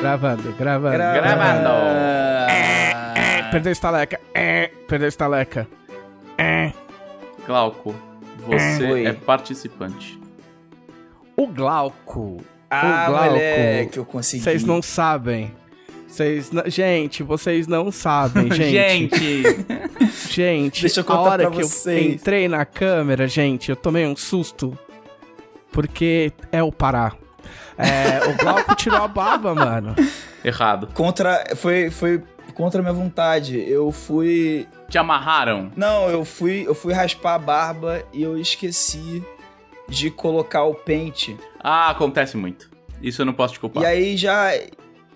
Gravando, gravando. Gravando. É, perdeu a estaleca. É, perdeu a estaleca. É. Glauco, você Oi. é participante. O Glauco. Ah, o Glauco. moleque, eu consegui. Vocês não sabem. Vocês não- Gente, vocês não sabem, gente. Gente, Gente, Deixa eu a contar hora pra que vocês. eu entrei na câmera, gente, eu tomei um susto. Porque é o Pará. É, o Glauco tirou a barba, mano. errado. Contra. Foi, foi contra a minha vontade. Eu fui. Te amarraram? Não, eu fui, eu fui raspar a barba e eu esqueci de colocar o pente. Ah, acontece muito. Isso eu não posso te culpar. E aí já.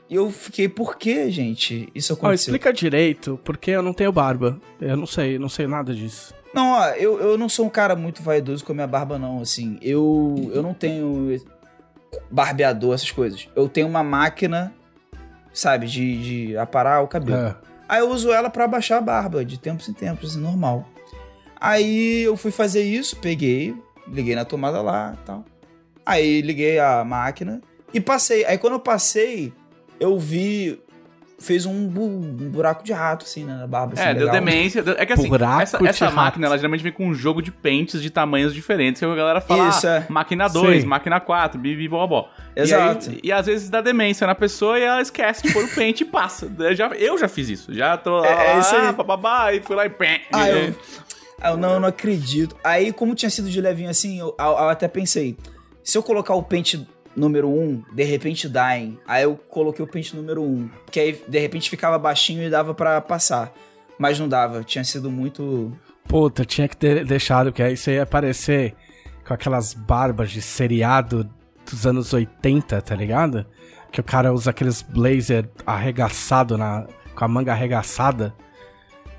Eu fiquei, por que, gente? Isso Ó, aconteceu. explica direito, porque eu não tenho barba. Eu não sei, não sei nada disso. Não, ó, eu, eu não sou um cara muito vaidoso com a minha barba, não. Assim, eu, eu não tenho barbeador, essas coisas. Eu tenho uma máquina, sabe, de, de aparar o cabelo. É. Aí eu uso ela pra abaixar a barba, de tempos em tempos, assim, normal. Aí eu fui fazer isso, peguei, liguei na tomada lá e tal. Aí liguei a máquina e passei. Aí quando eu passei, eu vi. Fez um, bu- um buraco de rato, assim, né, na barba. Assim, É, deu legal. demência. deu- É que assim, Buraco essa, essa rato. máquina, ela geralmente vem com um jogo de pentes de tamanhos diferentes, que a galera fala, Isso, ah, é. máquina 2, Sim. máquina 4, bibi, bobó. Exato. E, aí- e às vezes dá demência na pessoa e ela esquece de pôr o pente e passa. Eu já, eu já fiz isso. Já tô lá, É- é isso aí. ah, bababá, e fui lá e pé. Ah, eu, ah, eu não, eu não acredito. Aí, como tinha sido de levinho assim, eu, eu- eu até pensei, se eu colocar o pente número 1, de repente hein? Aí eu coloquei o pente número 1, que aí de repente ficava baixinho e dava pra passar. Mas não dava, tinha sido muito. Puta, tinha que ter deixado, porque aí você ia aparecer com aquelas barbas de seriado dos anos 80, tá ligado? Que o cara usa aqueles blazer arregaçado na, com a manga arregaçada,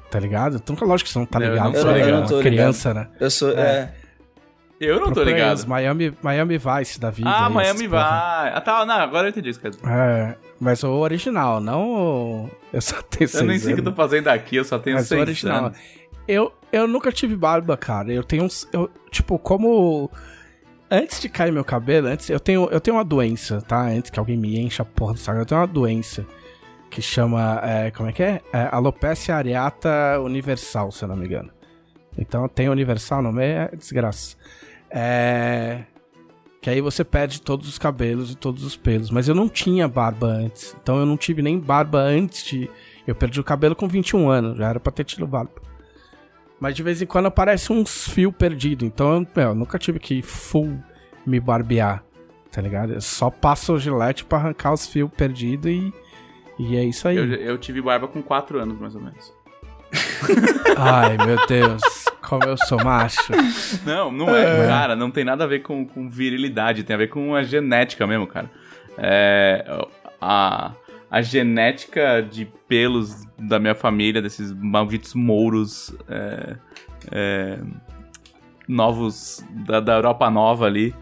tá ligado? Então, lógico que você não tá Eu ligado, não você tô é ligado. Eu não tô criança, né? Eu sou. É. É. Eu não tô ligado. Miami, Miami Vice da vida. Ah, Miami vai. Ah, tá. Não, agora eu entendi isso, quer dizer. É, mas o original, não o... Eu só tenho Eu nem sei o que eu tô fazendo aqui, eu só tenho Mas o seis original. anos. Eu, eu nunca tive barba, cara. Eu tenho uns. Eu, tipo, como. Antes de cair meu cabelo, antes, eu tenho, eu tenho uma doença, tá? Antes que alguém me encha a porra do saco, eu tenho uma doença que chama. é, como é que é? é? Alopecia areata universal, se eu não me engano. Então tem universal no meio, é desgraça. É. Que aí você perde todos os cabelos e todos os pelos. Mas eu não tinha barba antes. Então eu não tive nem barba antes de. Eu perdi o cabelo com 21 anos, já era pra ter tido barba. Mas de vez em quando aparece uns fios perdidos. Então eu, eu nunca tive que full me barbear, tá ligado? Eu só passo o gilete pra arrancar os fios perdidos e. E é isso aí. Eu, eu tive barba com 4 anos, mais ou menos. Ai, meu Deus. Como eu sou macho. Não, não é, cara. Não tem nada a ver com, com virilidade. Tem a ver com a genética mesmo, cara. É, a, a genética de pelos da minha família, desses malditos mouros é, é, novos da, da Europa Nova ali.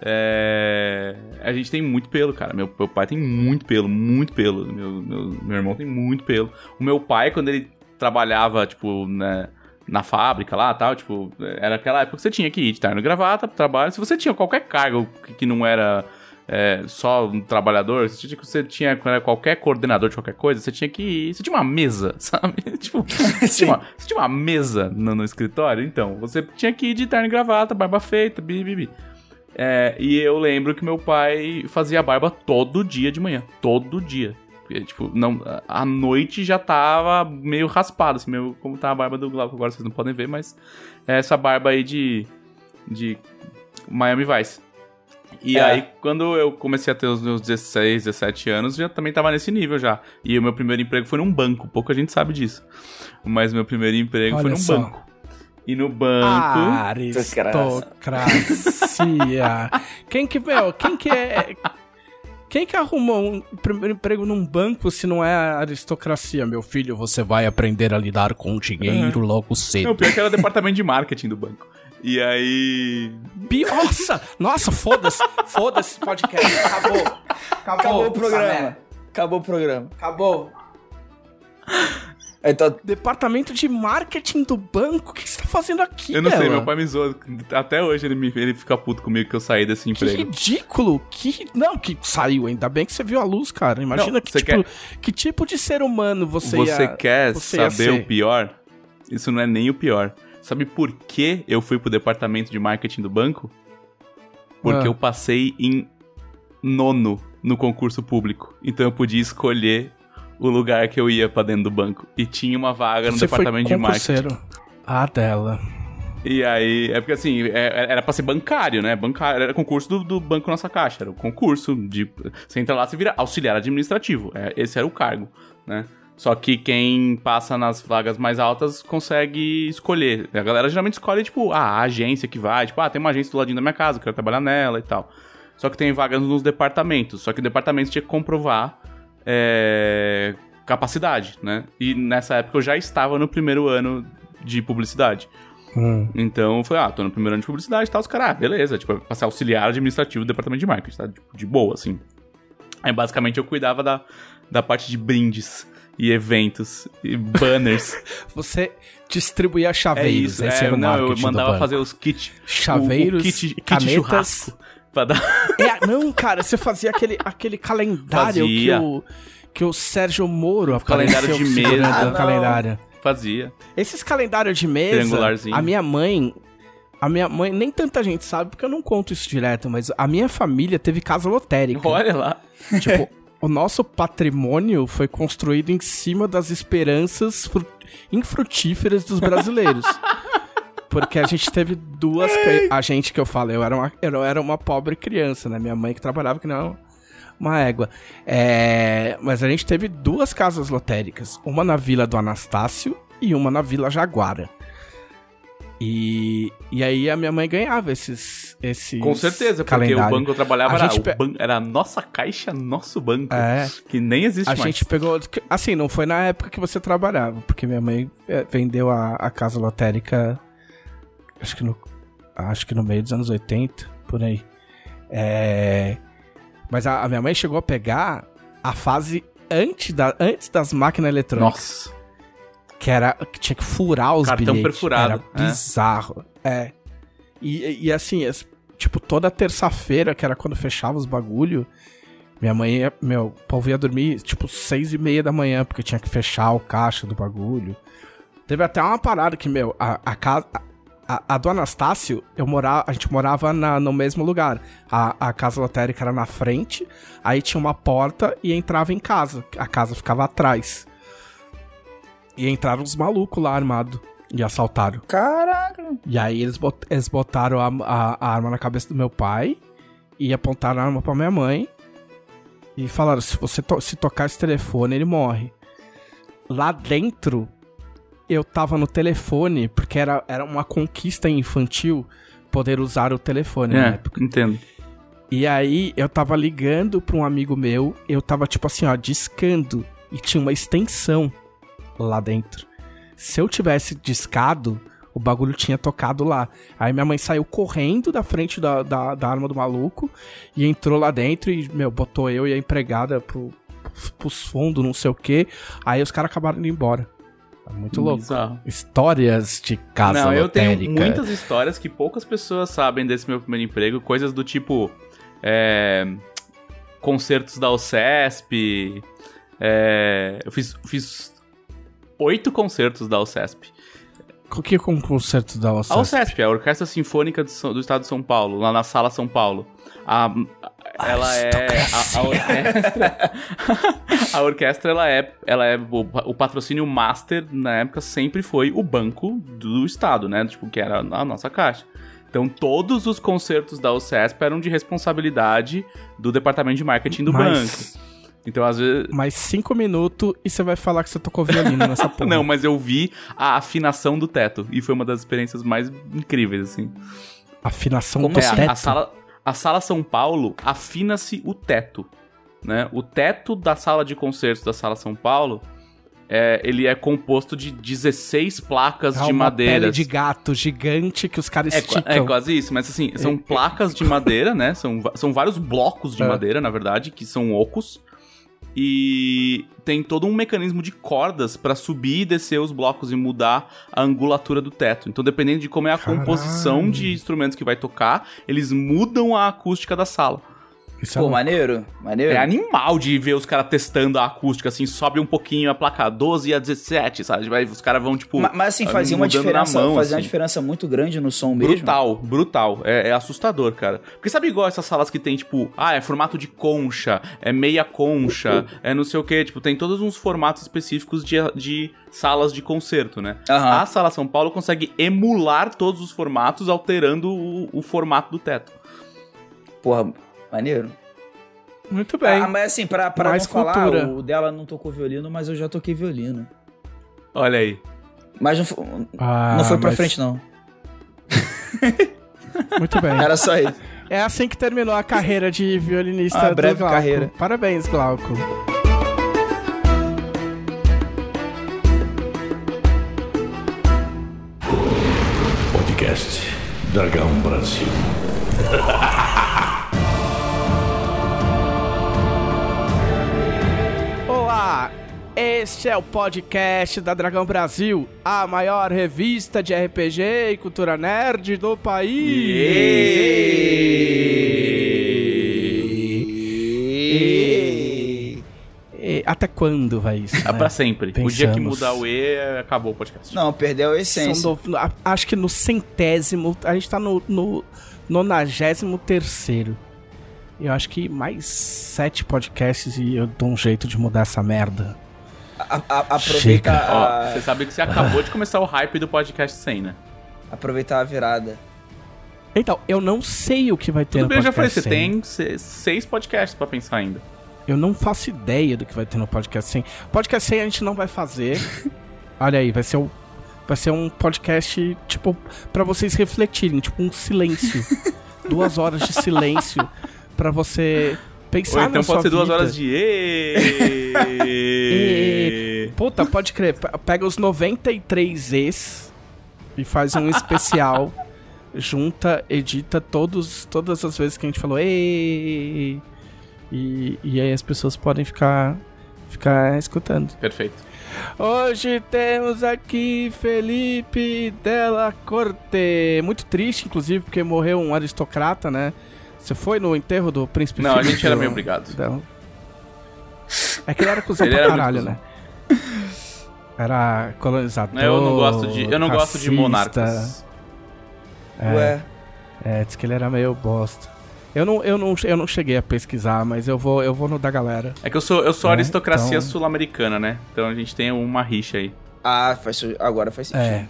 é, a gente tem muito pelo, cara. Meu, meu pai tem muito pelo, muito pelo. Meu, meu, meu irmão tem muito pelo. O meu pai, quando ele trabalhava, tipo, né, na fábrica lá tal, tipo, era aquela época que você tinha que ir de terno e gravata pro trabalho. Se você tinha qualquer cargo que, que não era é, só um trabalhador, você tinha, você tinha qualquer coordenador de qualquer coisa, você tinha que ir. Você tinha uma mesa, sabe? tipo, você tinha, uma, você tinha uma mesa no, no escritório, então, você tinha que ir de terno e gravata, barba feita, bibi. É, e eu lembro que meu pai fazia barba todo dia de manhã. Todo dia. Porque, tipo, não, a noite já tava meio raspada, assim, meio como tá a barba do Glauco agora, vocês não podem ver, mas é essa barba aí de, de Miami Vice. E É. aí, quando eu comecei a ter os meus 16, 17 anos, já também tava nesse nível já. E o meu primeiro emprego foi num banco, pouca gente sabe disso. Mas meu primeiro emprego foi Olha num só. banco. E no banco... Aristocracia. quem que, meu, quem que é. Quem que arrumou um primeiro emprego num banco se não é a aristocracia? Meu filho, você vai aprender a lidar com dinheiro logo Não, cedo. pior que era o departamento de marketing do banco. E aí. Nossa! Nossa, foda-se! Foda-se, podcast. Acabou. Acabou, Acabou o programa. Acabou o programa. Acabou. Tá... Departamento de marketing do banco? O que você tá fazendo aqui, Eu não sei, meu pai me zoou. Até hoje ele, me, ele fica puto comigo que eu saí desse emprego. Que ridículo! Que... Não, que saiu, ainda bem que você viu a luz, cara. Imagina não, que, tipo, quer... que tipo de ser humano você Você ia... quer você saber o pior? Isso não é nem o pior. Sabe por que eu fui pro departamento de marketing do banco? Porque ah. eu passei em nono no concurso público. Então eu podia escolher o lugar que eu ia para dentro do banco. E tinha uma vaga no Você departamento de marketing. Ah, dela. E aí, é porque assim, é, era pra ser bancário, né? Bancário, era concurso do, do Banco Nossa Caixa. Era o concurso de. Você entra lá, você vira auxiliar administrativo. É, esse era o cargo, né? Só que quem passa nas vagas mais altas consegue escolher. A galera geralmente escolhe, tipo, ah, a agência que vai. Tipo, ah, tem uma agência do ladinho da minha casa, eu quero trabalhar nela e tal. Só que tem vagas nos departamentos. Só que o departamento tinha que comprovar é, capacidade, né? E nessa época eu já estava no primeiro ano de publicidade. Hum. Então falei, ah, tô no primeiro ano de publicidade e tal. Os caras, ah, beleza, tipo, passar auxiliar administrativo do departamento de marketing, tá? Tipo, de boa, assim. Aí basicamente eu cuidava da, da parte de brindes e eventos e banners. Você distribuía chaveiros, é isso, é, não, eu mandava fazer os kits. Chaveiros, o, o kit, kit canetas, churrasco. Pra dar... É, não, cara, você fazia aquele, aquele calendário fazia. que o, que o Sérgio Moro o calendário de mesa. Ah, calendário. Fazia. Esses calendários de mesa, a minha mãe, a minha mãe, nem tanta gente sabe, porque eu não conto isso direto, mas a minha família teve casa lotérica. Olha lá. Tipo, o nosso patrimônio foi construído em cima das esperanças infrutíferas dos brasileiros. Porque a gente teve duas. A gente que eu falo, eu era, uma, eu era uma pobre criança, né? Minha mãe que trabalhava que não uma égua. É, mas a gente teve duas casas lotéricas. Uma na Vila do Anastácio e uma na Vila Jaguara. E, e aí a minha mãe ganhava esses, esses Com certeza, porque o banco eu trabalhava era, pe... ban... era a nossa caixa, nosso banco, é, que nem existe a mais. A gente pegou... Assim, não foi na época que você trabalhava, porque minha mãe é, vendeu a, a casa lotérica acho que no, acho que no meio dos anos 80, por aí. É, mas a, a minha mãe chegou a pegar a fase antes, da, antes das máquinas eletrônicas. Nossa. Que era que tinha que furar os Cartão bilhetes. perfurado. Era é. bizarro. É. E, e assim, tipo, toda terça-feira, que era quando fechava os bagulho, minha mãe, meu, o povo ia dormir, tipo, seis e meia da manhã, porque tinha que fechar o caixa do bagulho. Teve até uma parada que, meu, a, a casa a, a, do Anastácio, eu morava, a gente morava na, no mesmo lugar. A, a casa lotérica era na frente, aí tinha uma porta e entrava em casa. A casa ficava atrás. E entraram os malucos lá armados e assaltaram. Caraca! E aí eles, bot, eles botaram a, a, a, arma na cabeça do meu pai e apontaram a arma pra minha mãe. E falaram: se você to se tocar esse telefone, ele morre. Lá dentro eu tava no telefone, porque era, era uma conquista infantil poder usar o telefone é, na época. Entendo. E aí eu tava ligando pra um amigo meu, eu tava tipo assim, ó, discando. E tinha uma extensão lá dentro. Se eu tivesse discado, o bagulho tinha tocado lá. Aí minha mãe saiu correndo da frente da, da, da arma do maluco e entrou lá dentro e, meu, botou eu e a empregada pro, pros fundos, não sei o que. Aí os caras acabaram indo embora. Muito louco. Bizarro. Histórias de casa Não, eu tenho muitas histórias que poucas pessoas sabem desse meu primeiro emprego. Coisas do tipo... É, concertos da OCESP. É, eu fiz, fiz oito concertos da OCESP. O que é um concerto da OCESP? A OCESP, a Orquestra Sinfônica do, do Estado de São Paulo, lá na Sala São Paulo. A, ela é a, a, orquestra. a orquestra ela é, ela é o, o, patrocínio master na época sempre foi o banco do estado, né? Tipo que era a nossa caixa. Então todos os concertos da UCESP eram de responsabilidade do departamento de marketing do mas, banco. Então, às vezes. Mais cinco minutos e você vai falar que você tocou violino nessa porra. Não, mas eu vi a afinação do teto. E foi uma das experiências mais incríveis, assim. Afinação Como do é, teto? A sala, a sala São Paulo afina-se o teto. Né? O teto da sala de concertos da sala São Paulo é, ele é composto de 16 placas é de madeira. pele de gato gigante que os caras é, esticam. É quase isso, mas assim, são placas de madeira, né? São, são vários blocos de é. madeira, na verdade, que são ocos. E tem todo um mecanismo de cordas para subir e descer os blocos e mudar a angulatura do teto. Então, dependendo de como é a Caralho. composição de instrumentos que vai tocar, eles mudam a acústica da sala. Isso é Pô, é maneiro, maneiro. É animal de ver os caras testando a acústica, assim, sobe um pouquinho a placa 12 a 17, sabe? Os caras vão, tipo. Mas, mas assim, fazia uma diferença. Mão, fazia assim. uma diferença muito grande no som mesmo. Brutal, brutal. É, é, assustador, cara. Porque sabe igual essas salas que tem, tipo, ah, é formato de concha, é meia concha, é não sei o que, tipo, tem todos uns formatos específicos de, de salas de concerto, né? Uhum. A sala São Paulo consegue emular todos os formatos, alterando o, o formato do teto. Porra, Maneiro. Muito bem. Ah, mas assim, pra, pra Mais não cultura. falar, o dela não tocou violino, mas eu já toquei violino. Olha aí. Mas não, foi, ah, não foi pra mas... frente, não. Muito bem. Era só isso. É assim que terminou a carreira de violinista ah, breve do Glauco. carreira. Parabéns, Glauco. Podcast Dragão Brasil. Este é o podcast da Dragão Brasil, a maior revista de RPG e cultura nerd do país. E... E... Até quando vai isso? É né? pra sempre. Pensamos. O dia que mudar o E, acabou o podcast. Não, perdeu a essência. Do, acho que no centésimo, a gente tá no, no nonagésimo terceiro. Eu acho que mais sete podcasts e eu dou um jeito de mudar essa merda a, a, aproveitar. você sabe que você acabou de começar o hype do podcast 100, né? Aproveitar a virada. Então, eu não sei o que vai ter Tudo no bem, podcast. Eu já falei, você tem seis podcasts para pensar ainda. Eu não faço ideia do que vai ter no podcast 100. Podcast 100 a gente não vai fazer. Olha aí, vai ser o vai ser um podcast tipo para vocês refletirem, tipo um silêncio. Duas horas de silêncio para você pensar Ou então pode ser vida. duas horas de e... Puta, pode crer. Pega os 93 E's e faz um especial. junta, edita todos, todas as vezes que a gente falou e, e, e aí as pessoas podem ficar, ficar escutando. Perfeito. Hoje temos aqui Felipe Della Corte. Muito triste, inclusive, porque morreu um aristocrata, né? Você foi no enterro do príncipe Não, a gente era meio obrigado. Então... É que ele era cuzão ele pra era caralho, né? Era colonizador. Eu não gosto de, eu não gosto de monarcas. É, Ué. É, diz que ele era meio bosta. Eu não, eu, não, eu não cheguei a pesquisar, mas eu vou, eu vou no da galera. É que eu sou, eu sou é, aristocracia então... sul-americana, né? Então a gente tem uma rixa aí. Ah, faz, agora faz sentido. É.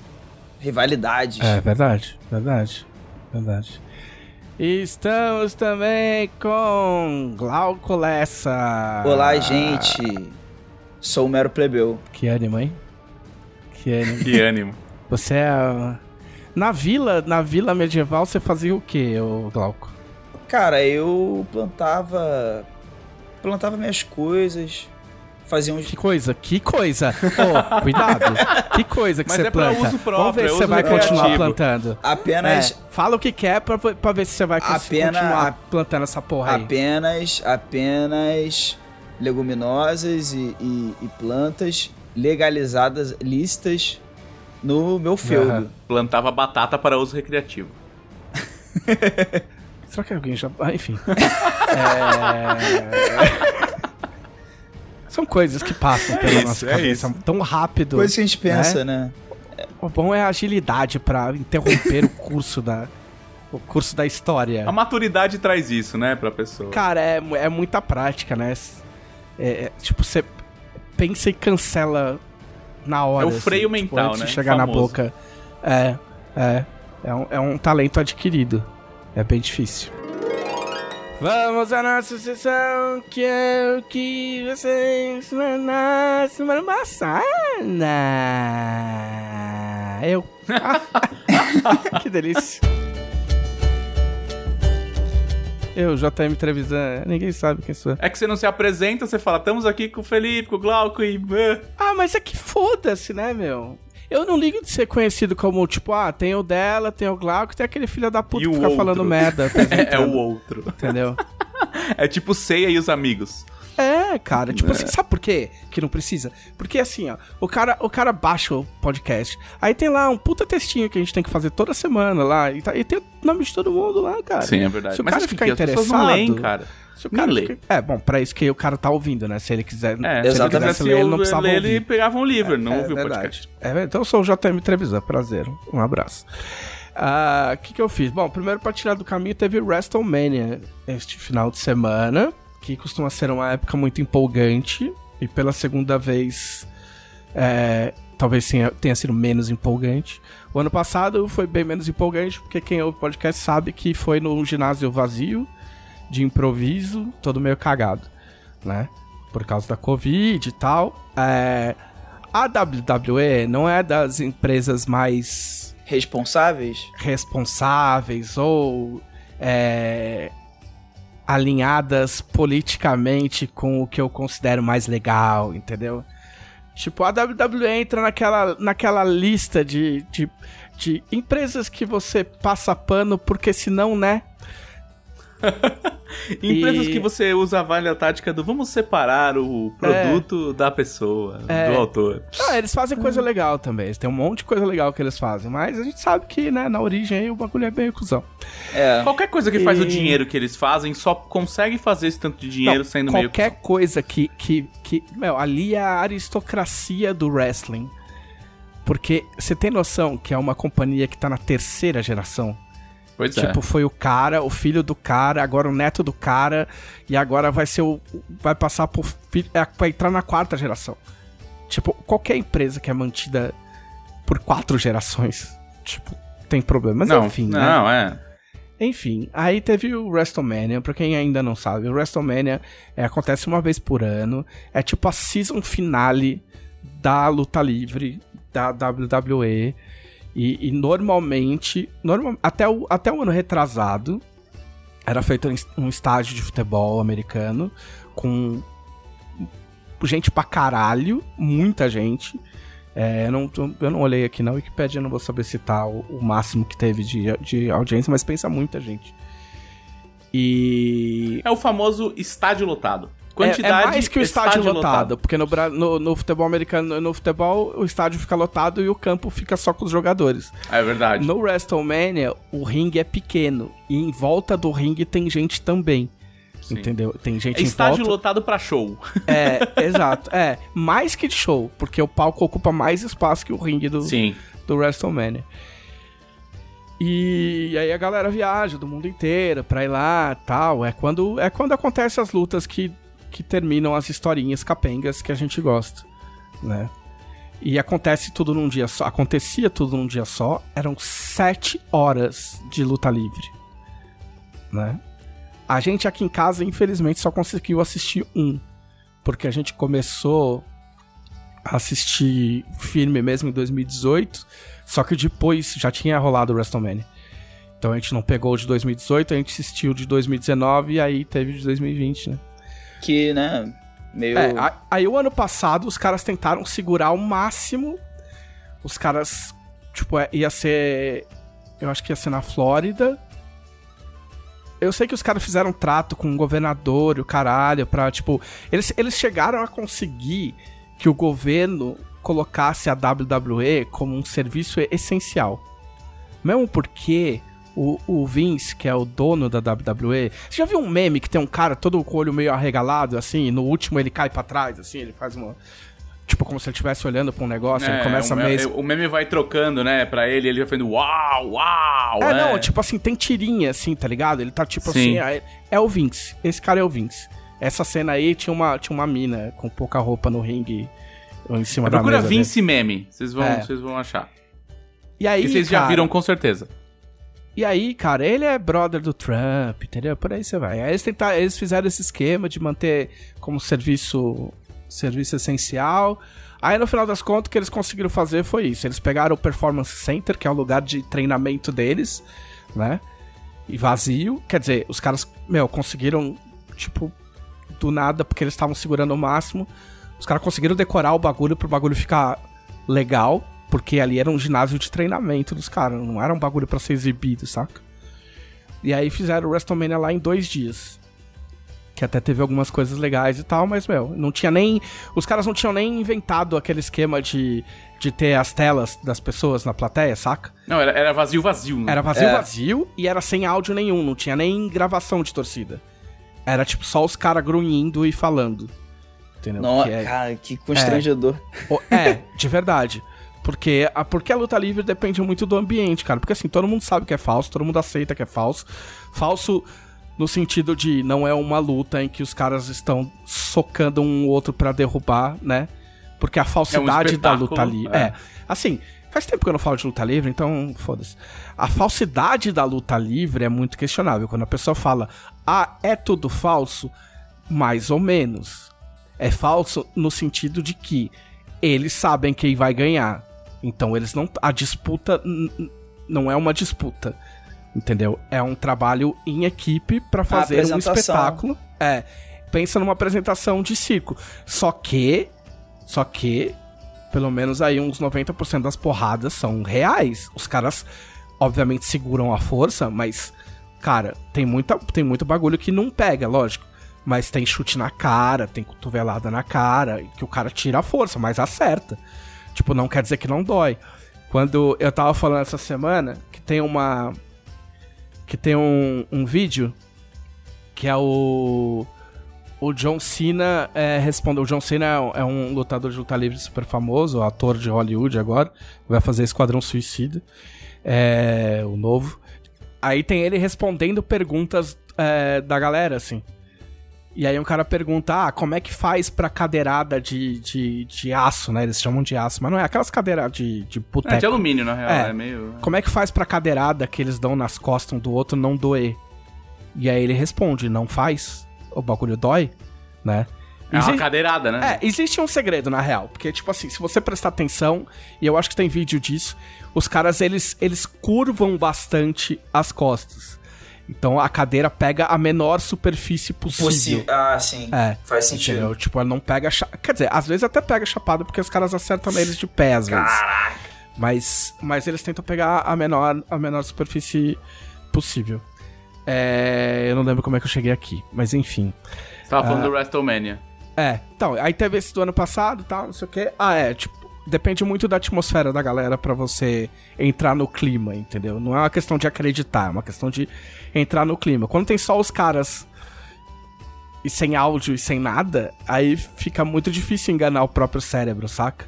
Rivalidades. É, verdade, verdade, verdade. Estamos também com Glauco Lessa. Olá, gente. Sou o mero plebeu. Que ânimo, hein? Que ânimo. que ânimo. Você é... Na vila, na vila medieval, você fazia o que, Glauco? Cara, eu plantava... Plantava minhas coisas, faziam Que coisa, que coisa. Oh, cuidado. Que coisa que Mas você é planta. Uso próprio, Vamos ver se você vai continuar plantando. Apenas. É, fala o que quer pra, pra ver se você vai apenas, continuar plantando essa porra aí. Apenas, apenas leguminosas e, e, e plantas legalizadas, listas no meu feudo. Uhum. Plantava batata para uso recreativo. Será que alguém já. Ah, enfim. é... São coisas que passam pela isso, nossa é cabeça isso. tão rápido. Coisas que a gente pensa, né? né? O bom é a agilidade para interromper o curso da o curso da história. A maturidade traz isso, né, pra pessoa. Cara, é, é muita prática, né? É, é, tipo, você pensa e cancela na hora. É o freio assim, tipo, mental, tipo, né? de chegar Famoso. na boca. É, é. É um, é um talento adquirido. É bem difícil. Vamos à nossa sessão, que é o que vocês na semana passada. Eu. que delícia. Eu, JM Trevisan, ninguém sabe quem sou. É que você não se apresenta, você fala, estamos aqui com o Felipe, com o Glauco e... Ah, mas é que foda-se, né, meu? Eu não ligo de ser conhecido como, tipo, ah, tem o dela, tem o Glauco, tem aquele filho da puta e que fica outro. falando merda. é, é o outro. Entendeu? é tipo Ceia e os amigos. É, É, cara, tipo assim, sabe por quê que não precisa? Porque assim, ó, o cara, o cara baixa o podcast, aí tem lá um puta textinho que a gente tem que fazer toda semana lá, e, tá, e tem o nome de todo mundo lá, cara. Sim, é verdade. Se o Mas cara ficar que interessado... não leem, cara. Se o cara fica- É, bom, pra isso que o cara tá ouvindo, né? Se ele quiser, É, se se ele quisesse ler, ele não precisava ler, ouvir. ele pegava um livro, não É ouvia o verdade. podcast. É verdade. Então eu sou o JM Trevisan, prazer. Um abraço. Ah, O que, que eu fiz? Bom, primeiro pra tirar do caminho teve WrestleMania este final de semana, que costuma ser uma época muito empolgante, e pela segunda vez é, talvez tenha, tenha sido menos empolgante. O ano passado foi bem menos empolgante, porque quem ouve podcast sabe que foi num ginásio vazio, de improviso, todo meio cagado, né? Por causa da Covid e tal. É, a WWE não é das empresas mais Responsáveis? responsáveis ou é, alinhadas politicamente com o que eu considero mais legal, entendeu? Tipo, a WWE entra naquela, naquela lista de, de, de empresas que você passa pano porque senão, né? Empresas E- que você usa a valha tática do vamos separar o produto da pessoa, É. do autor. Ah, eles fazem coisa legal também. Eles têm um monte de coisa legal que eles fazem. Mas a gente sabe que, né, na origem o bagulho é meio cuzão. É. Qualquer coisa que faz E- o dinheiro que eles fazem só consegue fazer esse tanto de dinheiro Não, sendo meio. qualquer coisa que, que, que. Meu, ali é a aristocracia do wrestling. Porque você tem noção que é uma companhia que tá na terceira geração? Pois é. Tipo, foi o cara, o filho do cara, agora o neto do cara, e agora vai ser o. Vai passar por. é, Vai entrar na quarta geração. Tipo, qualquer empresa que é mantida por quatro gerações, tipo, tem problema. Mas não, enfim, né? não, é. Enfim, aí teve o WrestleMania, pra quem ainda não sabe, o WrestleMania é, acontece uma vez por ano, é tipo a season finale da luta livre da WWE, e, e normalmente, normal, até, o, até o ano retrasado, era feito um estádio de futebol americano, com gente pra caralho, muita gente, é, eu, não, eu não olhei aqui na Wikipedia, não vou saber citar o, o máximo que teve de, de audiência, mas pensa muita gente. E. É o famoso estádio lotado. É, Quantidade é mais que o estádio, lotado, porque no, no, no futebol americano, no futebol, o estádio fica lotado e o campo fica só com os jogadores. É verdade. No WrestleMania, o ringue é pequeno e em volta do ringue tem gente também. Sim. Entendeu? Tem gente É em estádio volta. lotado pra show. É, exato. É, mais que de show, porque o palco ocupa mais espaço que o ringue do, Sim. do WrestleMania. E aí a galera viaja do mundo inteiro pra ir lá tal. É quando, é quando acontecem as lutas que, que terminam as historinhas capengas que a gente gosta, né? E acontece tudo num dia só. Acontecia tudo num dia só. Eram sete horas de luta livre, né? A gente aqui em casa, infelizmente, só conseguiu assistir um. Porque a gente começou a assistir firme mesmo em 2018. Só que depois já tinha rolado o WrestleMania. Então a gente não pegou o de 2018, a gente assistiu de 2019 e aí teve de 2020, né? Que, né, meio... É, aí o ano passado os caras tentaram segurar ao máximo. Os caras, tipo, é, ia ser. Eu acho que ia ser na Flórida. Eu sei que os caras fizeram um trato com o governador e o caralho pra, tipo. Eles, eles chegaram a conseguir que o governo colocasse a WWE como um serviço essencial. Mesmo porque o, o Vince, que é o dono da WWE. Você já viu um meme que tem um cara todo com o olho meio arregalado, assim, e no último ele cai pra trás, assim, ele faz uma. Tipo, como se ele estivesse olhando pra um negócio, ele começa o, meme, o meme vai trocando, né, pra ele, ele vai fazendo uau, uau. É, né? não, tipo assim, tem tirinha, assim, tá ligado? Ele tá tipo Sim. assim, é, é o Vince. Esse cara é o Vince. Essa cena aí tinha uma, tinha uma mina com pouca roupa no ringue em cima da Procura mesa. Vince Meme, vocês vão, É. vocês vão achar. E aí, E vocês já viram com certeza. E aí, cara, ele é brother do Trump, entendeu? Por aí você vai. Aí eles, tentaram, eles fizeram esse esquema de manter como serviço, serviço essencial. Aí no final das contas, o que eles conseguiram fazer foi isso. Eles pegaram o Performance Center, que é o lugar de treinamento deles, né? E vazio. Quer dizer, os caras, meu, conseguiram, tipo, do nada, porque eles estavam segurando o máximo. Os caras conseguiram decorar o bagulho pro bagulho ficar legal, porque ali era um ginásio de treinamento dos caras, não era um bagulho pra ser exibido, saca? E aí fizeram o WrestleMania lá em dois dias. que até teve algumas coisas legais e tal, mas, meu, não tinha nem. Os caras não tinham nem inventado aquele esquema de, de ter as telas das pessoas na plateia, saca? Não, era, era vazio, vazio. Né? Era vazio, é. vazio e era sem áudio nenhum, não tinha nem gravação de torcida. Era tipo só os caras grunhindo e falando. Entendeu? Nossa, é, cara, que constrangedor. É, é, de verdade. Porque a, porque a luta livre depende muito do ambiente, cara. Porque assim, todo mundo sabe que é falso, todo mundo aceita que é falso. Falso no sentido de não é uma luta em que os caras estão socando um outro para derrubar, né? Porque a falsidade é um da luta livre. É. é. Assim, faz tempo que eu não falo de luta livre, então foda-se. A falsidade da luta livre é muito questionável. Quando a pessoa fala, ah, é tudo falso, mais ou menos. É falso no sentido de que eles sabem quem vai ganhar. Então eles não. A disputa não é uma disputa. Entendeu? É um trabalho em equipe para fazer um espetáculo. É. Pensa numa apresentação de circo. Só que. Só que. Pelo menos aí uns 90% das porradas são reais. Os caras, obviamente, seguram a força, mas. Cara, tem, muita, tem muito bagulho que não pega, lógico. Mas tem chute na cara, tem cotovelada na cara, que o cara tira a força, mas acerta. Tipo, não quer dizer que não dói. Quando eu tava falando essa semana que tem uma que tem um, um vídeo que é o. O John Cena é. O John Cena é, é um lutador de luta livre super famoso, ator de Hollywood agora. Vai fazer Esquadrão Suicida. É, o novo. Aí tem ele respondendo perguntas é, da galera, assim. E aí um cara pergunta, ah, como é que faz pra cadeirada de, de, de aço, né? Eles chamam de aço, mas não é aquelas cadeiras de, de boteco. É de alumínio, na real, é, é meio... Como é que faz pra cadeirada que eles dão nas costas um do outro não doer? E aí ele responde, não faz, o bagulho dói, né? É uma cadeirada, né? É, existe um segredo, na real. Porque, tipo assim, se você prestar atenção, e eu acho que tem vídeo disso, os caras, eles, eles curvam bastante as costas. Então a cadeira pega a menor superfície possível. Ah, sim. É. Faz sentido. Entendeu? Tipo, ela não pega. Quer dizer, às vezes até pega chapada porque os caras acertam neles de pé, às vezes. Caraca. Mas, mas eles tentam pegar a menor, a menor superfície possível. É, eu não lembro como é que eu cheguei aqui, mas enfim. Você tava falando uh, do WrestleMania. É, então, aí teve esse do ano passado e tal, não sei o quê. Ah, é, tipo, depende muito da atmosfera da galera para você entrar no clima, entendeu? Não é uma questão de acreditar, é uma questão de entrar no clima. Quando tem só os caras e sem áudio e sem nada, aí fica muito difícil enganar o próprio cérebro, saca?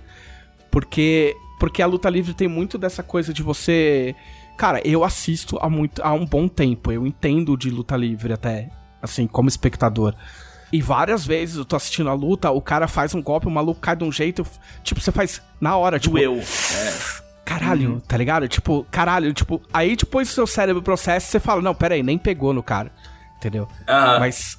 Porque porque a luta livre tem muito dessa coisa de você, cara, eu assisto há muito há um bom tempo, eu entendo de luta livre até, assim, como espectador. E várias vezes eu tô assistindo a luta, o cara faz um golpe, o maluco cai de um jeito. Tipo, você faz na hora, tipo. Doeu. É. Caralho, uhum. tá ligado? Tipo, caralho, tipo. Aí depois o seu cérebro processa você fala, não, pera aí, nem pegou no cara. Entendeu? Uhum. Mas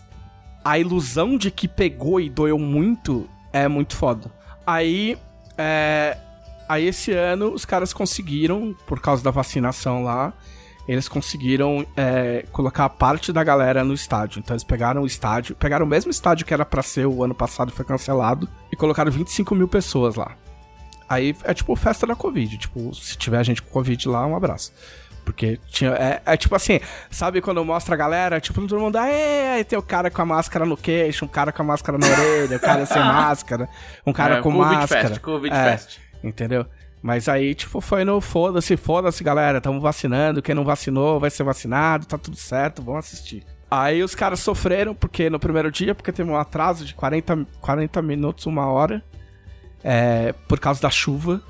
a ilusão de que pegou e doeu muito é muito foda. Aí. É, aí esse ano os caras conseguiram, por causa da vacinação lá, eles conseguiram é, colocar parte da galera no estádio. Então eles pegaram o estádio, pegaram o mesmo estádio que era para ser o ano passado foi cancelado e colocaram 25 mil pessoas lá. Aí é tipo festa da Covid. Tipo, se tiver gente com Covid lá, um abraço. Porque tinha. É, é, tipo assim, sabe quando mostra a galera? Tipo, todo mundo. É, aí tem o cara com a máscara no queixo, um cara com a máscara na orelha, o cara sem máscara, um cara é, com COVID máscara. Fest, Covid é, Fest. Entendeu? Mas aí, tipo, foi no foda-se, foda-se, galera. Tamo vacinando. Quem não vacinou vai ser vacinado, tá tudo certo, vamos assistir. Aí os caras sofreram, porque no primeiro dia, porque teve um atraso de 40, 40 minutos, uma hora. É, por causa da chuva.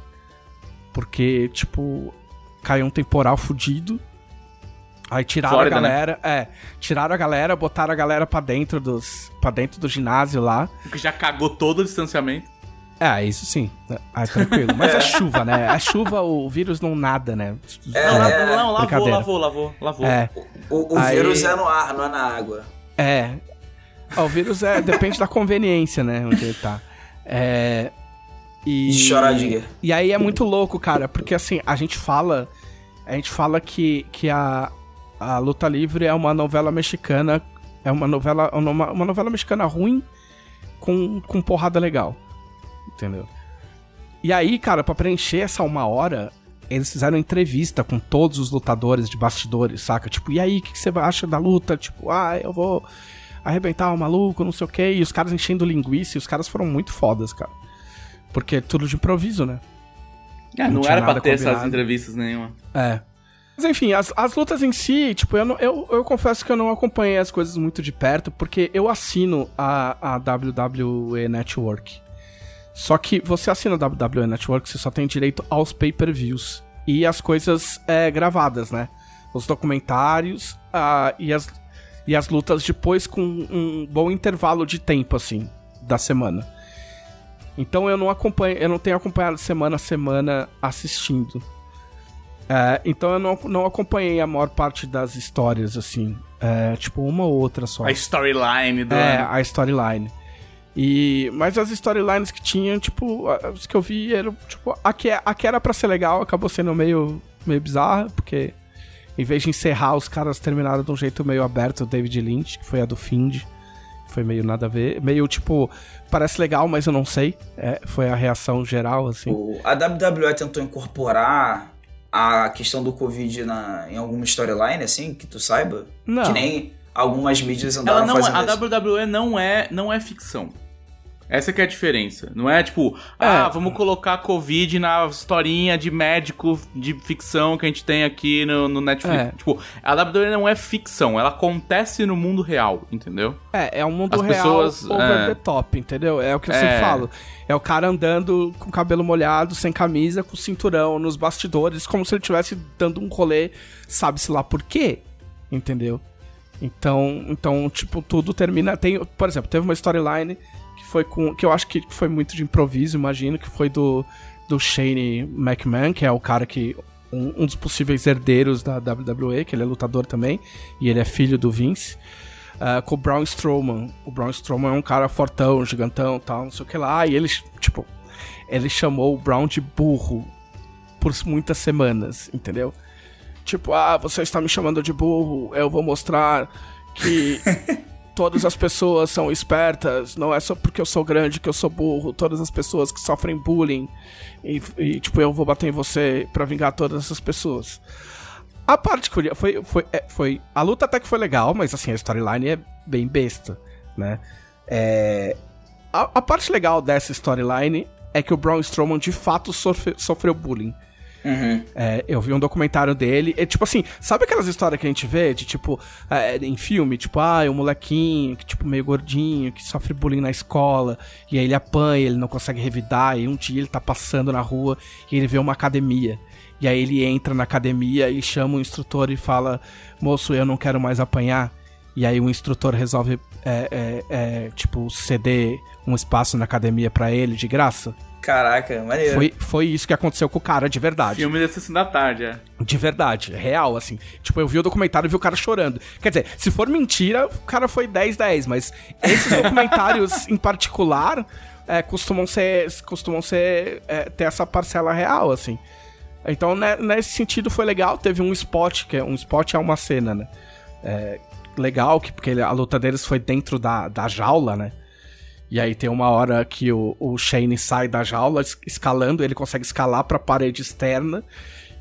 Porque, tipo, caiu um temporal fudido. Aí tiraram Flórida, a né? galera, né? é, tiraram a galera, botaram a galera para dentro dos para dentro do ginásio lá. Que já cagou todo o distanciamento. É, isso sim. Ah, tranquilo. Mas é chuva, né? A chuva, o vírus não nada, né? É, não, é, não, lavou, lavou, lavou, lavou. É. O, o Aí... vírus é no ar, não é na água. É. o vírus é, depende da conveniência, né? Onde ele tá. É. E. Choradinha. E aí é muito louco, cara, porque assim, a gente fala. A gente fala que, que a, a Luta Livre é uma novela mexicana. É uma novela. Uma, uma novela mexicana ruim com, com porrada legal entendeu? E aí, cara, para preencher essa uma hora, eles fizeram entrevista com todos os lutadores de bastidores, saca? Tipo, e aí, o que, que, você acha da luta? Tipo, ah, eu vou. arrebentar o maluco, não sei o que, e os caras enchendo linguiça, e os caras foram muito fodas, cara. Porque é tudo de improviso, né? É, não, não era pra ter combinado. essas entrevistas nenhuma. É. Mas enfim, as, as lutas em si, tipo, eu, não, eu, eu confesso que eu não acompanhei as coisas muito de perto, porque eu assino a, a WWE Network. Só que você assina a WWE Network, você só tem direito aos pay-per-views. E as coisas é, gravadas, né? Os documentários uh, e, as, e as lutas depois com um bom intervalo de tempo, assim, da semana. Então eu não acompanho, eu não tenho acompanhado semana a semana assistindo. É, então eu não, não acompanhei a maior parte das histórias, assim. É, tipo, uma ou outra só. A storyline do. É, a storyline. E, mas as storylines que tinham, tipo, as que eu vi eram, tipo, a que, a que era pra ser legal acabou sendo meio, meio bizarra, porque em vez de encerrar, os caras terminaram de um jeito meio aberto, o David Lynch, que foi a do Find. Foi meio nada a ver. Meio tipo, parece legal, mas eu não sei. É, foi a reação geral, assim. A WWE tentou incorporar a questão do Covid na, em alguma storyline, assim, que tu saiba? Não. Que nem algumas mídias andaram Ela não, é, fazendo A WWE não é, não é ficção. Essa que é a diferença. Não é tipo, é. ah, vamos colocar Covid na historinha de médico de ficção que a gente tem aqui no, no Netflix. É. Tipo, a WWE não é ficção, ela acontece no mundo real, entendeu? É, é um mundo As real pessoas, over é... the top, entendeu? É o que eu sempre é. falo. É o cara andando com o cabelo molhado, sem camisa, com cinturão, nos bastidores, como se ele estivesse dando um rolê, sabe-se lá por quê, entendeu? Então, então, tipo, tudo termina. Tem, por exemplo, teve uma storyline foi com. que eu acho que foi muito de improviso, imagino, que foi do, do Shane McMahon, que é o cara que. Um, um dos possíveis herdeiros da WWE, que ele é lutador também, e ele é filho do Vince. Uh, com o Braun Strowman. O Braun Strowman é um cara fortão, gigantão tal, não sei o que lá. E ele, tipo, ele chamou o Braun de burro por muitas semanas, entendeu? Tipo, ah, você está me chamando de burro, eu vou mostrar que todas as pessoas são espertas, não é só porque eu sou grande que eu sou burro, todas as pessoas que sofrem bullying e, e tipo, eu vou bater em você para vingar todas essas pessoas. A parte curiosa foi, foi, é, foi. A luta até que foi legal, mas assim, a storyline é bem besta, né? É, a, a parte legal dessa storyline é que o Braun Strowman de fato sofre, sofreu bullying. Uhum. É, eu vi um documentário dele. É tipo assim, sabe aquelas histórias que a gente vê de tipo, é, em filme, tipo, ah, é um molequinho que, tipo, meio gordinho, que sofre bullying na escola, e aí ele apanha, ele não consegue revidar, e um dia ele tá passando na rua e ele vê uma academia. E aí ele entra na academia e chama o instrutor e fala: Moço, eu não quero mais apanhar. E aí o instrutor resolve, é, é, é tipo, ceder um espaço na academia para ele de graça. Caraca, maneiro. Foi, foi isso que aconteceu com o cara, de verdade. Filme da Sessão da Tarde, é. De verdade, real, assim. Tipo, eu vi o documentário e vi o cara chorando. Quer dizer, se for mentira, o cara foi 10-10, mas esses documentários em particular é, costumam ser. costumam ser. É, ter essa parcela real, assim. Então, né, nesse sentido, foi legal. Teve um spot, que é um spot é uma cena, né? É, legal, que, porque a luta deles foi dentro da, da jaula, né? E aí tem uma hora que o, o Shane sai da jaula escalando, ele consegue escalar pra parede externa.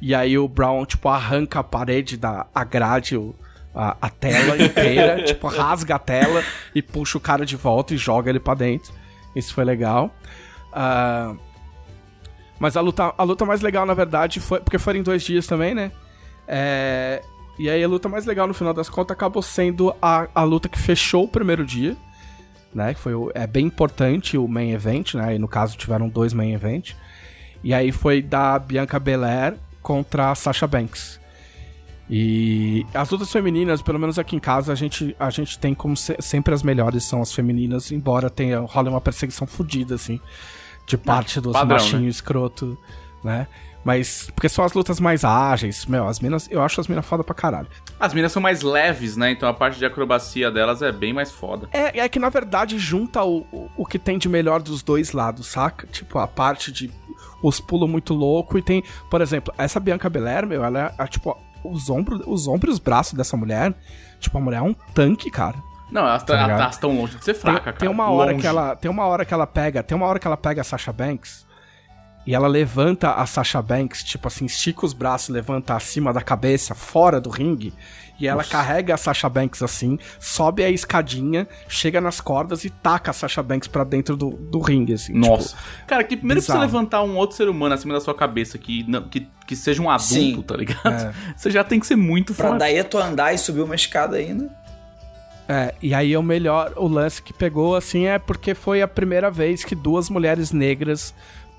E aí o Brown, tipo, arranca a parede da a grade, o, a, a tela inteira, tipo, rasga a tela e puxa o cara de volta e joga ele pra dentro. Isso foi legal. Uh, mas a luta, a luta mais legal, na verdade, foi. Porque foram em dois dias também, né? É, e aí a luta mais legal, no final das contas, acabou sendo a, a luta que fechou o primeiro dia né? Que foi é bem importante o main event, né? E no caso tiveram dois main event. E aí foi da Bianca Belair contra a Sasha Banks. E as lutas femininas, pelo menos aqui em casa, a gente, a gente tem como se, sempre as melhores são as femininas, embora tenha rola uma perseguição fodida, assim, de parte dos padrão, machinhos né? escroto, né? Mas, porque são as lutas mais ágeis, meu, as minas, eu acho as minas foda pra caralho. As minas são mais leves, né? Então a parte de acrobacia delas é bem mais foda. É, é que na verdade junta o, o, o que tem de melhor dos dois lados, saca? Tipo, a parte de os pulos muito louco e tem, por exemplo, essa Bianca Belair, meu, ela é, é tipo, os ombros, os ombros e os braços dessa mulher, tipo, a mulher é um tanque, cara. Não, elas tá estão longe de ser fraca, tem, cara. Tem uma hora longe. que ela, tem uma hora que ela pega, tem uma hora que ela pega a Sasha Banks e ela levanta a Sasha Banks, tipo assim, estica os braços, levanta acima da cabeça, fora do ringue. E ela Nossa. carrega a Sasha Banks assim, sobe a escadinha, chega nas cordas e taca a Sasha Banks pra dentro do, do ringue, assim. Nossa. Tipo, Cara, que primeiro bizarro. você levantar um outro ser humano acima da sua cabeça que, que, que seja um adulto, Sim. tá ligado? É. Você já tem que ser muito pra forte. Pra daí tu andar e subir uma escada ainda. É, e aí o melhor, o lance que pegou, assim, é porque foi a primeira vez que duas mulheres negras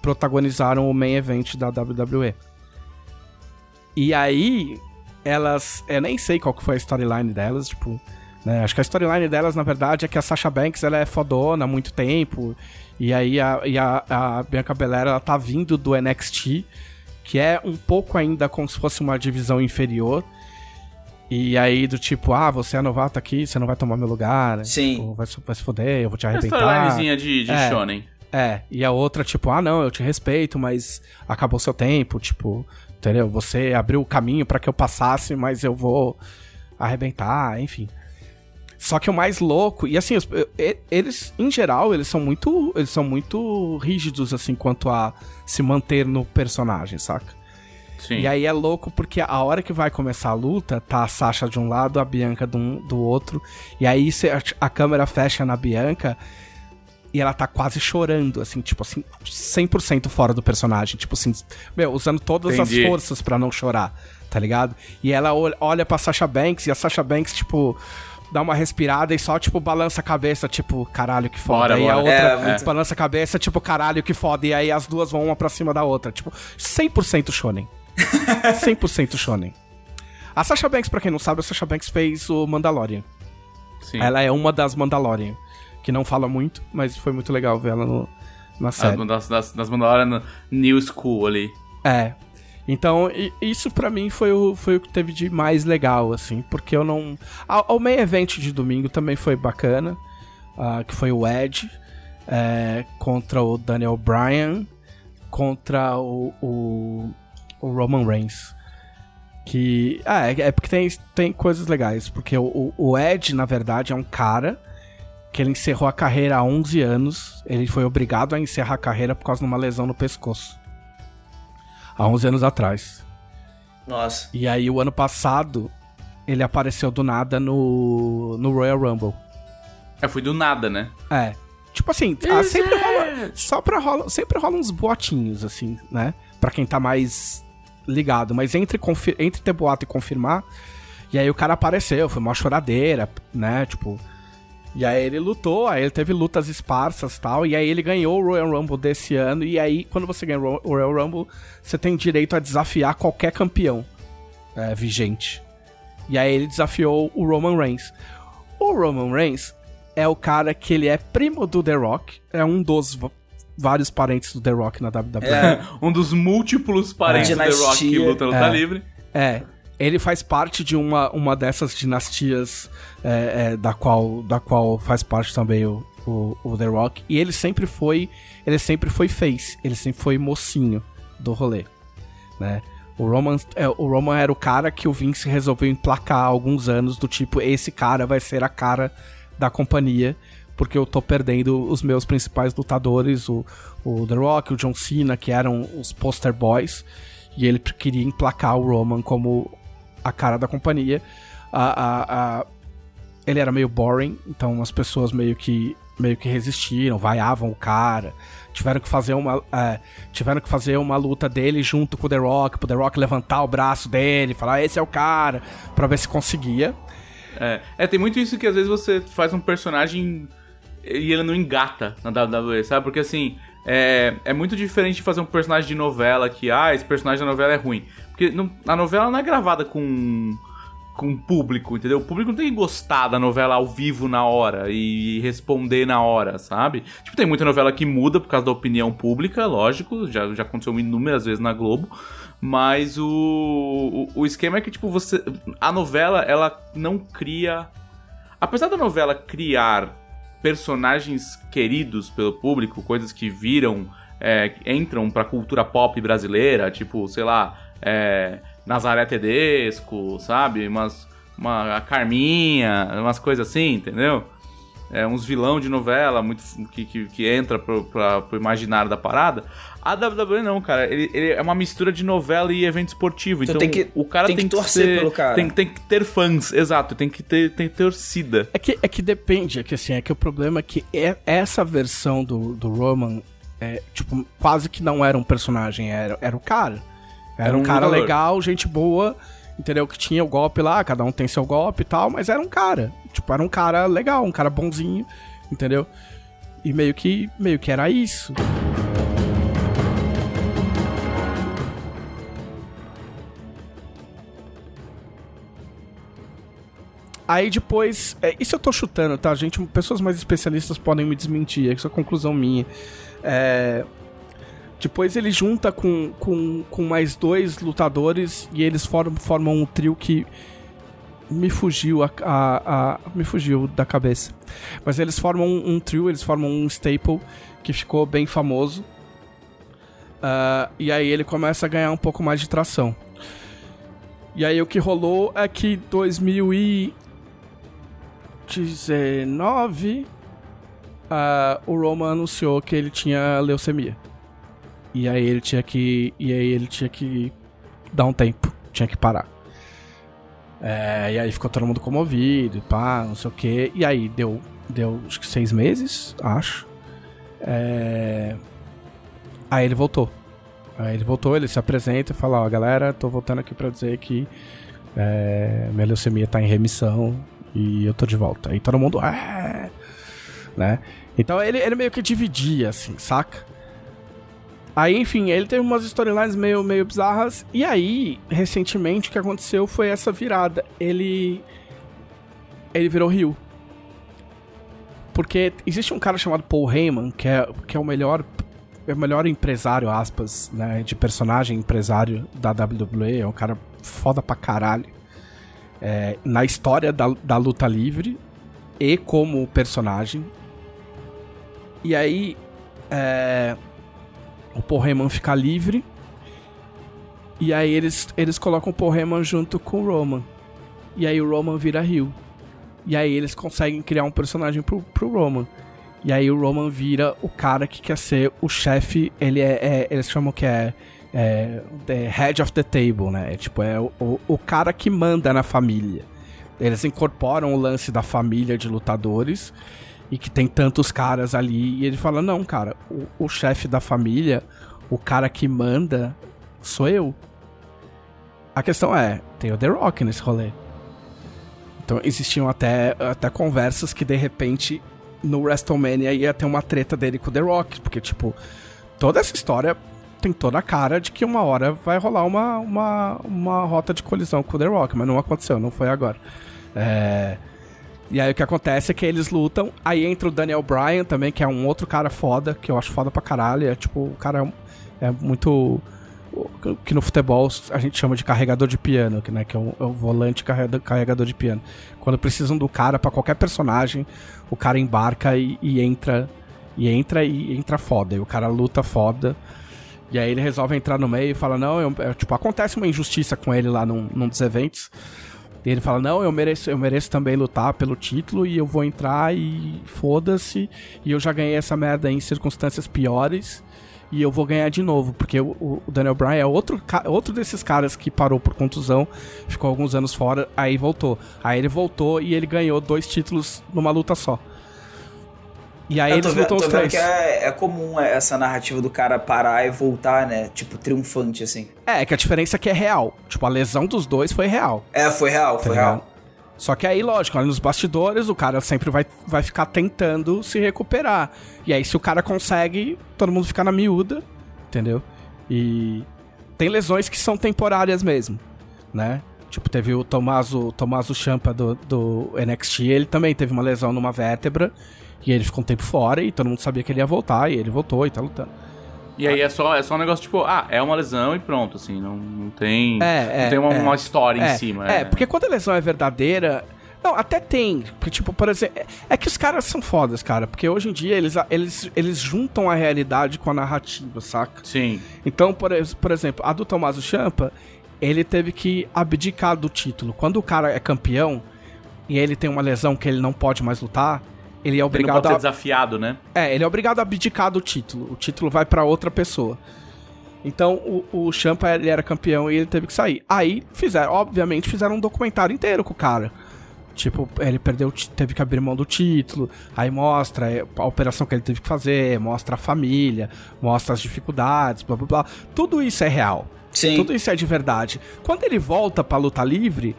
protagonizaram o main event da WWE. E aí, elas. Eu nem sei qual que foi a storyline delas, tipo. Né? Acho que a storyline delas, na verdade, é que a Sasha Banks ela é fodona há muito tempo. E aí a, e a, a Bianca Belair ela tá vindo do NXT, que é um pouco ainda como se fosse uma divisão inferior. E aí, do tipo, ah, você é novato aqui, você não vai tomar meu lugar. Sim. Tipo, vai, vai se foder, eu vou te arrebentar. Storylinezinha de, de é, shonen. É, e a outra, tipo, ah, não, eu te respeito, mas acabou seu tempo, tipo, entendeu? Você abriu o caminho para que eu passasse, mas eu vou arrebentar, enfim. Só que o mais louco, e assim, eles, em geral, eles são muito. Eles são muito rígidos, assim, quanto a se manter no personagem, saca? Sim. E aí é louco porque a hora que vai começar a luta, tá a Sasha de um lado, a Bianca do, do outro. E aí a câmera fecha na Bianca e ela tá quase chorando, assim, tipo assim, 100% fora do personagem. Tipo assim, meu, usando todas Entendi. as forças para não chorar, tá ligado? E ela olha pra Sasha Banks e a Sasha Banks, tipo dá uma respirada e só, tipo, balança a cabeça, tipo, caralho, que foda. Bora, e bora. a outra é, é. balança a cabeça, tipo, caralho, que foda. E aí as duas vão uma pra cima da outra. Tipo, 100% shonen. 100% shonen. A Sasha Banks, pra quem não sabe, a Sasha Banks fez o Mandalorian. Sim. Ela é uma das Mandalorian, que não fala muito, mas foi muito legal ver ela no, na série. Das, das, das Mandalorian New School ali. É. Então, isso para mim foi o, foi o que teve de mais legal, assim, porque eu não... O main event de domingo também foi bacana, uh, que foi o Edge é, contra o Daniel Bryan, contra o, o o Roman Reigns. Que. Ah, é, é, porque tem, tem coisas legais. Porque o, o Ed, na verdade, é um cara que ele encerrou a carreira há 11 anos. Ele foi obrigado a encerrar a carreira por causa de uma lesão no pescoço. Há 11 anos atrás. Nossa. E aí, o ano passado, ele apareceu do nada no, no Royal Rumble. É, foi do nada, né? É. Tipo assim, ah, sempre rola. Só pra rola. Sempre rola uns boatinhos, assim, né? Pra quem tá mais ligado, mas entre, entre ter boato e confirmar, e aí o cara apareceu, foi uma choradeira, né? Tipo. E aí ele lutou, aí ele teve lutas esparsas e tal, e aí ele ganhou o Royal Rumble desse ano, e aí quando você ganha o Royal Rumble, você tem direito a desafiar qualquer campeão é, vigente. E aí ele desafiou o Roman Reigns. O Roman Reigns é o cara que ele é primo do The Rock, é um dos vários parentes do The Rock na WWE. É, um dos múltiplos parentes é. do The Rock que luta no é. livre. É. Ele faz parte de uma, uma dessas dinastias é, é, da, qual, da qual faz parte também o, o, o, The Rock. E ele sempre foi. Ele sempre foi face. Ele sempre foi mocinho do rolê. Né? O Roman, é, o Roman era o cara que o Vince resolveu emplacar há alguns anos, do tipo, esse cara vai ser a cara da companhia porque eu tô perdendo os meus principais lutadores, o, o The Rock, o John Cena, que eram os poster boys, e ele queria emplacar o Roman como a cara da companhia. A, a, a, ele era meio boring, então as pessoas meio que meio que resistiram, vaiavam o cara, tiveram que fazer uma é, tiveram que fazer uma luta dele junto com o The Rock, pro The Rock levantar o braço dele, falar esse é o cara, para ver se conseguia. É, é, tem muito isso que às vezes você faz um personagem e ele não engata na WWE, sabe? Porque assim, é, é muito diferente de fazer um personagem de novela que, ah, esse personagem da novela é ruim. Porque não, a novela não é gravada com com público, entendeu? O público não tem que gostar da novela ao vivo na hora e responder na hora, sabe? Tipo, tem muita novela que muda por causa da opinião pública, lógico, já, já aconteceu inúmeras vezes na Globo, mas o, o, o esquema é que, tipo, você. A novela, ela não cria. Apesar da novela criar personagens queridos pelo público, coisas que viram, é, entram pra cultura pop brasileira, tipo, sei lá, é, Nazaré Tedesco, sabe? Umas, uma a Carminha, umas coisas assim, entendeu? é, uns vilão de novela, muito que, que, que entra pro, pra, pro imaginário da parada. A WWE não, cara. Ele, ele, é uma mistura de novela e evento esportivo. Então, tem que, o cara tem tem, que torcer ser, pelo cara. Tem, tem que ter fãs, exato. Tem que ter, tem que ter torcida. É que, é que depende, é que assim, é que o problema é que é, essa versão do, do Roman, é, tipo, quase que não era um personagem, era, era o cara. Era, Era um, um cara lutador. legal, gente boa, entendeu? Que tinha o golpe lá, cada um tem seu golpe e tal, mas era um cara. Tipo, era um cara legal, um cara bonzinho, entendeu? E meio que, meio que era isso. Aí depois, é, isso eu tô chutando, tá, gente? Pessoas mais especialistas podem me desmentir, isso é conclusão minha. É, depois ele junta com, com, com mais dois lutadores e eles formam, formam um trio que me fugiu a, a, a- me fugiu da cabeça. Mas eles formam um, um trio, eles formam um staple que ficou bem famoso. Ah, e aí ele começa a ganhar um pouco mais de tração. E aí o que rolou é que 2019 ah, o Roman anunciou que ele tinha leucemia. E aí ele tinha que. E aí ele tinha que dar um tempo. Tinha que parar. É, e aí ficou todo mundo comovido, pá, não sei o que. E aí deu, deu acho que seis meses, acho. É, Aí ele voltou. Aí ele voltou, ele se apresenta e fala, ó, galera, tô voltando aqui pra dizer que é, minha leucemia tá em remissão e eu tô de volta. Aí todo mundo, é, né? Então ele, ele meio que dividia, assim, saca? Aí, enfim, ele teve umas storylines meio, meio bizarras. E aí, recentemente, o que aconteceu foi essa virada. Ele. Ele virou Rio. Porque existe um cara chamado Paul Heyman, que é, que é o melhor. É o melhor empresário, aspas, né? De personagem empresário da WWE. É um cara foda pra caralho. É, na história da, da luta livre e como personagem. E aí. É, o Paul Heyman fica livre. E aí eles, eles colocam o Paul Heyman junto com o Roman. E aí o Roman vira Rio. E aí eles conseguem criar um personagem pro, pro Roman. E aí o Roman vira o cara que quer ser o chefe. Ele é, é- Eles chamam que é. é the head of the table, né? É, tipo, é o, o, o cara que manda na família. Eles incorporam o lance da família de lutadores e que tem tantos caras ali. E ele fala: Não, cara, o, o chefe da família, o cara que manda, sou eu. A questão é: tem o The Rock nesse rolê. Então existiam até, até conversas que de repente no WrestleMania ia ter uma treta dele com o The Rock. Porque, tipo, toda essa história tem toda a cara de que uma hora vai rolar uma, uma, uma rota de colisão com o The Rock, mas não aconteceu, não foi agora. É. E aí o que acontece é que eles lutam, aí entra o Daniel Bryan também, que é um outro cara foda, que eu acho foda pra caralho. É tipo, o cara é, é muito. Que no futebol a gente chama de carregador de piano, que, né, que é, o, é o volante carregador, de piano. Quando precisam do cara pra qualquer personagem, o cara embarca e, e entra. E entra e entra foda. E o cara luta foda. E aí ele resolve entrar no meio e fala: Não, eu, é, tipo, acontece uma injustiça com ele lá num, num dos eventos. E ele fala: Não, eu mereço, eu mereço também lutar pelo título e eu vou entrar e foda-se. E eu já ganhei essa merda em circunstâncias piores. E eu vou ganhar de novo, porque o, o Daniel Bryan é outro, outro desses caras que parou por contusão, ficou alguns anos fora, aí voltou. Aí ele voltou e ele ganhou dois títulos numa luta só. E aí Eu tô eles tô os três. que é, é comum essa narrativa do cara parar e voltar, né? Tipo, triunfante, assim. É, que a diferença é que é real. Tipo, a lesão dos dois foi real. É, foi real, foi ligado? real. Só que aí, lógico, ali nos bastidores, o cara sempre vai, vai ficar tentando se recuperar. E aí, se o cara consegue, todo mundo fica na miúda, entendeu? E tem lesões que são temporárias mesmo, né? Tipo, teve o Tomaso, Tomaso Champa do, do NXT, ele também teve uma lesão numa vértebra, e ele ficou um tempo fora, e todo mundo sabia que ele ia voltar, e ele voltou e tá lutando. E aí é só, é só um negócio tipo, ah, é uma lesão e pronto, assim, não, não tem. É, é, não tem uma, é. uma história é, em cima. É, porque quando a lesão é verdadeira. Não, até tem. Porque, tipo, por exemplo. É, é que os caras são fodas, cara. Porque hoje em dia eles, eles, eles juntam a realidade com a narrativa, saca? Sim. Então, por, por exemplo, a do Tommaso Champa, ele teve que abdicar do título. Quando o cara é campeão e ele tem uma lesão que ele não pode mais lutar, ele é obrigado ele não pode a... ser desafiado, né? É, ele é obrigado a abdicar do título. O título vai para outra pessoa. Então o, o Champa ele era campeão e ele teve que sair. Aí fizeram, obviamente, fizeram um documentário inteiro com o cara. Tipo, ele perdeu, teve que abrir mão do título, aí mostra é, a operação que ele teve que fazer, mostra a família, mostra as dificuldades, blá blá blá. Tudo isso é real. Sim. Tudo isso é de verdade. Quando ele volta pra luta livre,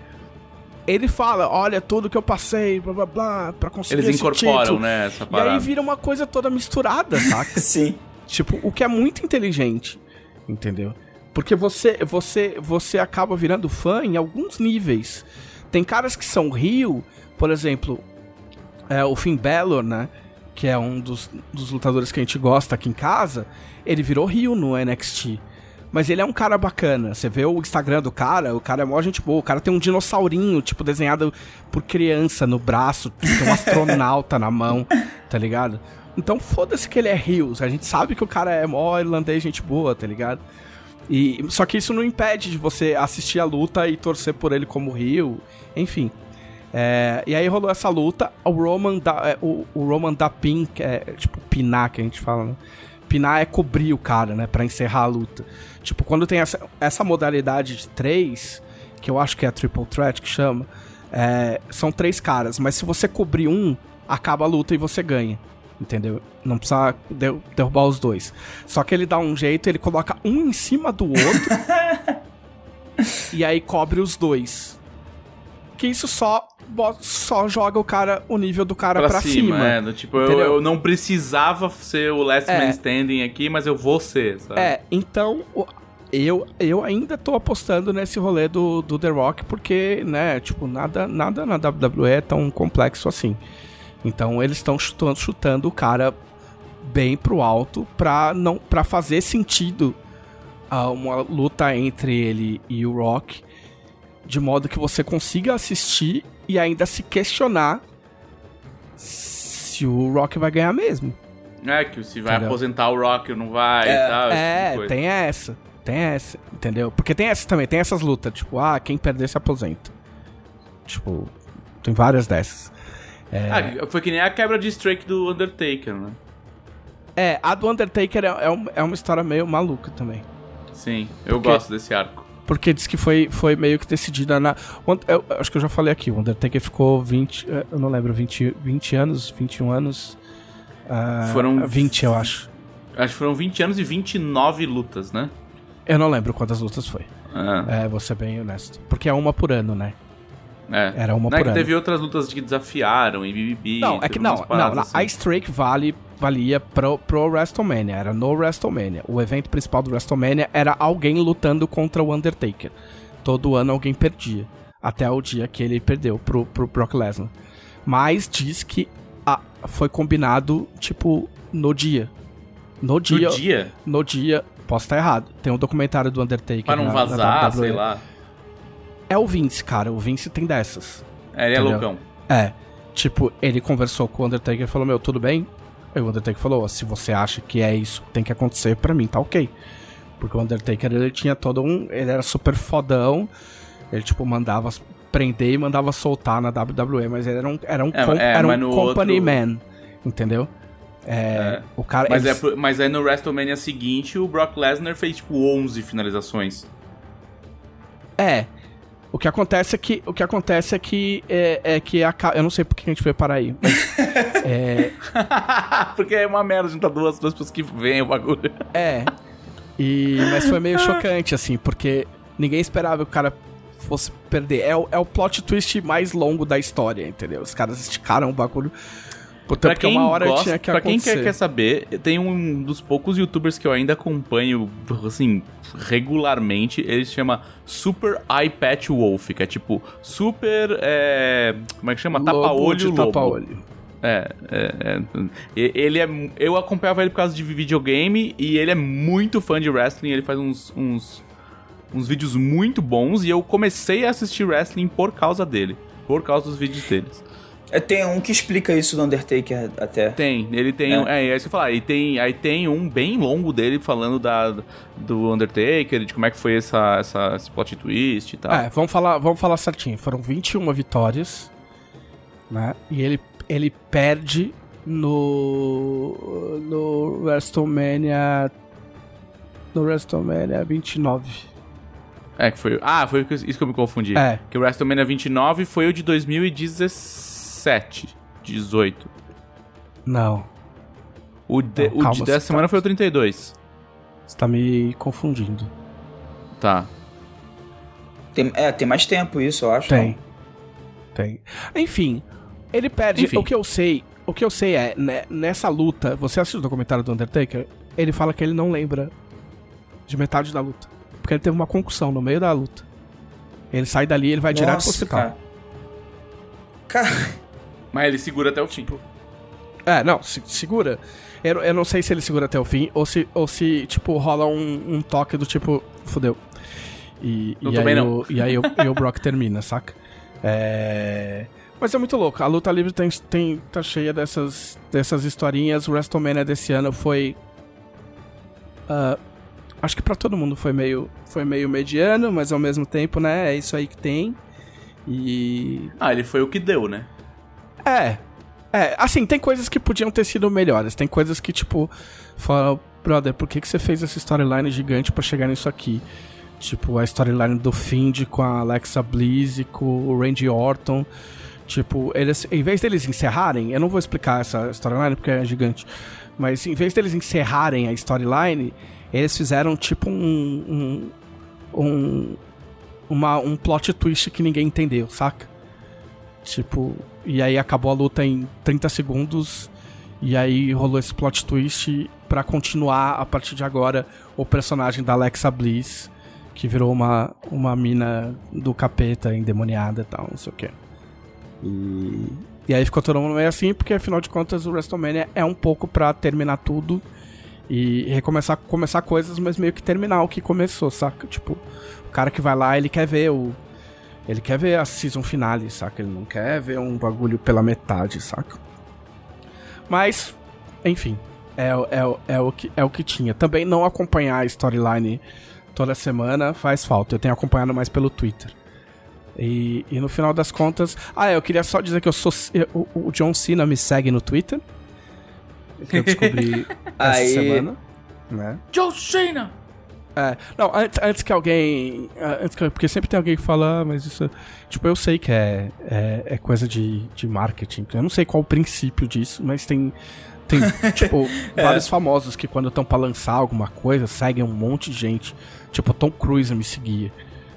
ele fala, olha tudo que eu passei, blá blá blá, pra conseguir Eles incorporam, título. né, essa parada. E aí vira uma coisa toda misturada, saca? Sim. Tipo, o que é muito inteligente, entendeu? Porque você, você, você acaba virando fã em alguns níveis. Tem caras que são Rio, por exemplo, é, o Finn Balor, né? Que é um dos, dos lutadores que a gente gosta aqui em casa. Ele virou Rio no NXT. Mas ele é um cara bacana. Você vê o Instagram do cara, o cara é mó gente boa. O cara tem um dinossaurinho, tipo, desenhado por criança no braço. Tem um astronauta na mão, tá ligado? Então foda-se que ele é Rios. A gente sabe que o cara é mó irlandês, gente boa, tá ligado? E, só que isso não impede de você assistir a luta e torcer por ele como Rio. Enfim. É, e aí rolou essa luta. O Roman da, é, o, o, Roman da pin, que é tipo pinar que a gente fala, né? Pinar é cobrir o cara, né? Pra encerrar a luta. Tipo, quando tem essa, essa modalidade de três, que eu acho que é a Triple Threat que chama, é, são três caras, mas se você cobrir um, acaba a luta e você ganha. Entendeu? Não precisa derrubar os dois. Só que ele dá um jeito, ele coloca um em cima do outro. e aí cobre os dois que isso só só joga o cara o nível do cara pra, pra cima. cima. É, do, tipo, eu, eu, não precisava ser o last é. man standing aqui, mas eu vou ser, sabe? É, então eu, eu ainda tô apostando nesse rolê do, do The Rock porque, né, tipo, nada, nada na WWE é tão complexo assim. Então eles estão chutando, chutando o cara bem pro alto pra, não, pra fazer sentido uh, uma luta entre ele e o Rock de modo que você consiga assistir e ainda se questionar se o Rock vai ganhar mesmo. É, que se vai entendeu? aposentar o Rock ou não vai é, e tal. É, tipo tem essa. Tem essa, entendeu? Porque tem essa também, tem essas lutas, tipo, ah, quem perder se aposenta. Tipo, tem várias dessas. É... Ah, foi que nem a quebra de streak do Undertaker, né? É, a do Undertaker é, é, é uma história meio maluca também. Sim, eu Porque... gosto desse arco porque diz que foi, foi meio que decidida na. Eu, acho que eu já falei aqui, o Undertaker ficou 20. Eh, eu não lembro, 20, 20 anos, 21 anos. Uh, foram 20, eu acho. Acho que foram 20 anos e 29 lutas, né? Eu não lembro quantas lutas foi. Ah. É, vou ser bem honesto. Porque é uma por ano, né? É. Era uma não por é que ano. teve outras lutas que desafiaram e BBB. Não, é que não, não assim. a Strike vale valia pro, pro WrestleMania, era no WrestleMania. O evento principal do WrestleMania era alguém lutando contra o Undertaker. Todo ano alguém perdia. Até o dia que ele perdeu pro, pro Brock Lesnar. Mas diz que a, foi combinado, tipo, no dia. No dia. No dia? No dia. Posso estar errado. Tem um documentário do Undertaker. Para não na, vazar, na sei lá. É o Vince, cara. O Vince tem dessas. É, ele é loucão. É. Tipo, ele conversou com o Undertaker e falou: Meu, tudo bem? Aí o Undertaker falou: se você acha que é isso que tem que acontecer, para mim tá ok. Porque o Undertaker ele tinha todo um. Ele era super fodão. Ele, tipo, mandava prender e mandava soltar na WWE, mas ele era um, era um, é, com, é, era um company outro... man. Entendeu? É, é. O cara, mas, eles... é, mas aí no WrestleMania seguinte, o Brock Lesnar fez, tipo, 11 finalizações. É. O que acontece é que o que acontece é que é, é que a, eu não sei por que a gente veio parar aí, mas, é... porque é uma merda juntar duas duas pessoas que veem o bagulho. É. E mas foi meio chocante assim, porque ninguém esperava que o cara fosse perder. É é o plot twist mais longo da história, entendeu? Os caras esticaram o bagulho Puta, pra quem gosta, que pra quem quer, quer saber, tem um dos poucos youtubers que eu ainda acompanho, assim, regularmente. Ele se chama Super Eye Patch Wolf, que é tipo super. É, como é que chama? Tapa-olho lobo. Tapa-olho. É, é, é, ele é. Eu acompanhava ele por causa de videogame e ele é muito fã de wrestling. Ele faz uns, uns, uns vídeos muito bons e eu comecei a assistir wrestling por causa dele, por causa dos vídeos deles. É, tem um que explica isso do Undertaker até. Tem, ele tem é. um. É, é isso que eu falar. E tem, aí tem um bem longo dele falando da, do Undertaker, de como é que foi essa, essa, esse plot twist e tal. É, vamos falar, vamos falar certinho. Foram 21 vitórias, né? E ele, ele perde no no WrestleMania no WrestleMania 29. É, que foi. Ah, foi isso que eu me confundi. É. Que o WrestleMania 29 foi o de 2017. 18. Não. O, de, Não, o calma, de dessa semana tá- foi o 32. Você tá me confundindo. Tá. Tem, é, tem mais tempo isso, eu acho. Tem. Tem. Enfim, ele perde. Enfim. O que eu sei. O que eu sei é, né, nessa luta, você assistiu o documentário do Undertaker? Ele fala que ele não lembra de metade da luta. Porque ele teve uma concussão no meio da luta. Ele sai dali e ele vai direto pro hospital. cara. Cara, Mas ele segura até o fim. É, não, se- segura. Eu, eu não sei se ele segura até o fim ou se, ou se tipo, rola um, um toque do tipo, fodeu. E, e, aí, não. O, e aí o, e o Brock termina, saca? É. Mas é muito louco. A luta livre tem, tem, tá cheia dessas, dessas historinhas. O WrestleMania desse ano foi. ah, acho que pra todo mundo foi meio, foi meio mediano, mas ao mesmo tempo, né? É isso aí que tem. E. Ah, ele foi o que deu, né? É. É, assim, tem coisas que podiam ter sido melhores. Tem coisas que, tipo, fala, brother, por que, que você fez essa storyline gigante pra chegar nisso aqui? Tipo, a storyline do Find com a Alexa Bliss e com o Randy Orton. Tipo, eles, em vez deles encerrarem, eu não vou explicar essa storyline porque é gigante, mas em vez deles encerrarem a storyline, eles fizeram tipo um. um, um uma, um plot twist que ninguém entendeu, saca? Tipo, e aí acabou a luta em 30 segundos. E aí rolou esse plot twist pra continuar a partir de agora o personagem da Alexa Bliss, que virou uma, uma mina do capeta endemoniada e tal, não sei o que. E, e aí ficou todo mundo meio assim, porque afinal de contas o WrestleMania é um pouco pra terminar tudo e recomeçar começar coisas, mas meio que terminar o que começou, saca? Tipo, o cara que vai lá, ele quer ver o ele quer ver a season finale, saca? Ele não quer ver um bagulho pela metade, saca? Mas, enfim, é, o- é, é, o que, é o que tinha. Também não acompanhar a storyline toda semana faz falta. Eu tenho acompanhado mais pelo Twitter. E, e no final das contas. Ah, eu queria só dizer que eu sou. eu- o John Cena me segue no Twitter. Que eu descobri essa Aí. semana. Né? John Cena! É, não, antes, antes que alguém. ah, Antes que, porque sempre tem alguém que fala, ah, mas isso. Tipo, eu sei que é, é, é coisa de, de marketing. Eu não sei qual o princípio disso, mas tem. Tem, tipo, vários famosos que quando estão pra lançar alguma coisa, seguem um monte de gente. Tipo, Tom Cruise me seguia.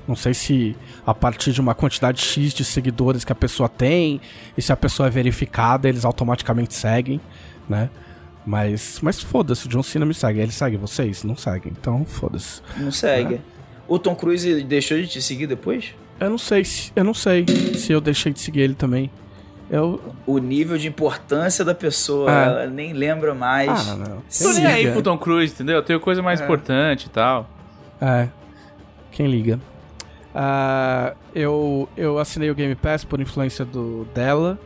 Não sei se a partir de uma quantidade X de seguidores que a pessoa tem, e se a pessoa é verificada, eles automaticamente seguem, né? Mas, mas foda-se, o John Cena me segue. Ele segue vocês? Não segue. Então, foda-se. não segue. O Tom Cruise deixou de te seguir depois? Eu não sei se. Eu não sei se eu deixei de seguir ele também. Eu. O nível de importância da pessoa, É. ela nem lembra mais. Ah, não. Tô nem aí pro Tom Cruise, entendeu? Eu tenho coisa mais importante e tal. É. Quem liga? Ah, eu, eu assinei o Game Pass por influência do dela.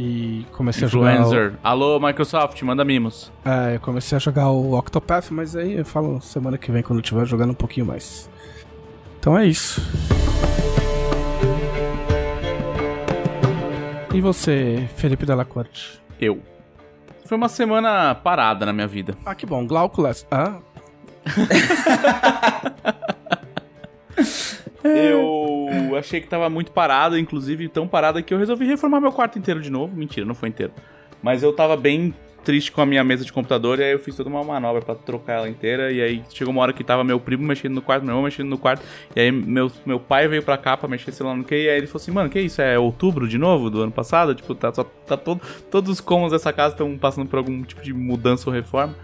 E comecei a jogar. Influencer. Alô, Microsoft, manda mimos. O, é, eu comecei a jogar o Octopath, mas aí eu falo semana que vem quando eu estiver jogando um pouquinho mais. Então é isso. E você, Felipe Delacorte? Eu. Foi uma semana parada na minha vida. Ah, que bom. Glauco Les... Ah, Eu achei que tava muito parado, inclusive tão parado que eu resolvi reformar meu quarto inteiro de novo. Mentira, não foi inteiro. Mas eu tava bem triste com a minha mesa de computador e aí eu fiz toda uma manobra pra trocar ela inteira. E aí chegou uma hora que tava meu primo mexendo no quarto, meu irmão mexendo no quarto. E aí meu, meu pai veio pra cá pra mexer, sei lá no que. E aí ele falou assim: Mano, que isso? É outubro de novo do ano passado? Tipo, tá, só, tá todo, todos os cômodos dessa casa estão passando por algum tipo de mudança ou reforma.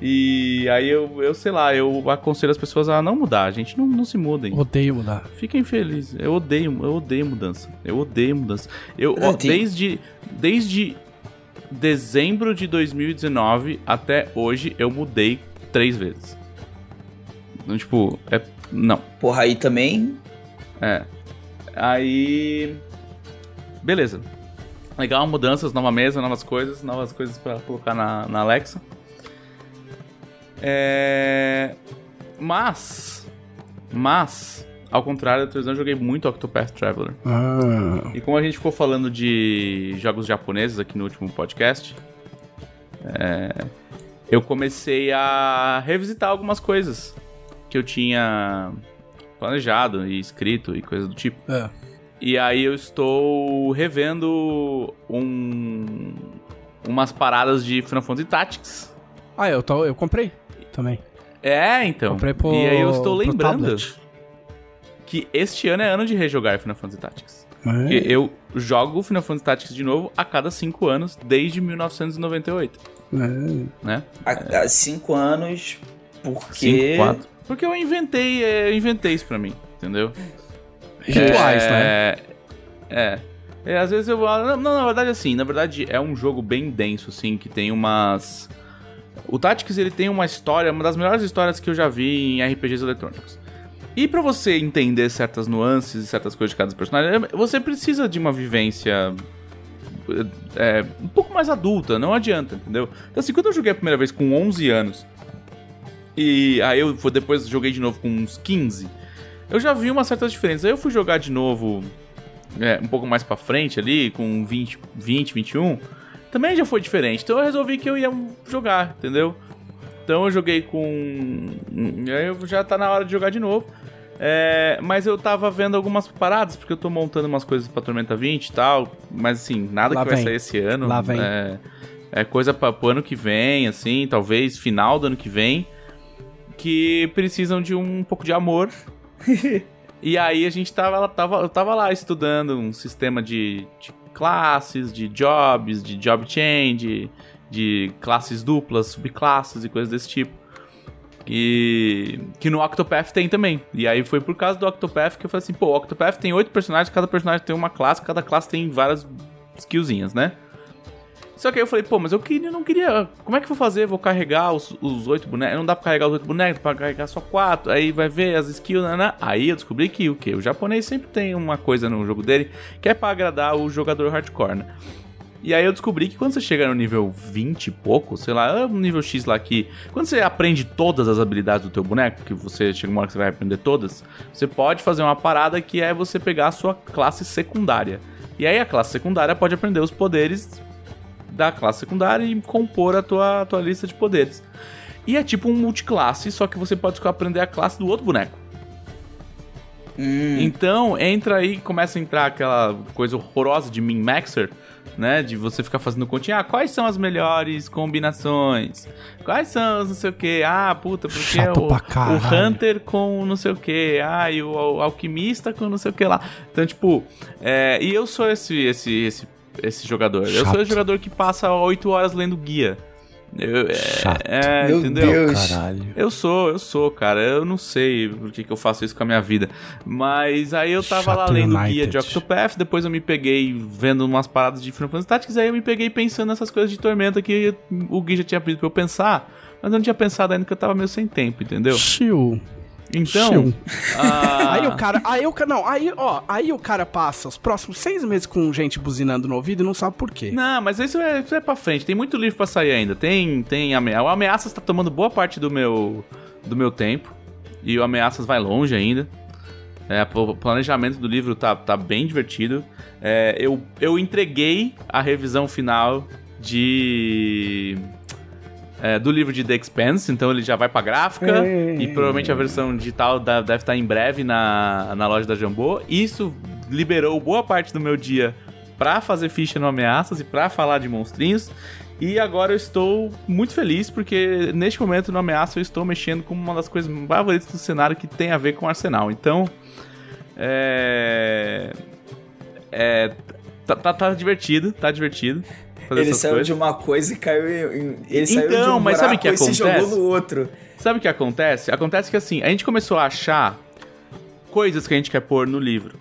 E aí eu, eu sei lá, eu aconselho as pessoas a não mudar. A gente não, não se mudem. odeio mudar. Fiquem felizes. Eu odeio, eu odeio mudança. Eu odeio mudança. Eu, Eu ó, tenho- desde, desde dezembro de 2019 até hoje, eu mudei três vezes. Então, tipo, é. Não. Porra, aí também. É. Aí. Beleza. Legal, mudanças, nova mesa, novas coisas, novas coisas pra colocar na, na Alexa. É. Mas. Mas. Ao contrário da televisão, eu joguei muito Octopath Traveler. Ah. E como a gente ficou falando de jogos japoneses aqui no último podcast, é, eu comecei a revisitar algumas coisas que eu tinha planejado e escrito e coisa do tipo. É. E aí eu estou revendo um, umas paradas de Final Fantasy Tactics. Ah, eu, tô, eu comprei também. É, então. Comprei pro, e aí eu estou lembrando que este ano é ano de rejogar Final Fantasy Tactics. É. Eu jogo Final Fantasy Tactics de novo a cada 5 anos, desde 1998, É. né? Há cinco anos, porque... 5, 4. Porque eu inventei, é, eu inventei isso pra mim, entendeu? Rituais, né? é, É. É, às vezes eu. Não, não, na verdade, assim, na verdade é um jogo bem denso, assim, que tem umas. O Tactics ele tem uma história, uma das melhores histórias que eu já vi em RPGs eletrônicos. E pra você entender certas nuances e certas coisas de cada personagem, você precisa de uma vivência é, um pouco mais adulta, não adianta, entendeu? Então, assim, quando eu joguei a primeira vez com 11 anos, e aí eu depois joguei de novo com uns 15, eu já vi uma certa diferença. Aí eu fui jogar de novo é, um pouco mais pra frente ali, com 20, 20, 21, também já foi diferente. Então eu resolvi que eu ia jogar, entendeu? Então eu joguei com. E aí já tá na hora de jogar de novo. É, mas eu tava vendo algumas paradas, porque eu tô montando umas coisas pra Tormenta 20 e tal. Mas assim, nada Lá que vai vem. sair esse ano. Lá vem. É, é coisa pra, pro ano que vem, assim, talvez final do ano que vem. Que precisam de um pouco de amor. e aí a gente tava, tava, eu tava lá estudando um sistema de, de classes, de jobs, de job change, de classes duplas, subclasses e coisas desse tipo. E que no Octopath tem também. E aí foi por causa do Octopath que eu falei assim, pô, o Octopath tem oito personagens, cada personagem tem uma classe, cada classe tem várias skillzinhas, né? Só que aí eu falei, pô, mas eu queria, não queria. Como é que eu vou fazer? Vou carregar os, oito bonecos. Não dá pra carregar os oito bonecos, pra carregar só quatro. Aí vai ver as skills, né? né? Aí eu descobri que o quê? O japonês sempre tem uma coisa no jogo dele que é pra agradar o jogador hardcore, né? E aí eu descobri que quando você chega no nível 20 e pouco, sei lá, no nível X lá que. Quando você aprende todas as habilidades do teu boneco, que você chega uma hora que você vai aprender todas, você pode fazer uma parada que é você pegar a sua classe secundária. E aí a classe secundária pode aprender os poderes da classe secundária e compor a tua, a tua lista de poderes. E é tipo um multiclasse, só que você pode aprender a classe do outro boneco. Hum, Então, entra aí, começa a entrar aquela coisa horrorosa de min-maxer, né? De você ficar fazendo continha. Ah, quais são as melhores combinações? Quais são as não sei o que? Ah, puta, porque Chato o, o. Hunter com não sei o que. Ah, e o, o alquimista com não sei o que lá. Então, tipo, é, e eu sou esse, esse, esse, esse jogador. Eu sou Chato. esse jogador que passa 8 horas lendo guia. Eu, é, Chato. é, Meu entendeu? Deus. Caralho. Eu sou, eu sou, cara. Eu não sei por que, que eu faço isso com a minha vida. Mas aí eu tava lá Chato lendo o United. guia de Octopath, depois eu me peguei vendo umas paradas de Final Fantasy Tactics, aí eu me peguei pensando nessas coisas de Tormenta que o Gui já tinha pedido pra eu pensar, mas eu não tinha pensado ainda que eu tava meio sem tempo, entendeu? Chill. Então, ah, Aí o cara, aí o cara, não, aí, ó, aí o cara passa os próximos seis meses com gente buzinando no ouvido e não sabe por quê. Não, mas isso é, isso é pra frente. Tem muito livro pra sair ainda. Tem, tem ameaça. O Ameaças tá tomando boa parte do meu, do meu tempo. E o Ameaças vai longe ainda. É, o planejamento do livro tá, tá bem divertido. É, eu, eu entreguei a revisão final de. É, do livro de The Expanse, então ele já vai pra gráfica. Ei. E provavelmente a versão digital da- deve estar em breve na, na loja da Jambô. Isso liberou boa parte do meu dia pra fazer ficha no Ameaças e pra falar de monstrinhos. E agora eu estou muito feliz porque neste momento no Ameaça eu estou mexendo com uma das coisas favoritas do cenário que tem a ver com Arsenal. Então, é. É. Tá, tá, tá divertido, tá divertido. Fazer ele essas saiu coisas. de uma coisa e caiu em. Ele saiu de Então, um mas sabe o que e se jogou acontece? no outro. Sabe o que acontece? Acontece que assim, a gente começou a achar coisas que a gente quer pôr no livro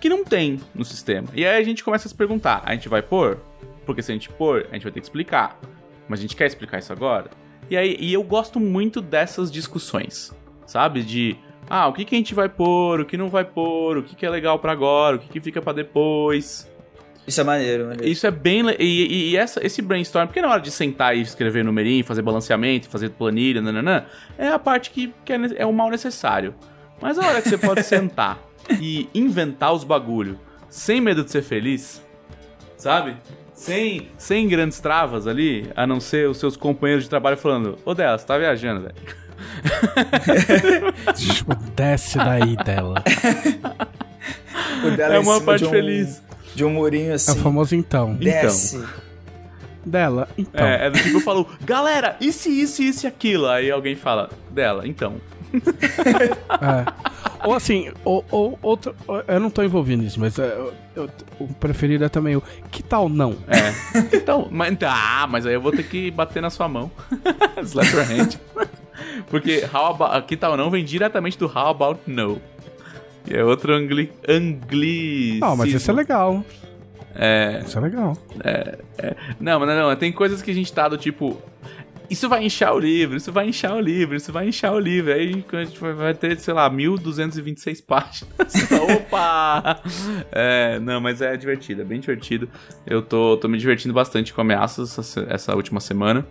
que não tem no sistema. E aí a gente começa a se perguntar: a gente vai pôr? Porque se a gente pôr, a gente vai ter que explicar. Mas a gente quer explicar isso agora? E aí e eu gosto muito dessas discussões, sabe? De ah, o que, que a gente vai pôr, o que não vai pôr, o que, que é legal pra agora, o que, que fica pra depois. Isso é maneiro, maneiro. Isso é bem. E, e- e essa, esse brainstorm, porque na hora de sentar e escrever numerinho, fazer balanceamento, fazer planilha, nananã, é a parte que, que é, é o mal necessário. Mas a hora que você pode sentar e inventar os bagulho sem medo de ser feliz, sabe? Sem, sem grandes travas ali, a não ser os seus companheiros de trabalho falando: Ô dela, você tá viajando, velho. Tipo, desce daí dela. O dela É uma parte de um, feliz. De um murinho É assim. o famoso então. Desce. Dela, então. É, é do tipo, eu falo, galera, isso, isso, isso e aquilo. Aí alguém fala, dela, então. É. Ou assim, ou, ou outro. ou- Eu não tô envolvido nisso, mas é, eu- eu- o preferido é também o que tal não? É. Então, mas, ah, mas aí eu vou ter que bater na sua mão. Slap your hand. Porque how about, aqui tal não vem diretamente do How About No. E é outro angli, angli. Não, mas isso é legal. É. Isso é legal. Não, mas não, tem coisas que a gente tá do tipo. Isso vai inchar o livro, isso vai inchar o livro, isso vai inchar o livro. Aí a gente vai- ter, sei lá, 1226 páginas. Opa! É, não, mas é divertido, é bem divertido. Eu tô, tô me divertindo bastante com ameaças essa, essa última semana.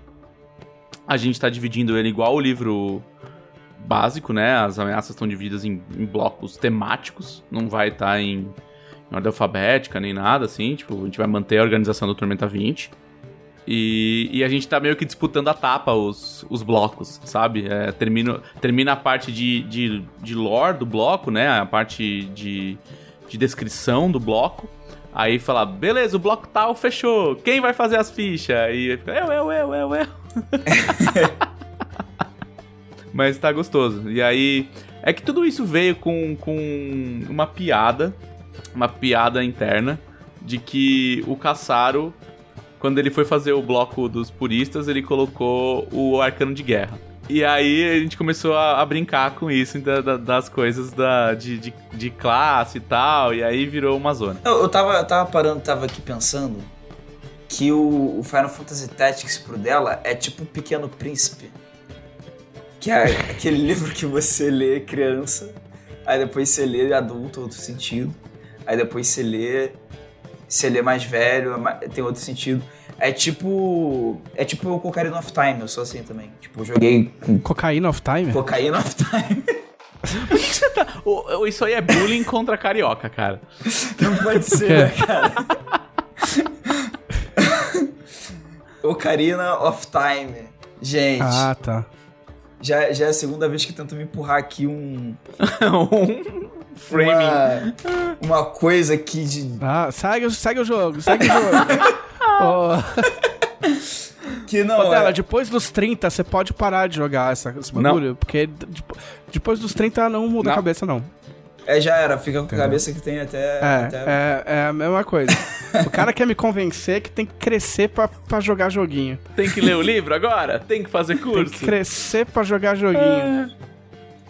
A gente tá dividindo ele igual o livro básico, né? As ameaças estão divididas em, em blocos temáticos, não vai estar em, em ordem alfabética nem nada assim. Tipo, a gente vai manter a organização do Tormenta 20. E, e a gente tá meio que disputando a tapa os, os blocos, sabe? É, termina, termina a parte de, de, de lore do bloco, né? A parte de, de descrição do bloco. Aí fala, beleza, o bloco tal fechou. Quem vai fazer as fichas? Aí fica, eu, eu, eu, eu, eu. Mas tá gostoso. E aí. É que tudo isso veio com, com uma piada. Uma piada interna. De que o Caçaro, quando ele foi fazer o bloco dos puristas, ele colocou o arcano de guerra. E aí a gente começou a, a brincar com isso da- da- das coisas da, de, de, de classe e tal. E aí virou uma zona. Eu, eu tava, tava parando, tava aqui pensando que o, o Final Fantasy Tactics pro dela é tipo o Pequeno Príncipe. Que é aquele livro que você lê criança, aí depois você lê adulto, outro sentido. Aí depois você lê, você lê mais velho, é tem outro sentido. É tipo. É tipo o Cocaine of Time, eu sou assim também. Tipo, eu joguei com Cocaína of Time? Cocaine of Time. Por que você tá. Ô, Isso aí é bullying contra carioca, cara. Não pode ser, né, cara? Ocarina of Time. Gente, Ah, tá. Já, já é a segunda vez que tentam me empurrar aqui um. um framing. Uma, uma coisa aqui de. Ah, segue, segue o jogo, segue o jogo. Ô, Que não. ô, Tela, é, depois dos 30 você pode parar de jogar essa, esse bagulho, porque de- depois dos 30 não muda Não. a cabeça, não. É, já era, fica com a cabeça que tem até. É, até- é, é a mesma coisa. o cara quer me convencer que tem que crescer pra, pra jogar joguinho. Tem que ler o livro agora? Tem que fazer Tem curso? que crescer pra jogar joguinho.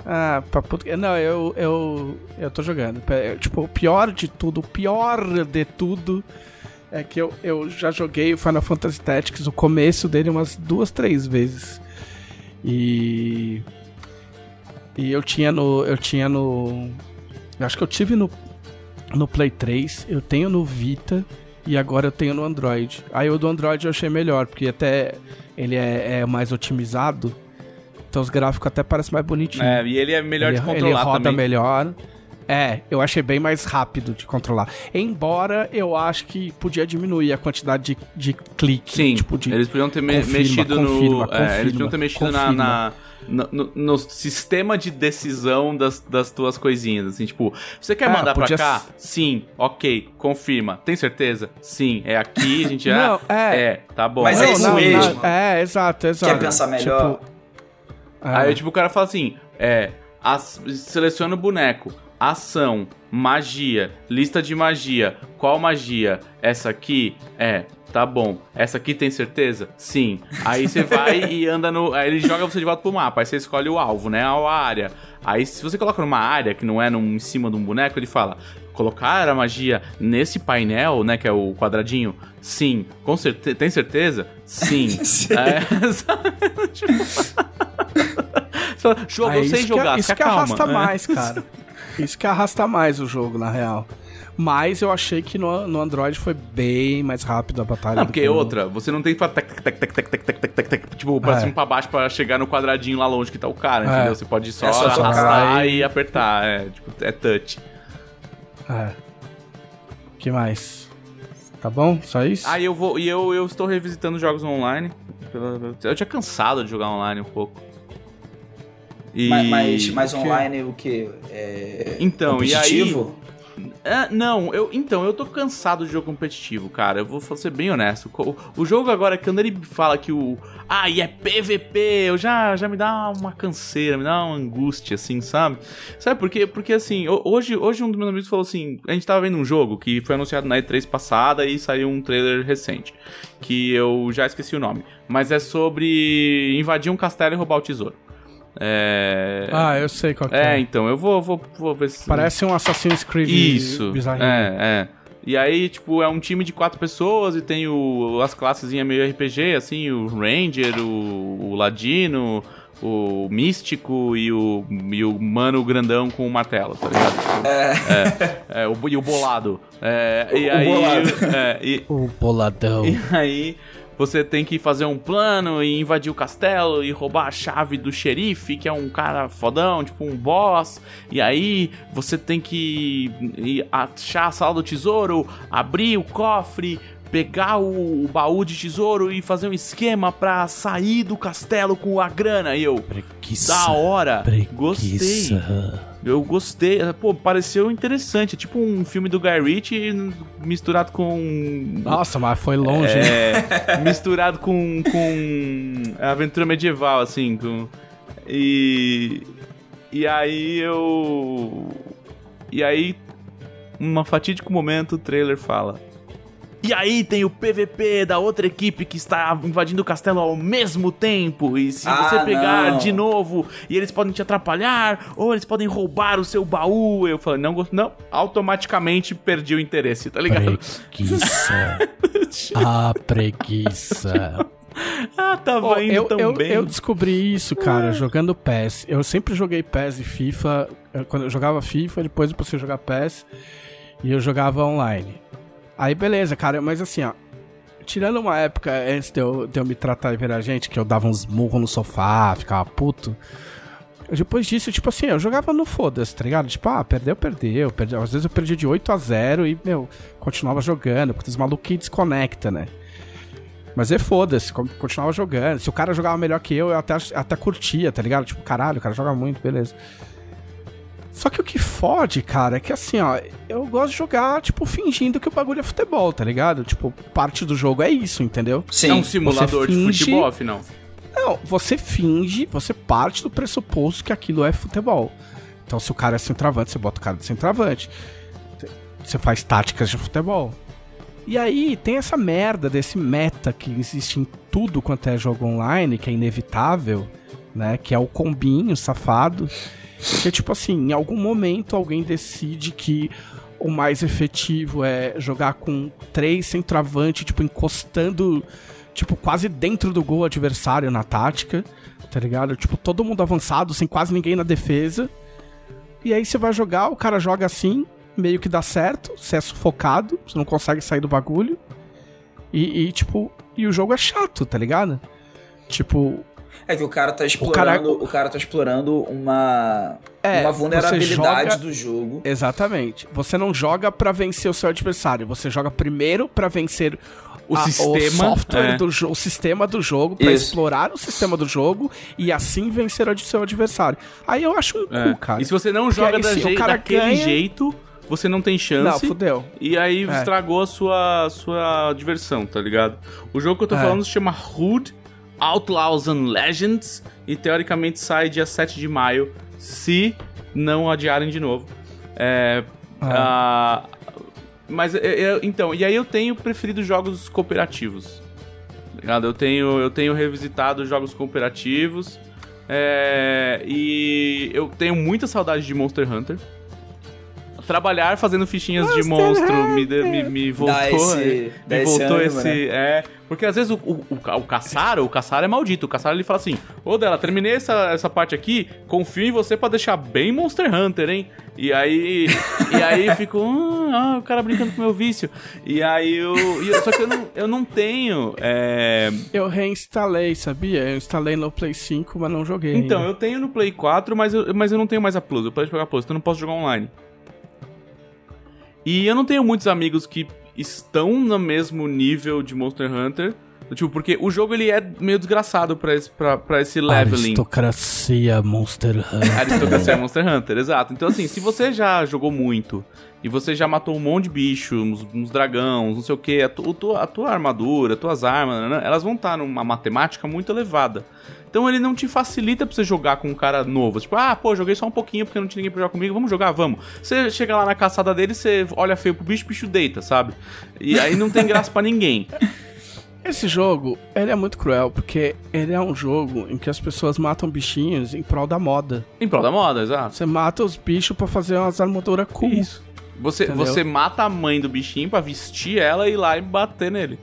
Ah, pra puta... Não, eu, eu, eu tô jogando. Tipo, o pior de tudo, o pior de tudo é que eu, eu já joguei o Final Fantasy Tactics, o começo dele, umas duas, três vezes. E. E eu tinha no. Eu tinha no. Eu acho que eu tive no. No Play 3, eu tenho no Vita e agora eu tenho no Android. Aí o do Android eu achei melhor, porque até ele é, é mais otimizado. Então os gráficos até parecem mais bonitinhos. É, e ele é melhor ele, de controlar ele roda também. melhor. É, eu achei bem mais rápido de controlar. Embora eu acho que podia diminuir a quantidade de, de clique. Sim, tipo, de eles podiam ter me- confirma, mexido no. confirma, é, eles confirma, podiam ter mexido na, confirma. na- no, no- no sistema de decisão das, das tuas coisinhas. Assim, tipo, você quer É, mandar pra podia cá? s- Sim, ok, confirma. Tem certeza? Sim, é aqui, a gente já. Não, é. É, tá bom. Mas Aí é isso mesmo. é, exato, exato. Quer pensar melhor? Tipo, Aí, é. tipo, o cara fala assim: é. as- seleciona o boneco. Ação, magia, lista de magia. Qual magia? Essa aqui? É, tá bom. Essa aqui tem certeza? Sim. Aí você vai e anda no. Aí ele joga você de volta pro mapa. Aí você escolhe o alvo, né? A área. Aí se você coloca numa área que não é num, em cima de um boneco, ele fala: colocar a magia nesse painel, né? Que é o quadradinho? Sim. Com certeza. Tem certeza? Sim. Sim. É, sabe? Tipo, jogo, É eu sei isso jogar, que, isso que acalma. arrasta É. mais, cara. Isso que arrasta mais o jogo, na real. Mas eu achei que no, no Android foi bem mais rápido a batalha. Não, porque outra, você não tem que fazer tipo, pra é. cima e pra baixo pra chegar no quadradinho lá longe que tá o cara, é. entendeu? Você pode só, é só arrastar e apertar. É, tipo, é touch. É. que mais? Tá bom? Só isso? Ah, eu vou. E eu, eu estou revisitando jogos online. Eu tinha cansado de jogar online um pouco. E... Mas, mas, mas online o que? É... Então, e aí. É, não, eu, então, eu tô cansado de jogo competitivo, cara. Eu vou ser bem honesto. O, o jogo agora, quando ele fala que o. Ah, e é PVP, eu já, já me dá uma canseira, me dá uma angústia, assim, sabe? Sabe por quê? Porque, assim, hoje, hoje um dos meus amigos falou assim: a gente tava vendo um jogo que foi anunciado na E3 passada e saiu um trailer recente, que eu já esqueci o nome, mas é sobre invadir um castelo e roubar o tesouro. É... Ah, eu sei qual é. É, então, eu vou, vou, vou ver se. Parece um Assassin's Creed Isso. Bizarrinho. É, é. E aí, tipo, é um time de quatro pessoas e tem o, as classes meio RPG, assim, o Ranger, o, o Ladino, o Místico e o, e o Mano Grandão com o martelo, tá ligado? É. é, é o, e o Bolado. É, e o aí. Bolado. É, e, o Boladão. E aí você tem que fazer um plano e invadir o castelo e roubar a chave do xerife, que é um cara fodão, tipo um boss. E aí você tem que achar a sala do tesouro, abrir o cofre, pegar o, o, baú de tesouro e fazer um esquema pra sair do castelo com a grana. E eu, preguiça, da hora, preguiça. gostei. Eu gostei, pô, pareceu interessante. É tipo um filme do Guy Ritchie misturado com. Nossa, mas foi longe, é, Misturado com, com aventura medieval, assim. Com, e. E aí eu. E aí, um fatídico momento, o trailer fala: e aí tem o PVP da outra equipe que está invadindo o castelo ao mesmo tempo. E se ah, você pegar não. de novo, e eles podem te atrapalhar, ou eles podem roubar o seu baú. Eu falei, não gosto. Não, automaticamente perdi o interesse, tá ligado? Preguiça. ah, preguiça. ah, tava oh, indo eu, tão eu, bem. Eu descobri isso, cara, jogando PES. Eu sempre joguei PES e FIFA. Quando eu jogava FIFA, depois eu passei a jogar PES. E eu jogava online. Aí beleza, cara, mas assim, ó. Tirando uma época antes de eu, de eu me tratar e ver a gente, que eu dava uns murros no sofá, ficava puto. Depois disso, tipo assim, eu jogava no foda-se, tá ligado? Tipo, ah, perdeu, perdeu, perdeu. Às vezes eu perdi de 8 a 0 e, meu, continuava jogando, porque os malucos que desconecta, né? Mas é foda-se, continuava jogando. Se o cara jogava melhor que eu, eu até, até curtia, tá ligado? Tipo, caralho, o cara joga muito, beleza. Só que o que fode, cara, é que assim, ó, eu gosto de jogar, tipo, fingindo que o bagulho é futebol, tá ligado? Tipo, parte do jogo é isso, entendeu? Sim. É um simulador finge... de futebol, afinal. Não, você finge, você parte do pressuposto que aquilo é futebol. Então, se o cara é centroavante, você bota o cara de centroavante. Você faz táticas de futebol. E aí tem essa merda desse meta que existe em tudo quanto é jogo online, que é inevitável, né? Que é o combinho safado porque, tipo assim, em algum momento alguém decide que o mais efetivo é jogar com três centroavante, tipo, encostando, tipo, quase dentro do gol adversário na tática, tá ligado? Tipo, todo mundo avançado, sem quase ninguém na defesa. E aí você vai jogar, o cara joga assim, meio que dá certo, você é sufocado, você não consegue sair do bagulho. E, e tipo, e o jogo é chato, tá ligado? Tipo, é que o cara tá explorando, o cara, o cara tá explorando uma, é, uma vulnerabilidade joga... do jogo. Exatamente. Você não joga para vencer o seu adversário, você joga primeiro para vencer o a, sistema, o software é. do o sistema do jogo para explorar o sistema do jogo e assim vencer o seu adversário. Aí eu acho um é. cu, cara. E se você não joga da je daquele ganha... jeito, você não tem chance. Não, fudeu. E aí é. estragou a sua, sua diversão, tá ligado? O jogo que eu tô é. falando se chama Hood Outlaws and Legends e teoricamente sai dia 7 de maio, se não adiarem de novo. É, ah. uh, mas eu, então, e aí eu tenho preferido jogos cooperativos. Ligado? Eu tenho, eu tenho revisitado jogos cooperativos. É, e eu tenho muita saudade de Monster Hunter. Trabalhar fazendo fichinhas de monstro me, me, me voltou. Dá esse- dá me esse voltou ânimo, esse. né? É. Porque às vezes o, o, o, o Caçara, o Caçara é maldito. O Caçara ele fala assim: Ô dela, terminei essa, essa parte aqui, confio em você pra deixar bem Monster Hunter, hein? E aí. e aí eu fico. "Ah, ah, o cara brincando com o meu vício. E aí eu. e eu- só que eu não, eu não tenho. é, Eu reinstalei, sabia? Eu instalei no Play 5, mas não joguei. Então, ainda. eu tenho no Play 4, mas eu, mas eu não tenho mais a Plus. Eu parei de pegar a Plus, então eu não posso jogar online. E eu não tenho muitos amigos que estão no mesmo nível de Monster Hunter. Tipo, porque o jogo ele é meio desgraçado pra esse, pra, pra esse leveling. Aristocracia Monster Hunter. Aristocracia Monster Hunter, exato. Então, assim, se você já jogou muito e você já matou um monte de bicho, uns, uns dragões, não sei o que, a, tu- tua- a tua armadura, as tuas armas, né, elas vão estar numa matemática muito elevada. Então ele não te facilita pra você jogar com um cara novo. Tipo, ah, pô, joguei só um pouquinho porque não tinha ninguém pra jogar comigo, vamos jogar, vamos. Você chega lá na caçada dele, você olha feio pro bicho, o bicho deita, sabe? E aí não tem graça pra ninguém. Esse jogo, ele é muito cruel, porque ele é um jogo em que as pessoas matam bichinhos em prol da moda. Em prol da moda, exato. Você mata os bichos pra fazer umas armaduras cool. Isso. Você, Entendeu? você mata a mãe do bichinho pra vestir ela e ir lá e bater nele.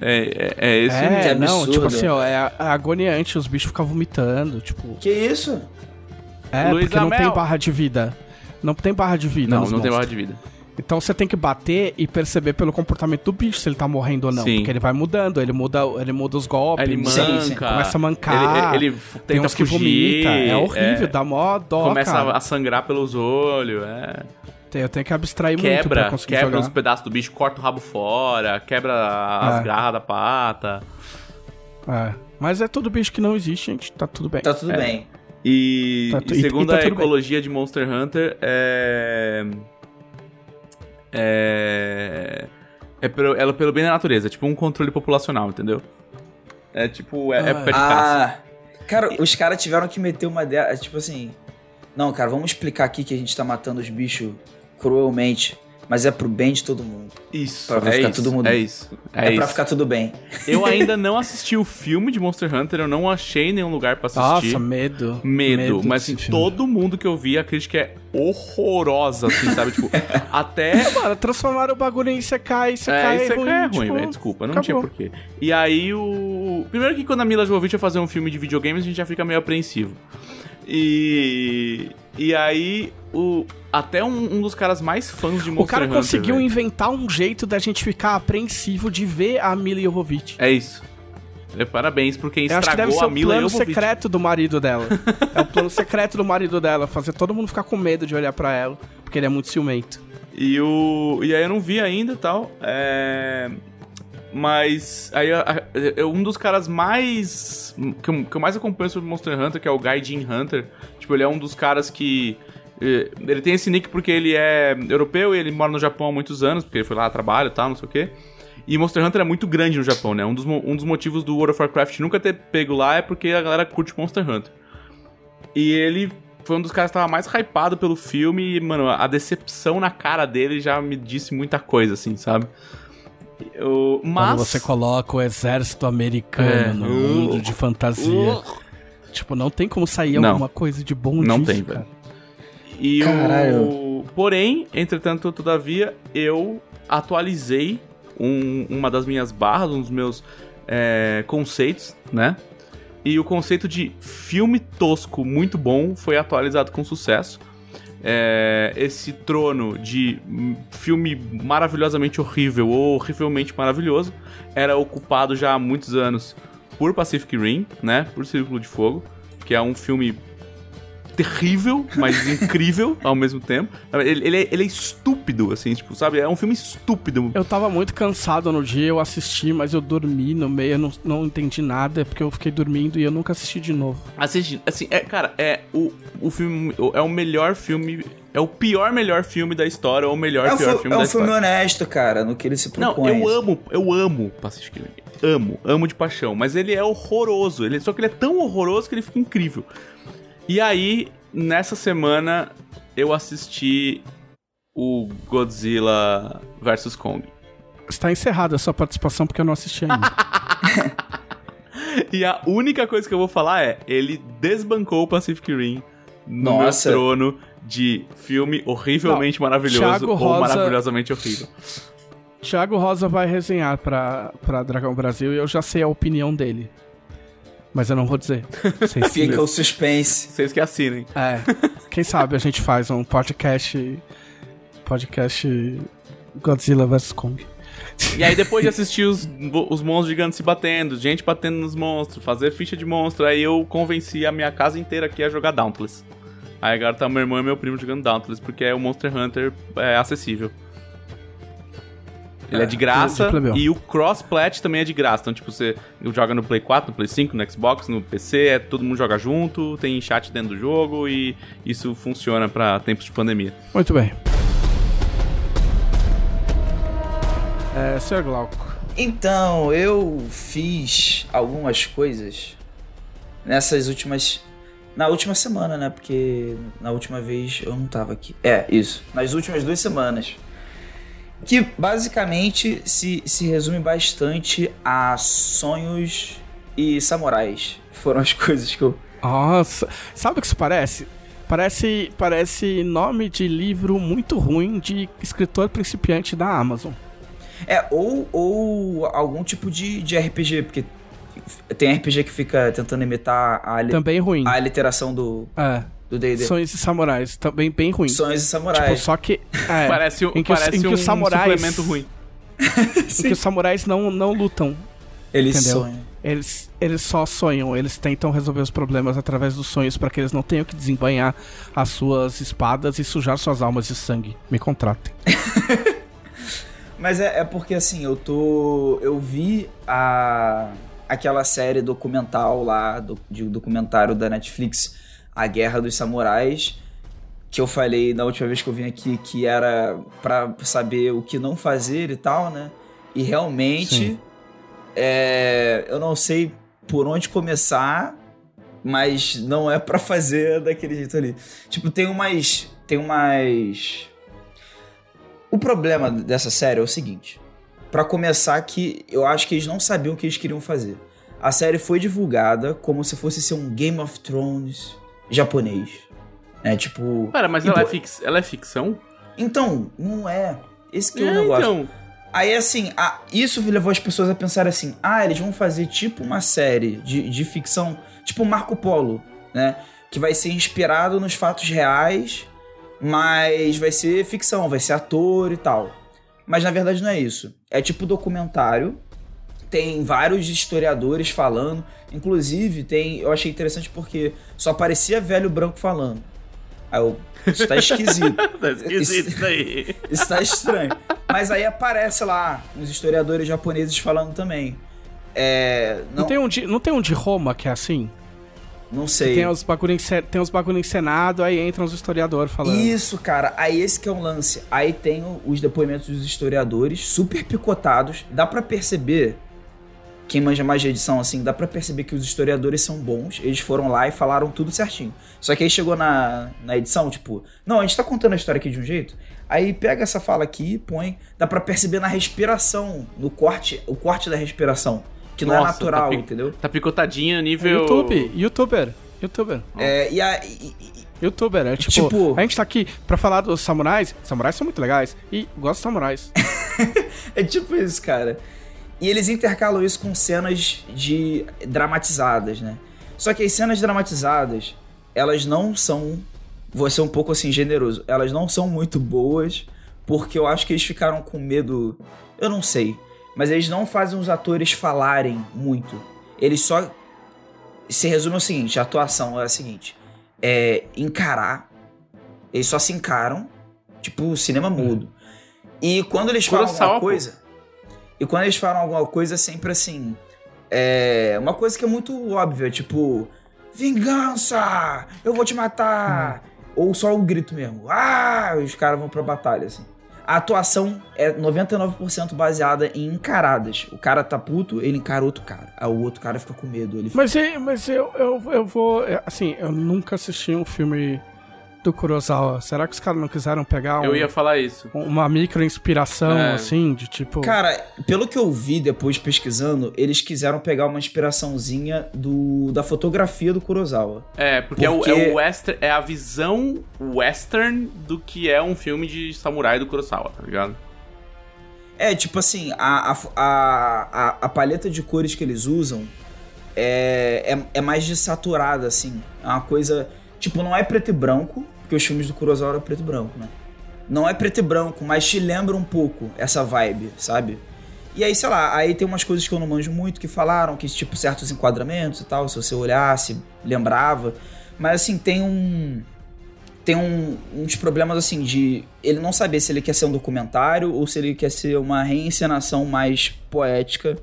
É, é, é esse o É, Que não, absurdo. tipo assim, ó, é, é agoniante, os bichos ficam vomitando, tipo... Que isso? É, Luiz porque não Amel. tem barra de vida. Não tem barra de vida Não, não tem barra monstros. de vida. Então você tem que bater e perceber pelo comportamento do bicho se ele tá morrendo ou não. Sim. Porque ele vai mudando, ele muda, ele muda os golpes, ele manca. Sim, sim. começa a mancar. Ele, ele tem tenta uns que fugir. vomita. É horrível, é, dá mó dó, Começa cara. a sangrar pelos olhos, é. Tem- Eu tenho que abstrair muito pra Quebra, conseguir quebra jogar. os pedaços do bicho, corta o rabo fora, quebra as É. garras da pata. É. Mas é tudo bicho que não existe, gente. Tá tudo bem. Tá tudo É. bem. E, Tá tu- e segundo e tá a tudo bem. ecologia de Monster Hunter, é. É. É pelo, ela pelo bem da natureza, é tipo um controle populacional, entendeu? É tipo, é Ah. época de caça. Ah, cara, os caras tiveram que meter uma dela, tipo assim. Não, cara, vamos explicar aqui que a gente tá matando os bichos cruelmente, mas é pro bem de todo mundo. Isso, Pra é ficar isso, todo mundo- é isso. É, É, pra isso. ficar tudo bem. Eu ainda não assisti o filme de Monster Hunter, eu não achei nenhum lugar pra assistir. Nossa, medo. Medo, mas assim, filme. todo mundo que eu vi, a crítica é horrorosa, assim, sabe? Tipo, até. Mano, transformaram o bagulho em Sekai, É, Sekai é ruim, ruim, é ruim, tipo, velho. Desculpa, não acabou. tinha porquê. E aí o. Primeiro que quando a Mila Jovovich vai fazer um filme de videogames, a gente já fica meio apreensivo. E. E aí, o. Até um, um dos caras mais fãs de Monster O cara Hunter, conseguiu velho. inventar um jeito da gente ficar apreensivo de ver a Mila Jovovich. É isso. É, Parabéns por quem Eu acho que deve estragou ser a o Mila plano Jovovich. secreto do marido dela. é o plano secreto do marido dela, fazer todo mundo ficar com medo de olhar pra ela, porque ele é muito ciumento. E, o, e aí eu não vi ainda e tal. É... Mas aí eu- um dos caras mais. Que eu, que eu mais acompanho sobre Monster Hunter, que é o Gaijin Hunter. Tipo, ele é um dos caras que. Ele tem esse nick porque ele é europeu e ele mora no Japão há muitos anos, porque ele foi lá, trabalha e tal, não sei o quê. E Monster Hunter é muito grande no Japão, né? Um dos, um dos motivos do World of Warcraft nunca ter pego lá é porque a galera curte Monster Hunter. E ele foi um dos caras que tava mais hypado pelo filme e, mano, a decepção na cara dele já me disse muita coisa, assim, sabe? Eu, mas... Quando você coloca o exército americano É. no mundo de fantasia. Tipo, não tem como sair Não. alguma coisa de bom Não disso, tem, cara. velho. E Caralho. o... Porém, entretanto, todavia, eu atualizei um- uma das minhas barras, um dos meus é, conceitos, né? E o conceito de filme tosco muito bom foi atualizado com sucesso. É, esse trono de filme maravilhosamente horrível ou horrivelmente maravilhoso era ocupado já há muitos anos por Pacific Rim, né? Por Círculo de Fogo, que é um filme terrível, mas incrível ao mesmo tempo. Ele, ele é, ele é estúpido, assim, tipo, sabe? É um filme estúpido. Eu tava muito cansado no dia, eu assisti, mas eu dormi no meio, eu não, não entendi nada, porque eu fiquei dormindo e eu nunca assisti de novo. Assiste, assim, é, cara, é o, o filme, é o melhor filme, é o pior melhor filme da história, ou o melhor É pior filme é da um filme história. honesto, cara, no que ele se Não, propõe. eu amo, eu amo Pacific Rim. Amo, amo de paixão. Mas ele é horroroso. Ele, só que ele é tão horroroso que ele fica incrível. E aí, nessa semana, eu assisti o Godzilla vs Kong. Está encerrada a sua participação porque eu não assisti ainda. E a única coisa que eu vou falar é: ele desbancou o Pacific Rim no Nossa. meu trono de filme horrivelmente Não, maravilhoso Thiago ou Rosa... maravilhosamente horrível. Thiago Rosa vai resenhar pra, pra Dragão Brasil e eu já sei a opinião dele. Mas eu não vou dizer. Fica o suspense. Vocês que assinem. É. Quem sabe a gente faz um podcast. Podcast Godzilla vs Kong. E aí, depois de assistir os, os monstros gigantes se batendo, gente batendo nos monstros, fazer ficha de monstro, aí eu convenci a minha casa inteira aqui a jogar Dauntless. Aí agora tá meu irmão e meu primo jogando Dauntless, porque é o Monster Hunter é acessível. Ele é, é de graça de e o cross-plat também é de graça. Então, tipo, você joga no Play 4, no Play 5, no Xbox, no PC, é, todo mundo joga junto, tem chat dentro do jogo e isso funciona para tempos de pandemia. Muito bem. É, Sr. Glauco. Então, eu fiz algumas coisas nessas últimas. Na última semana, né? Porque na última vez eu não tava aqui. É, isso. Nas últimas duas semanas. Que basicamente se, se resume bastante a sonhos e samurais. Foram as coisas que eu. Nossa, sabe o que isso parece? Parece, parece nome de livro muito ruim de escritor principiante da Amazon. É, ou, ou algum tipo de, de RPG, porque tem RPG que fica tentando imitar a, Também ruim. a literação do, é do D&D. Sonhos e Samurais, também bem ruim. Sonhos e Samurais. Tipo, só que... É, parece em que, parece em que um, os samurais, suplemento ruim. em que os samurais não, não lutam. Eles entendeu? sonham. Eles, eles só sonham, eles tentam resolver os problemas através dos sonhos para que eles não tenham que desembanhar as suas espadas e sujar suas almas de sangue. Me contratem. Mas é, é, porque assim, eu tô. Eu vi a aquela série documental lá, do, de documentário da Netflix a Guerra dos Samurais, que eu falei na última vez que eu vim aqui que era para saber o que não fazer e tal, né? E realmente é, eu não sei por onde começar, mas não é para fazer daquele jeito ali. Tipo, tem umas tem umas O problema dessa série é o seguinte, para começar que eu acho que eles não sabiam o que eles queriam fazer. A série foi divulgada como se fosse ser um Game of Thrones japonês. É tipo. Pera, mas ela, é fix... ela é ficção? Então, não é. Esse que é, o é, negócio. Então. Aí, assim, a, isso levou as pessoas a pensar assim: ah, eles vão fazer tipo uma série de, de ficção, tipo Marco Polo, né? Que vai ser inspirado nos fatos reais, mas vai ser ficção, vai ser ator e tal. Mas na verdade não é isso. É tipo documentário tem vários historiadores falando. Inclusive, tem. Eu achei interessante porque só aparecia velho branco falando. Aí eu. Isso tá esquisito. tá esquisito isso daí. Isso tá estranho. Mas aí aparece lá os historiadores japoneses falando também. É, não... Não, tem um de, não tem um de Roma que é assim? Não sei. tem os bagulho, tem os bagulho encenado, aí entram os historiadores falando. Isso, cara. Aí esse que é um lance. Aí tem os depoimentos dos historiadores, super picotados. Dá para perceber quem manja mais de edição, assim, dá para perceber que os historiadores são bons. Eles foram lá e falaram tudo certinho. Só que aí chegou na, na edição, tipo, não, a gente tá contando a história aqui de um jeito. Aí pega essa fala aqui, põe, dá para perceber na respiração, no corte, o corte da respiração, que não é Nossa, é natural, tá entendeu? Tá picotadinho nível YouTube, youtuber, youtuber. É, e a e, Youtuber, é tipo, tipo, a gente tá aqui pra falar dos samurais. Samurais são muito legais. E gosto de samurais. é tipo isso, cara. E eles intercalam isso com cenas de dramatizadas, né? Só que as cenas dramatizadas, elas não são, vou ser um pouco assim generoso, elas não são muito boas, porque eu acho que eles ficaram com medo, eu não sei, mas eles não fazem os atores falarem muito. Eles só se resume ao seguinte, a atuação é a seguinte, é encarar, eles só se encaram, tipo cinema mudo. E quando eles falam alguma coisa, e quando eles falam alguma coisa, é sempre assim. É uma coisa que é muito óbvia, tipo, vingança! Eu vou te matar! Hum. Ou só um grito mesmo. Ah! E os caras vão pra batalha, assim. A atuação é 99% baseada em encaradas. O cara tá puto, ele encara outro cara. Aí o outro cara fica com medo. Ele fica... Mas, mas eu, eu, eu vou. É, assim, eu nunca assisti um filme do Kurosawa? Será que os caras não quiseram pegar um, Eu ia falar isso. uma micro inspiração, É. assim, de tipo. Cara, pelo que eu vi depois pesquisando, eles quiseram pegar uma inspiraçãozinha do, da fotografia do Kurosawa. É, porque, É, o, Porque- é o western, é a visão western do que é um filme de samurai do Kurosawa, tá ligado? É, tipo assim, a, a, a, a, a paleta de cores que eles usam é, é, é mais desaturada, assim. É uma coisa. Tipo, não é preto e branco, os filmes do Kurosawa eram preto e branco, né? Não é preto e branco, mas te lembra um pouco essa vibe, sabe? E aí, sei lá, aí tem umas coisas que eu não manjo muito que falaram, que tipo, certos enquadramentos e tal, se você olhasse, lembrava. Mas assim, tem um. Tem um- uns problemas assim de ele não saber se ele quer ser um documentário ou se ele quer ser uma reencenação mais poética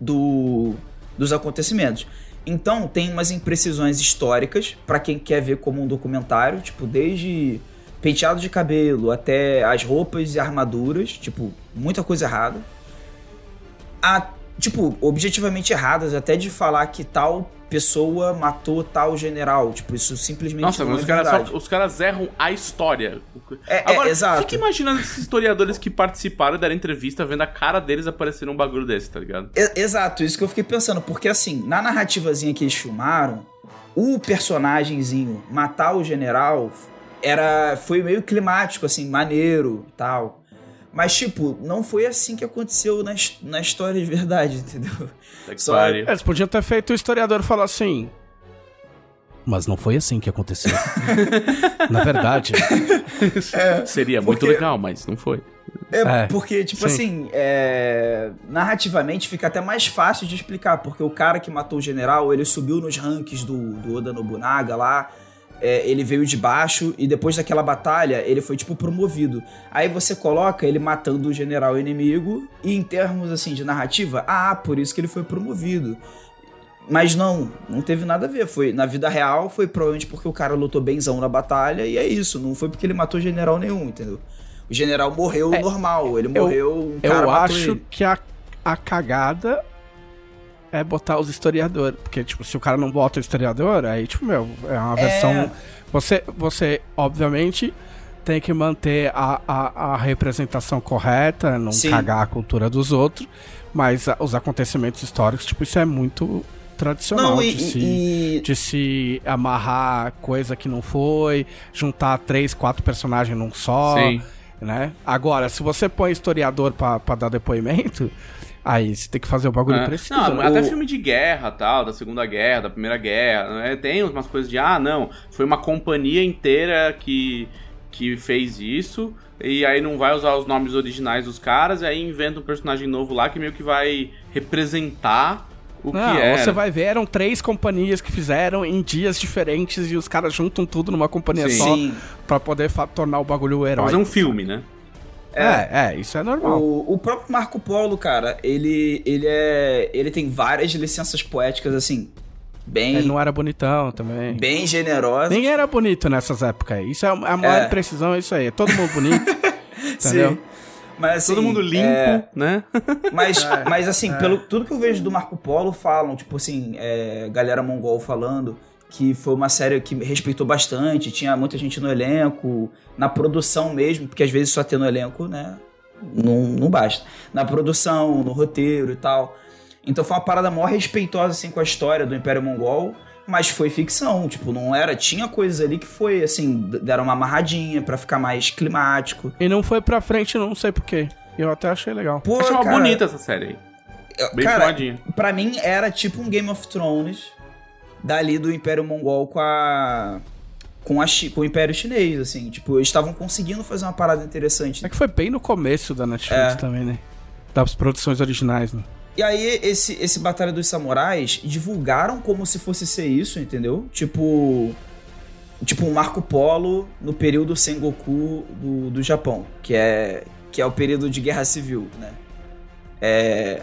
do, dos acontecimentos. Então tem umas imprecisões históricas pra quem quer ver como um documentário, tipo desde penteado de cabelo até as roupas e armaduras, tipo muita coisa errada. A, tipo objetivamente erradas até de falar que tal pessoa matou tal general, tipo isso simplesmente Nossa, não mas é os caras, só- os caras erram a história. É, é, Agora, exato. fica imaginando esses historiadores que participaram e deram entrevista vendo a cara deles aparecer num bagulho desse, tá ligado? E- Exato, isso que eu fiquei pensando, porque assim, na narrativazinha que eles filmaram, o personagemzinho matar o general era foi meio climático, assim, maneiro e tal. Mas, tipo, não foi assim que aconteceu na, na história de verdade, entendeu? Que Só-. Eles podiam ter feito o historiador falar assim. Mas não foi assim que aconteceu. Na verdade. Seria muito porque- legal, mas não foi. É, É, porque, tipo sim. assim, é, narrativamente fica até mais fácil de explicar, porque o cara que matou o general, ele subiu nos rankings do, do Oda Nobunaga lá, é, ele veio de baixo e depois daquela batalha ele foi, tipo, promovido. Aí você coloca ele matando o general inimigo e em termos, assim, de narrativa, ah, por isso que ele foi promovido. Mas não, não teve nada a ver. Foi na vida real, foi provavelmente porque o cara lutou benzão na batalha e é isso. Não foi porque ele matou general nenhum, entendeu? O general morreu É, normal, ele eu- morreu, um cara Eu acho ele. que a, a cagada é botar os historiadores. Porque, tipo, se o cara não bota o historiador, aí, tipo, meu, é uma versão. Você, você obviamente, tem que manter a, a, a representação correta, não Sim. cagar a cultura dos outros. Mas a- os acontecimentos históricos, tipo, isso é muito tradicional Não, e, de se e- de se amarrar coisa que não foi, juntar três, quatro personagens num só, Sim. né? Agora, se você põe historiador pra, pra dar depoimento, aí você tem que fazer o bagulho É. preciso. Não, até O- filme de guerra, tal, da Segunda Guerra, da Primeira Guerra, né? tem umas coisas de, ah, não, foi uma companhia inteira que, que fez isso, e aí não vai usar os nomes originais dos caras, e aí inventa um personagem novo lá que meio que vai representar o Não, que é. você vai ver, eram três companhias que fizeram em dias diferentes e os caras juntam tudo numa companhia Sim. só Sim. pra poder tornar o bagulho herói. fazer um filme, né? É, é, isso é normal. O, o próprio Marco Polo, cara, ele, ele é. Ele tem várias licenças poéticas, assim, bem, Ele não era bonitão também. bem generosas. Ninguém era bonito nessas épocas aí. Isso é a a maior É. precisão, é isso aí. É todo mundo bonito, entendeu? Sim. Mas, assim, Todo mundo limpo, é, né? Mas, mas assim, pelo tudo que eu vejo do Marco Polo, falam, tipo assim, é, galera mongol falando que foi uma série que respeitou bastante, tinha muita gente no elenco, na produção mesmo, porque às vezes só ter no elenco, né, não, não basta. Na produção, no roteiro e tal. Então foi uma parada maior respeitosa, assim, com a história do Império Mongol, mas foi ficção, tipo, não era... Tinha coisas ali que foi, assim, deram uma amarradinha pra ficar mais climático. E não foi pra frente, não sei porquê. Eu até achei legal. Pô, Achei uma cara, bonita essa série aí. Bem cara. Pra mim era tipo um Game of Thrones dali do Império Mongol com a com, a com o Império Chinês, assim, tipo, eles estavam conseguindo fazer uma parada interessante. É que foi bem no começo da Netflix É. também, né? Das produções originais, né? E aí esse esse Batalha dos Samurais divulgaram como se fosse ser isso, entendeu? Tipo tipo um Marco Polo no período Sengoku do, do Japão, que é que é o período de guerra civil, né? É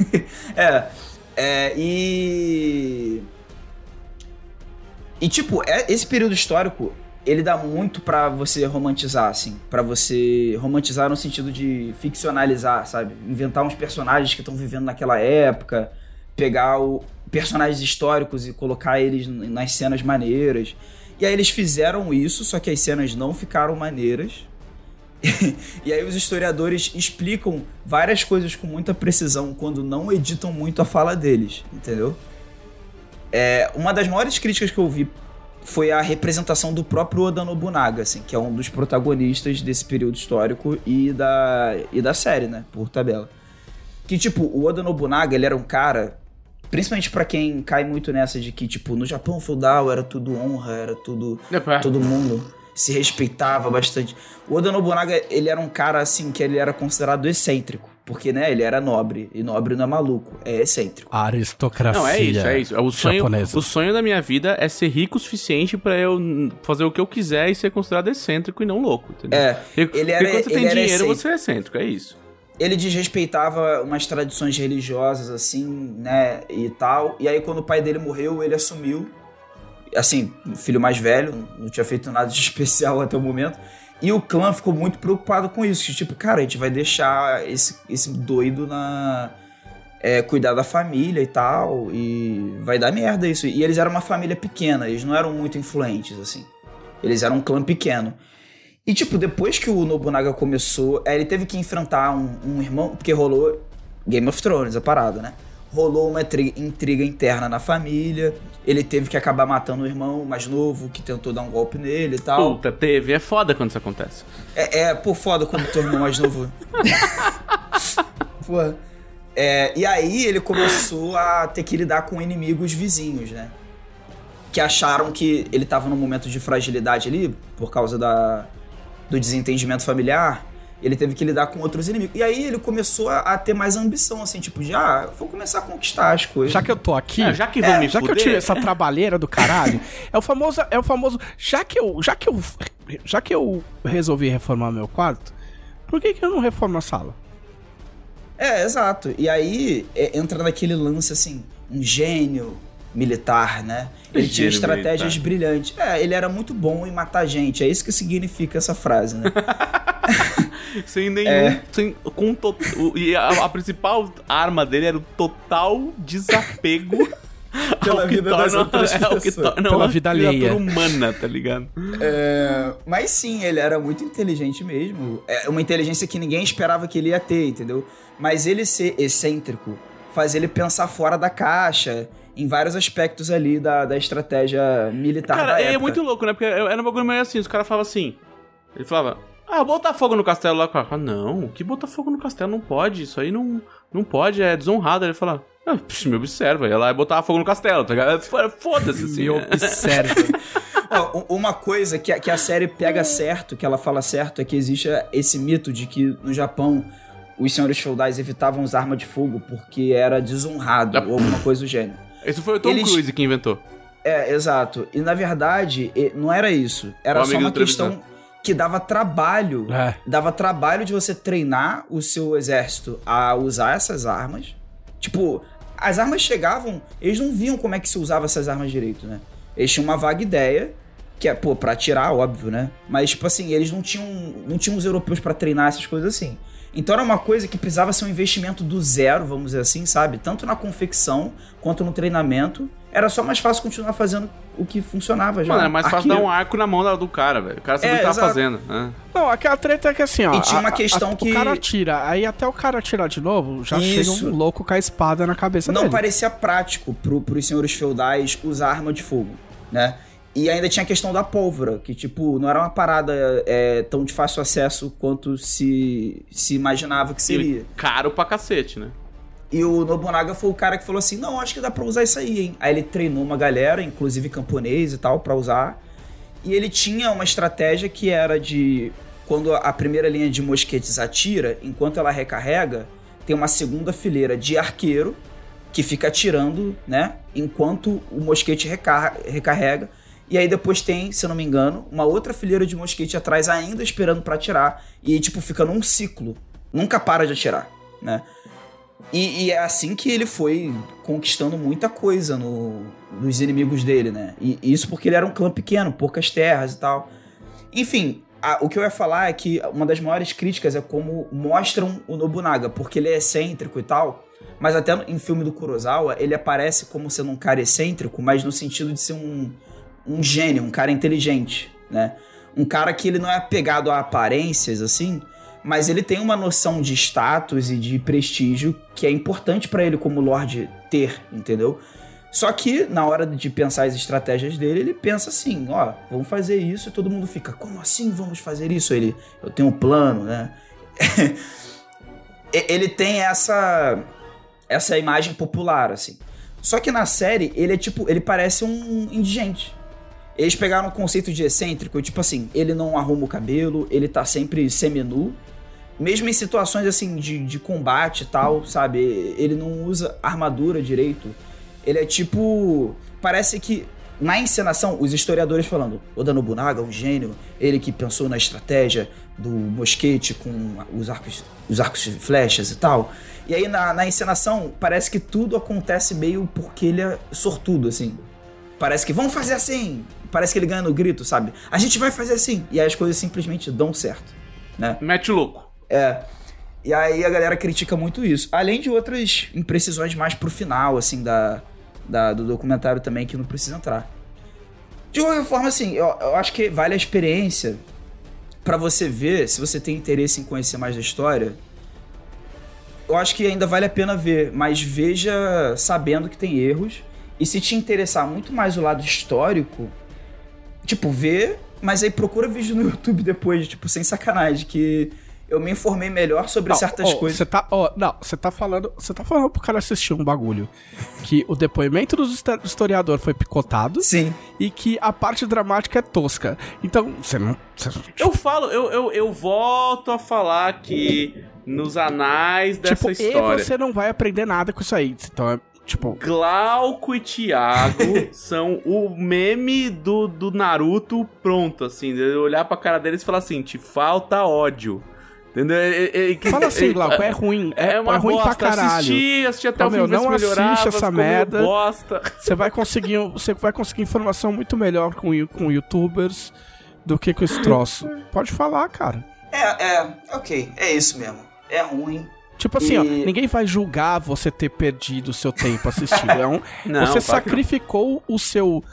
é, é e e tipo, é- esse período histórico, ele dá muito pra você romantizar, assim. pra você romantizar no sentido de ficcionalizar, sabe? Inventar uns personagens que estão vivendo naquela época, pegar o, personagens históricos e colocar eles nas cenas maneiras. E aí eles fizeram isso, só que as cenas não ficaram maneiras. e aí os historiadores explicam várias coisas com muita precisão quando não editam muito a fala deles, entendeu? É, uma das maiores críticas que eu vi foi a representação do próprio Oda Nobunaga, assim, que é um dos protagonistas desse período histórico e da, e da série, né, por tabela. Que, tipo, o Oda Nobunaga, ele era um cara, principalmente para quem cai muito nessa de que, tipo, no Japão feudal era tudo honra, era tudo... É, todo mundo se respeitava bastante. O Oda Nobunaga, ele era um cara, assim, que ele era considerado excêntrico. Porque, né, ele era nobre. E nobre não é maluco, é excêntrico. A aristocracia. Não, é isso, é isso. O sonho, japonesa. o sonho da minha vida é ser rico o suficiente pra eu fazer o que eu quiser e ser considerado excêntrico e não louco, entendeu? É, Porque, ele era- porque quando você ele tem dinheiro, excêntrico. você é excêntrico, é isso. ele desrespeitava umas tradições religiosas, assim, né, e tal. E aí, quando o pai dele morreu, ele assumiu. Assim, o filho mais velho, não tinha feito nada de especial até o momento. E o clã ficou muito preocupado com isso. Que, tipo, cara, a gente vai deixar esse, esse doido na. é, cuidar da família e tal. E vai dar merda isso. E eles eram uma família pequena, eles não eram muito influentes, assim. Eles eram um clã pequeno. E, tipo, depois que o Nobunaga começou, é, ele teve que enfrentar um, um irmão, porque rolou Game of Thrones, a parada, né? Rolou uma tri- intriga interna na família. Ele teve que acabar matando o irmão mais novo, que tentou dar um golpe nele e tal. Puta, teve. É foda quando isso acontece. É, é pô, foda quando teu irmão mais novo. Porra. É, e aí ele começou a ter que lidar com inimigos vizinhos, né? Que acharam que ele tava num momento de fragilidade ali, por causa da, do desentendimento familiar. Ele teve que lidar com outros inimigos. E aí ele começou a, a ter mais ambição, assim, tipo, de, ah, vou começar a conquistar as coisas. Já que eu tô aqui, Ah, já que vão me já que eu tive essa trabalheira do caralho, é o famoso, é o famoso, já que eu, já que eu, já que eu resolvi reformar meu quarto, por que que eu não reformo a sala? É, exato. E aí é, entra naquele lance assim, um gênio militar, né? Ele tinha estratégias militar. brilhantes. É, ele era muito bom em matar gente. É isso que significa essa frase, né? Sem nenhum. É. Sem, com to, o- e a, a principal arma dele era o total desapego. Pela ao que vida das torna- outras é, que torna Pela uma vida criatura alheia. humana, tá ligado? É, mas sim, ele era muito inteligente mesmo. É uma inteligência que ninguém esperava que ele ia ter, entendeu? Mas ele ser excêntrico faz ele pensar fora da caixa em vários aspectos ali da, da estratégia militar da Cara, é época. muito louco, né? Porque era um bagulho meio assim, os caras falavam assim. Ele falava, ah, botar fogo no castelo lá. Falava, não, que botar fogo no castelo não pode, isso aí não, não pode, é desonrado. Ele falava, ah, psh, me observa, ia lá e botava fogo no castelo, tá ligado? Foda-se assim. Me observa. Uma coisa que a, que a série pega certo, que ela fala certo, é que existe esse mito de que no Japão os senhores feudais evitavam usar arma de fogo porque era desonrado Ah. ou alguma coisa do gênero. Esse foi o Tom Eles- Cruise que inventou. É, exato. E na verdade, não era isso. Era O só uma questão que dava trabalho. É. Dava trabalho de você treinar o seu exército a usar essas armas. Tipo, as armas chegavam, eles não viam como é que se usava essas armas direito, né? Eles tinham uma vaga ideia, que é, pô, pra atirar, óbvio, né? Mas, tipo assim, eles não tinham, não tinham os europeus pra treinar essas coisas assim. Então era uma coisa que precisava ser um investimento do zero, vamos dizer assim, sabe? Tanto na confecção quanto no treinamento. Era só mais fácil continuar fazendo o que funcionava já. Mano, é mais fácil dar um arco na mão do cara, velho. O cara sabia É, o que tava exato. fazendo. né? Não, aquela treta é que assim, ó. E tinha uma a- questão a- que- O cara atira, aí até o cara atirar de novo, já Isso. chega um louco com a espada na cabeça não dele. parecia prático pro, pros senhores feudais usar arma de fogo, né? E ainda tinha a questão da pólvora, que, tipo, não era uma parada é, tão de fácil acesso quanto se, se imaginava que seria. E caro pra cacete, né? E o Nobunaga foi o cara que falou assim: não, acho que dá pra usar isso aí, hein? Aí ele treinou uma galera, inclusive camponês e tal, pra usar. E ele tinha uma estratégia que era de. Quando a primeira linha de mosquetes atira, enquanto ela recarrega, tem uma segunda fileira de arqueiro que fica atirando, né? Enquanto o mosquete recar- recarrega. E aí depois tem, se eu não me engano, uma outra fileira de mosquete atrás ainda esperando pra atirar. E tipo, fica num ciclo. Nunca para de atirar, né? E, e é assim que ele foi conquistando muita coisa no, nos inimigos dele, né? E isso porque ele era um clã pequeno, poucas terras e tal. Enfim, a- o que eu ia falar é que uma das maiores críticas é como mostram o Nobunaga, porque ele é excêntrico e tal. Mas até no- em filme do Kurosawa, ele aparece como sendo um cara excêntrico, mas no sentido de ser um, um gênio, um cara inteligente, né? Um cara que ele não é apegado a aparências, assim, mas ele tem uma noção de status e de prestígio que é importante para ele como Lorde ter, entendeu? Só que na hora de pensar as estratégias dele, ele pensa assim, ó, vamos fazer isso e todo mundo fica, como assim vamos fazer isso? Ele, eu tenho um plano, né? ele tem essa essa imagem popular assim. Só que na série ele é tipo, ele parece um indigente. Eles pegaram o conceito de excêntrico, tipo assim, ele não arruma o cabelo, ele tá sempre seminu, mesmo em situações assim de, de combate e tal, sabe? Ele não usa armadura direito. Ele é tipo. Parece que na encenação, os historiadores falando, Oda Nobunaga, um gênio, ele que pensou na estratégia do mosquete com os arcos, os arcos de flechas e tal. E aí na, na encenação, parece que tudo acontece meio porque ele é sortudo, assim. Parece que vamos fazer assim. Parece que ele ganha no grito, sabe? A gente vai fazer assim. E aí as coisas simplesmente dão certo, né? Mete louco. É. E aí a galera critica muito isso. Além de outras imprecisões mais pro final, assim, da, da do documentário também, que não precisa entrar. De qualquer forma, assim, eu, eu acho que vale a experiência para você ver, se você tem interesse em conhecer mais da história. Eu acho que ainda vale a pena ver, mas veja sabendo que tem erros. E se te interessar muito mais o lado histórico, tipo, vê, mas aí procura vídeo no YouTube depois, tipo, sem sacanagem, que eu me informei melhor sobre não, certas oh, coisas. Você tá, oh, não, você tá falando, você tá falando pro cara assistir um bagulho que o depoimento do historiador foi picotado. Sim. E que a parte dramática é tosca. Então, você não cê, Eu falo, eu, eu, eu volto a falar que nos anais dessa tipo, história. E você não vai aprender nada com isso aí. Então é Tipo... Glauco e Thiago são o meme do, do Naruto pronto, assim. De olhar pra cara deles e falar assim: te falta ódio. Entendeu? É, é, é, Fala assim, Glauco, é ruim. É, é uma é ruim bosta. pra caralho. Assisti, assisti até o fim, não assiste essa merda. Bosta. Você vai conseguir, você vai conseguir informação muito melhor com, com youtubers do que com esse troço. Pode falar, cara. É, é, ok, é isso mesmo. É ruim. Tipo assim, e... ó, ninguém vai julgar você ter perdido o seu tempo assistindo. É um, não, você sacrificou o seu,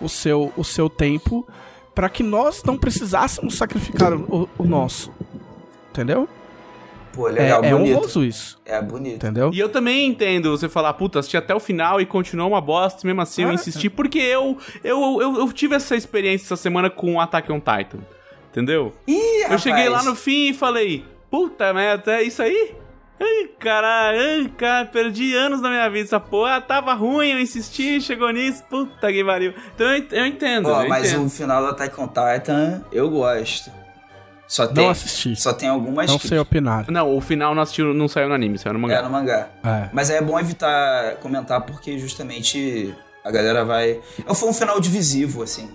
o seu, o seu tempo para que nós não precisássemos sacrificar o, o nosso. Entendeu? Pô, legal, é, bonito. É honroso isso. É bonito. Entendeu? E eu também entendo você falar, puta, assisti até o final e continuou uma bosta, mesmo assim ah, eu insisti, é. porque eu, eu, eu, eu, tive essa experiência essa semana com Attack on Titan. Entendeu? Ih, eu rapaz. cheguei lá no fim e falei, puta merda, é isso aí? Ai, caralho, ai, cara, perdi anos da minha vida. Essa porra tava ruim, eu insisti, chegou nisso, puta que pariu. Então eu, eu entendo. Ó, eu mas entendo. o final do Attack on Titan eu gosto. Só tem, não assisti. Só tem algumas Não sei opinar. Não, o final não, assistiu, não saiu no anime, saiu no mangá. É, no mangá. É. Mas é bom evitar comentar porque justamente a galera vai. Foi um final divisivo, assim.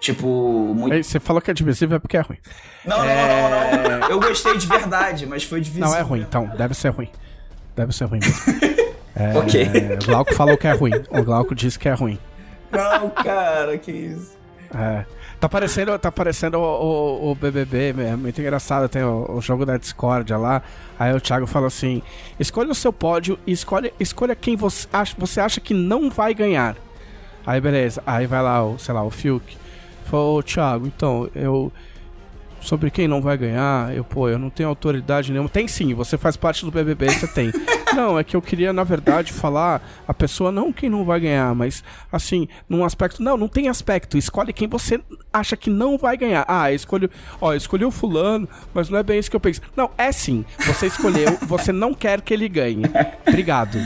Tipo, muito. Você falou que é divisivo é porque é ruim. Não, é... não, não, não, não. Eu gostei de verdade, mas foi divisivo. Não, é ruim, então. Deve ser ruim. Deve ser ruim mesmo. é, ok. O Glauco falou que é ruim. O Glauco disse que é ruim. Não, cara, que isso. É. Tá parecendo, tá parecendo o, o, o BBB, é muito engraçado. Tem o, o, jogo da Discordia lá. Aí o Thiago fala assim: escolha o seu pódio e escolha, escolha quem você acha, você acha que não vai ganhar. Aí beleza. Aí vai lá, o, sei lá, o Fiuk. Falou, Thiago, então, eu. Sobre quem não vai ganhar, eu, pô, eu não tenho autoridade nenhuma. Tem sim, você faz parte do BBB, você tem. Não, é que eu queria, na verdade, falar a pessoa não quem não vai ganhar, mas assim, num aspecto. Não, não tem aspecto. Escolhe quem você acha que não vai ganhar. Ah, escolho. Ó, escolheu o fulano, mas não é bem isso que eu penso. Não, é sim. Você escolheu, você não quer que ele ganhe. Obrigado.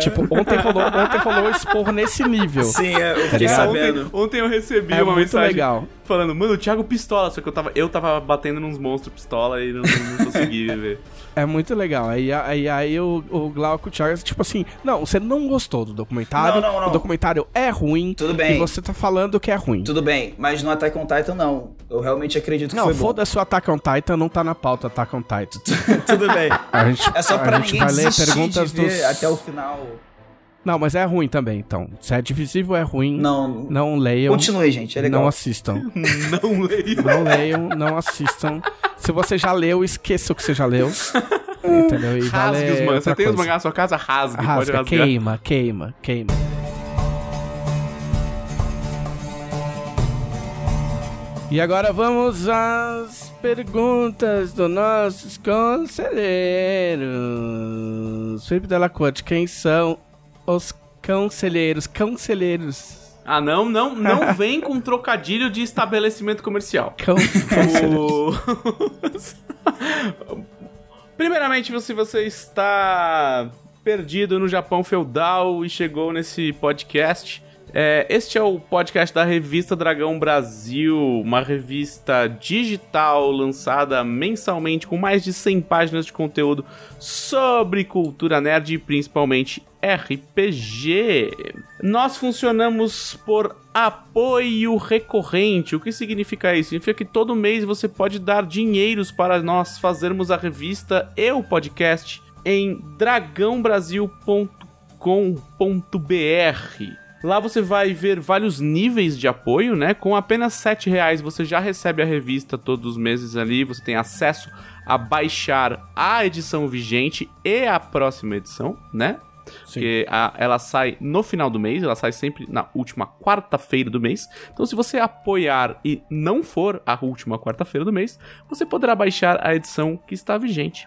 Tipo, ontem rolou, ontem rolou esporro nesse nível. Sim, é, eu fiquei tá sabendo. Ontem, ontem, eu recebi é uma muito mensagem legal. Falando, mano, o Thiago pistola, só que eu tava, eu tava batendo nos monstros pistola e não, não consegui ver. É muito legal. Aí, aí, aí o, o Glauco Thiago, tipo assim, não, você não gostou do documentário. Não, não, não. O documentário é ruim. Tudo bem. E você tá falando que é ruim. Tudo bem, mas no Attack on Titan não. Eu realmente acredito que não, foi bom. Não, foda-se o Attack on Titan, não tá na pauta Attack on Titan. Tudo bem. A gente, é só pra a ninguém vai ler perguntas de ver dos... até o final. Não, mas é ruim também, então. Se é divisível, é ruim. Não. Não leiam. Continue, gente, é legal. Não assistam. não leiam. Não leiam, não assistam. Se você já leu, esqueça o que você já leu. Entendeu? E rasgue vale os mangás. Você tem coisa. os mangás na sua casa? Rasgue. Rasga, queima, queima, queima. E agora vamos às perguntas dos nossos conselheiros. Felipe Delacorte, quem são os conselheiros? Conselheiros. Ah, não, não, não vem com trocadilho de estabelecimento comercial. Con O- Primeiramente, se você está perdido no Japão feudal e chegou nesse podcast, é, este é o podcast da revista Dragão Brasil, uma revista digital lançada mensalmente com mais de 100 páginas de conteúdo sobre cultura nerd e principalmente RPG. Nós funcionamos por apoio recorrente. O que significa isso? Significa que todo mês você pode dar dinheiros para nós fazermos a revista e o podcast em dragãobrasil.com.br. Lá você vai ver vários níveis de apoio, né? Com apenas 7 reais você já recebe a revista todos os meses ali. Você tem acesso a baixar a edição vigente e a próxima edição, né? Porque a- ela sai no final do mês, ela sai sempre na última quarta-feira do mês. Então, se você apoiar e não for a última quarta-feira do mês, você poderá baixar a edição que está vigente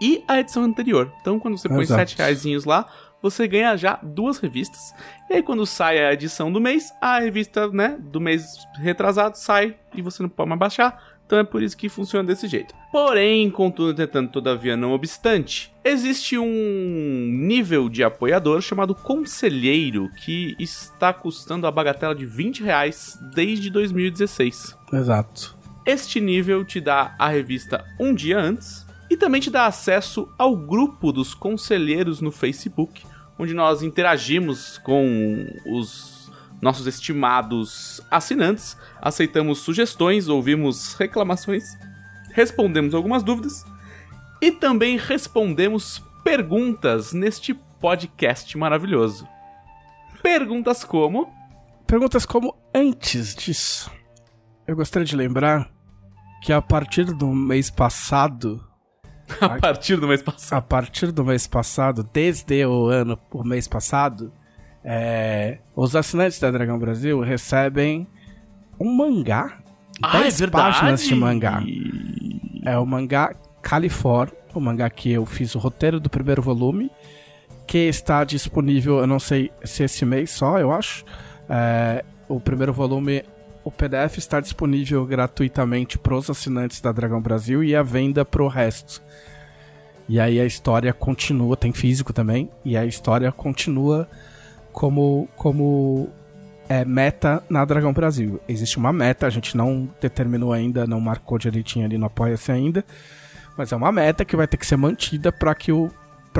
e a edição anterior. Então, quando você põe Exato. 7 reaisinhos lá, você ganha já duas revistas. E aí, quando sai a edição do mês, a revista né, do mês retrasado sai e você não pode mais baixar. Então é por isso que funciona desse jeito. Porém, contudo, entretanto, todavia, não obstante, existe um nível de apoiador chamado Conselheiro, que está custando a bagatela de 20 reais desde 2016. Exato. Este nível te dá a revista um dia antes e também te dá acesso ao grupo dos conselheiros no Facebook, onde nós interagimos com os nossos estimados assinantes, aceitamos sugestões, ouvimos reclamações, respondemos algumas dúvidas e também respondemos perguntas neste podcast maravilhoso. Perguntas como Perguntas como antes disso. Eu gostaria de lembrar que a partir do mês passado, a partir do mês passado. a partir do mês passado, desde o ano, o mês passado, é, os assinantes da Dragão Brasil recebem um mangá. Ah, é 10 verdade. páginas de mangá. É o mangá Califor, o mangá que eu fiz o roteiro do primeiro volume, que está disponível, eu não sei se esse mês só, eu acho. É, o primeiro volume, o PDF está disponível gratuitamente para os assinantes da Dragão Brasil e a venda para o resto. E aí a história continua, tem físico também, e a história continua como, como é, meta na Dragão Brasil. Existe uma meta, a gente não determinou ainda, não marcou direitinho ali no Apoia-se ainda, mas é uma meta que vai ter que ser mantida para que, o,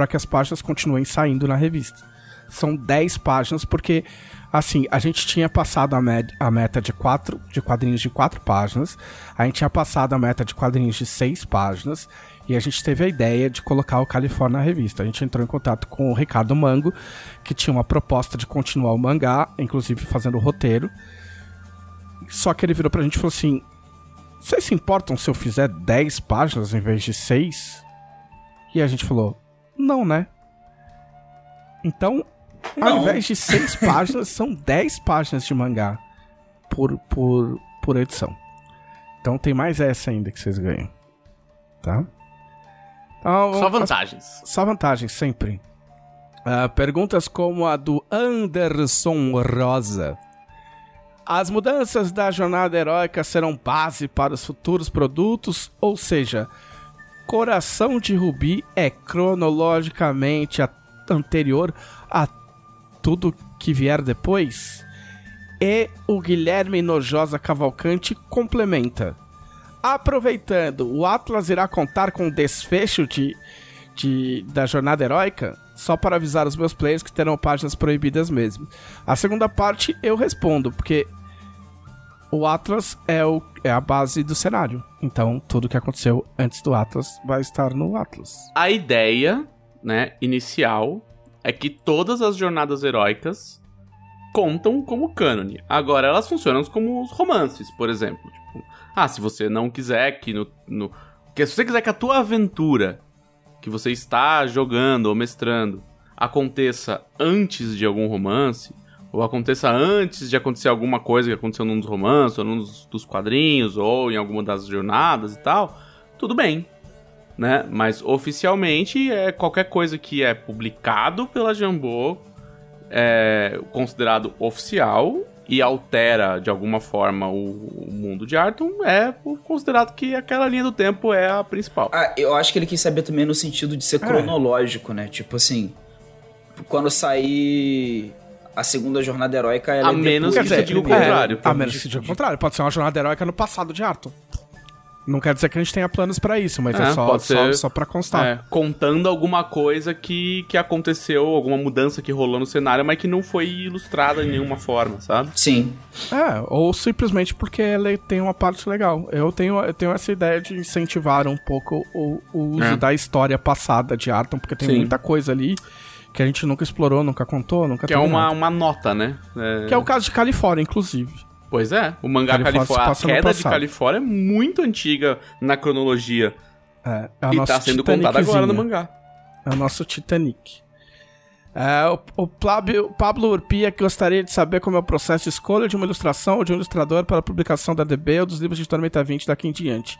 que as páginas continuem saindo na revista. São 10 páginas, porque, assim, a gente tinha passado a, a meta de, quatro, de quadrinhos de 4 páginas, a gente tinha passado a meta de quadrinhos de 6 páginas, e a gente teve a ideia de colocar o Califórnia na revista. A gente entrou em contato com o Ricardo Mango, que tinha uma proposta de continuar o mangá, inclusive fazendo o roteiro. Só que ele virou pra gente e falou assim: Vocês se importam se eu fizer 10 páginas em vez de 6? E a gente falou: Não, né? Então, ao Não. invés de 6 páginas, são 10 páginas de mangá por, por, por edição. Então tem mais essa ainda que vocês ganham. Tá? Então, Só as- vantagens. só vantagens, sempre. Ah, perguntas como a do Anderson Rosa. As mudanças da jornada heróica serão base para os futuros produtos, ou seja, Coração de Rubi é cronologicamente a- anterior a tudo que vier depois? E o Guilherme Nojosa Cavalcante complementa. Aproveitando, o Atlas irá contar com desfecho de, de, da jornada heróica? Só para avisar os meus players que terão páginas proibidas mesmo. A segunda parte eu respondo, porque o Atlas é, o, é a base do cenário. Então, tudo que aconteceu antes do Atlas vai estar no Atlas. A ideia, né, inicial é que todas as jornadas heróicas contam como cânone. Agora elas funcionam como os romances, por exemplo. Tipo, ah, se você não quiser que no, no que se você quiser que a tua aventura que você está jogando ou mestrando aconteça antes de algum romance, ou aconteça antes de acontecer alguma coisa que aconteceu num dos romances, ou num dos, dos quadrinhos, ou em alguma das jornadas e tal, tudo bem. Né? Mas oficialmente é qualquer coisa que é publicado pela Jambô é considerado oficial e altera de alguma forma o, o, mundo de Arton, é considerado que aquela linha do tempo é a principal. Ah, eu acho que ele quis saber também no sentido de ser é. cronológico, né? Tipo assim, quando sair a segunda jornada heróica, ela a é menos que você diga o contrário. É, a menos que você diga o contrário. Pode ser uma jornada heróica no passado de Arton. Não quer dizer que a gente tenha planos para isso, mas é, é só, só, só pra constar. É, contando alguma coisa que, que aconteceu, alguma mudança que rolou no cenário, mas que não foi ilustrada de nenhuma forma, sabe? Sim. É, ou simplesmente porque ele tem uma parte legal. Eu tenho, eu tenho essa ideia de incentivar um pouco o, o uso é. da história passada de Arton, porque tem Sim. muita coisa ali que a gente nunca explorou, nunca contou, nunca Que é uma, uma nota, né? É... Que é o caso de Califórnia, inclusive. Pois é, o mangá Califórnia, a queda de Califórnia é muito antiga na cronologia. É, é e tá sendo contada agora no mangá. É o nosso Titanic. É, o, o Pablo, Pablo Urpia gostaria de saber como é o processo de escolha de uma ilustração ou de um ilustrador para a publicação da DB ou dos livros de Tormenta 20 daqui em diante.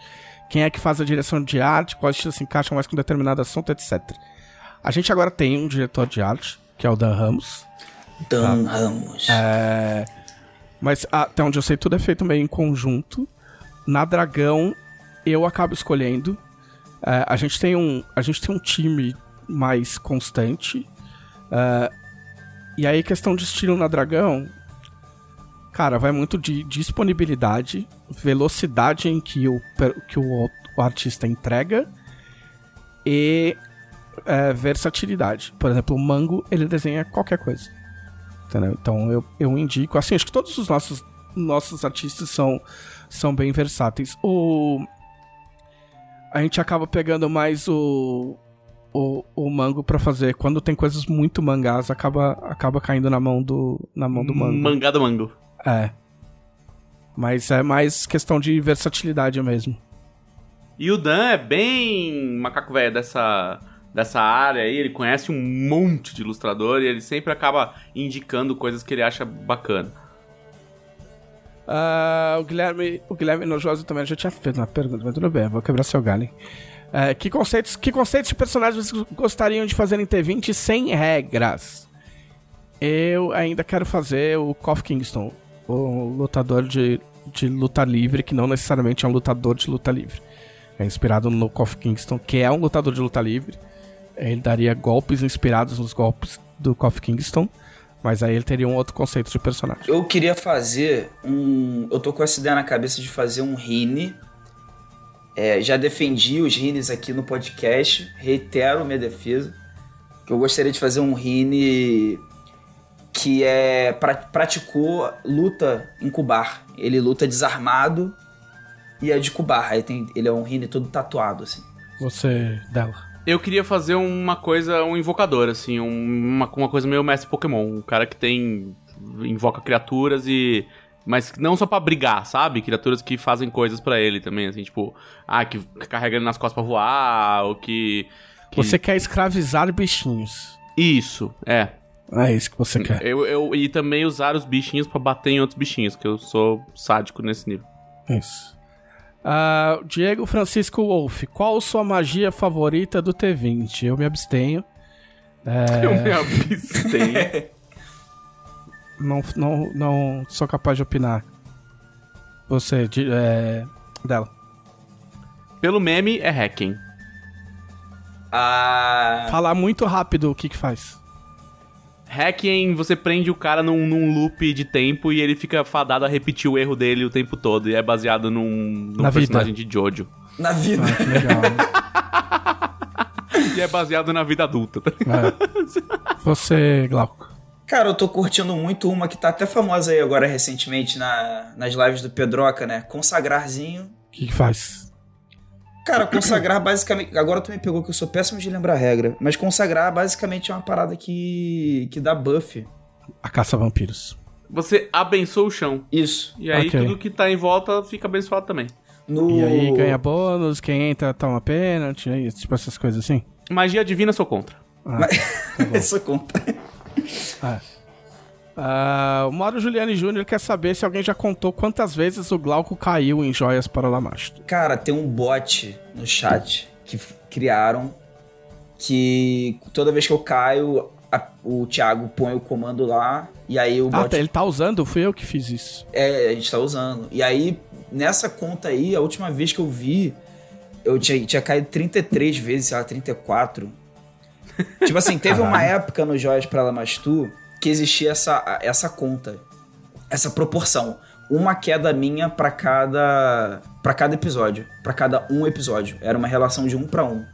Quem é que faz a direção de arte, quais estilos se encaixam mais com determinado assunto, etc. A gente agora tem um diretor de arte, que é o Dan Ramos. Dan tá? Ramos. É mas até onde eu sei, tudo é feito meio em conjunto. Na Dragão, eu acabo escolhendo. É, a, gente tem um, a gente tem um time mais constante. É, e aí, questão de estilo na Dragão, cara, vai muito de disponibilidade, velocidade em que o, que o, o artista entrega e é, versatilidade. Por exemplo, o Mango, ele desenha qualquer coisa. Entendeu? Então eu, eu indico, assim, acho que todos os nossos, nossos artistas são, são bem versáteis. O, a gente acaba pegando mais o, o, o mango para fazer. Quando tem coisas muito mangás, acaba, acaba caindo na mão do, na mão do mango. Mangá do mango. É. Mas é mais questão de versatilidade mesmo. E o Dan é bem macaco velho dessa dessa área aí, ele conhece um monte de ilustrador e ele sempre acaba indicando coisas que ele acha bacana. Uh, o Guilherme, o Guilherme Nojoso também já tinha feito uma pergunta, mas tudo bem, vou quebrar seu galho. Uh, que, conceitos, que conceitos de personagens gostariam de fazer em T20 sem regras? Eu ainda quero fazer o Kof Kingston, o lutador de, de luta livre, que não necessariamente é um lutador de luta livre. É inspirado no Kof Kingston, que é um lutador de luta livre, ele daria golpes inspirados nos golpes do Kof Kingston. Mas aí ele teria um outro conceito de personagem. Eu queria fazer um. Eu tô com essa ideia na cabeça de fazer um Rine. É, já defendi os Rines aqui no podcast. Reitero minha defesa. Que eu gostaria de fazer um Rine que é pra, praticou luta em Kubar. Ele luta desarmado e é de Kubar. Aí tem, ele é um Rine todo tatuado, assim. Você, dela. Eu queria fazer uma coisa, um invocador, assim, uma, uma coisa meio mestre Pokémon. Um cara que tem. invoca criaturas e. Mas não só para brigar, sabe? Criaturas que fazem coisas para ele também, assim, tipo, ah, que carrega ele nas costas pra voar, ou que, que. Você quer escravizar bichinhos. Isso, é. É isso que você quer. Eu, eu, e também usar os bichinhos para bater em outros bichinhos, que eu sou sádico nesse nível. Isso. Uh, Diego Francisco Wolf, qual sua magia favorita do T20? Eu me abstenho. É... Eu me abstenho. não, não, não sou capaz de opinar. Você, de, é... dela. Pelo meme, é hacking. Ah... Falar muito rápido o que que faz. Hacking, você prende o cara num, num, loop de tempo e ele fica fadado a repetir o erro dele o tempo todo. E é baseado num, num personagem vida. de Jojo. Na vida. Ah, legal. e é baseado na vida adulta. Tá é. Você, Glauco. Cara, eu tô curtindo muito uma que tá até famosa aí agora recentemente na, nas lives do Pedroca, né? Consagrarzinho. O que, que faz? Cara, consagrar basicamente. Agora tu me pegou que eu sou péssimo de lembrar a regra. Mas consagrar basicamente é uma parada que. que dá buff. A caça a vampiros. Você abençoa o chão. Isso. E aí okay. tudo que tá em volta fica abençoado também. No... E aí ganha bônus, quem entra toma pênalti, aí, tipo essas coisas assim. Magia divina sou contra. Ah, Mas... tá sou contra. ah. Uh, o Mauro Juliane Júnior quer saber se alguém já contou quantas vezes o Glauco caiu em joias para Lamasto. Cara, tem um bot no chat que criaram que toda vez que eu caio, a, o Thiago põe o comando lá e aí o ah, bot... Ah, ele tá usando? Fui eu que fiz isso. É, a gente tá usando. E aí, nessa conta aí, a última vez que eu vi, eu tinha, tinha caído 33 vezes, sei lá, 34. tipo assim, teve uma época no Joias para Lamastu que existia essa, essa conta, essa proporção. Uma queda minha para cada para cada episódio, para cada um episódio. Era uma relação de um para um.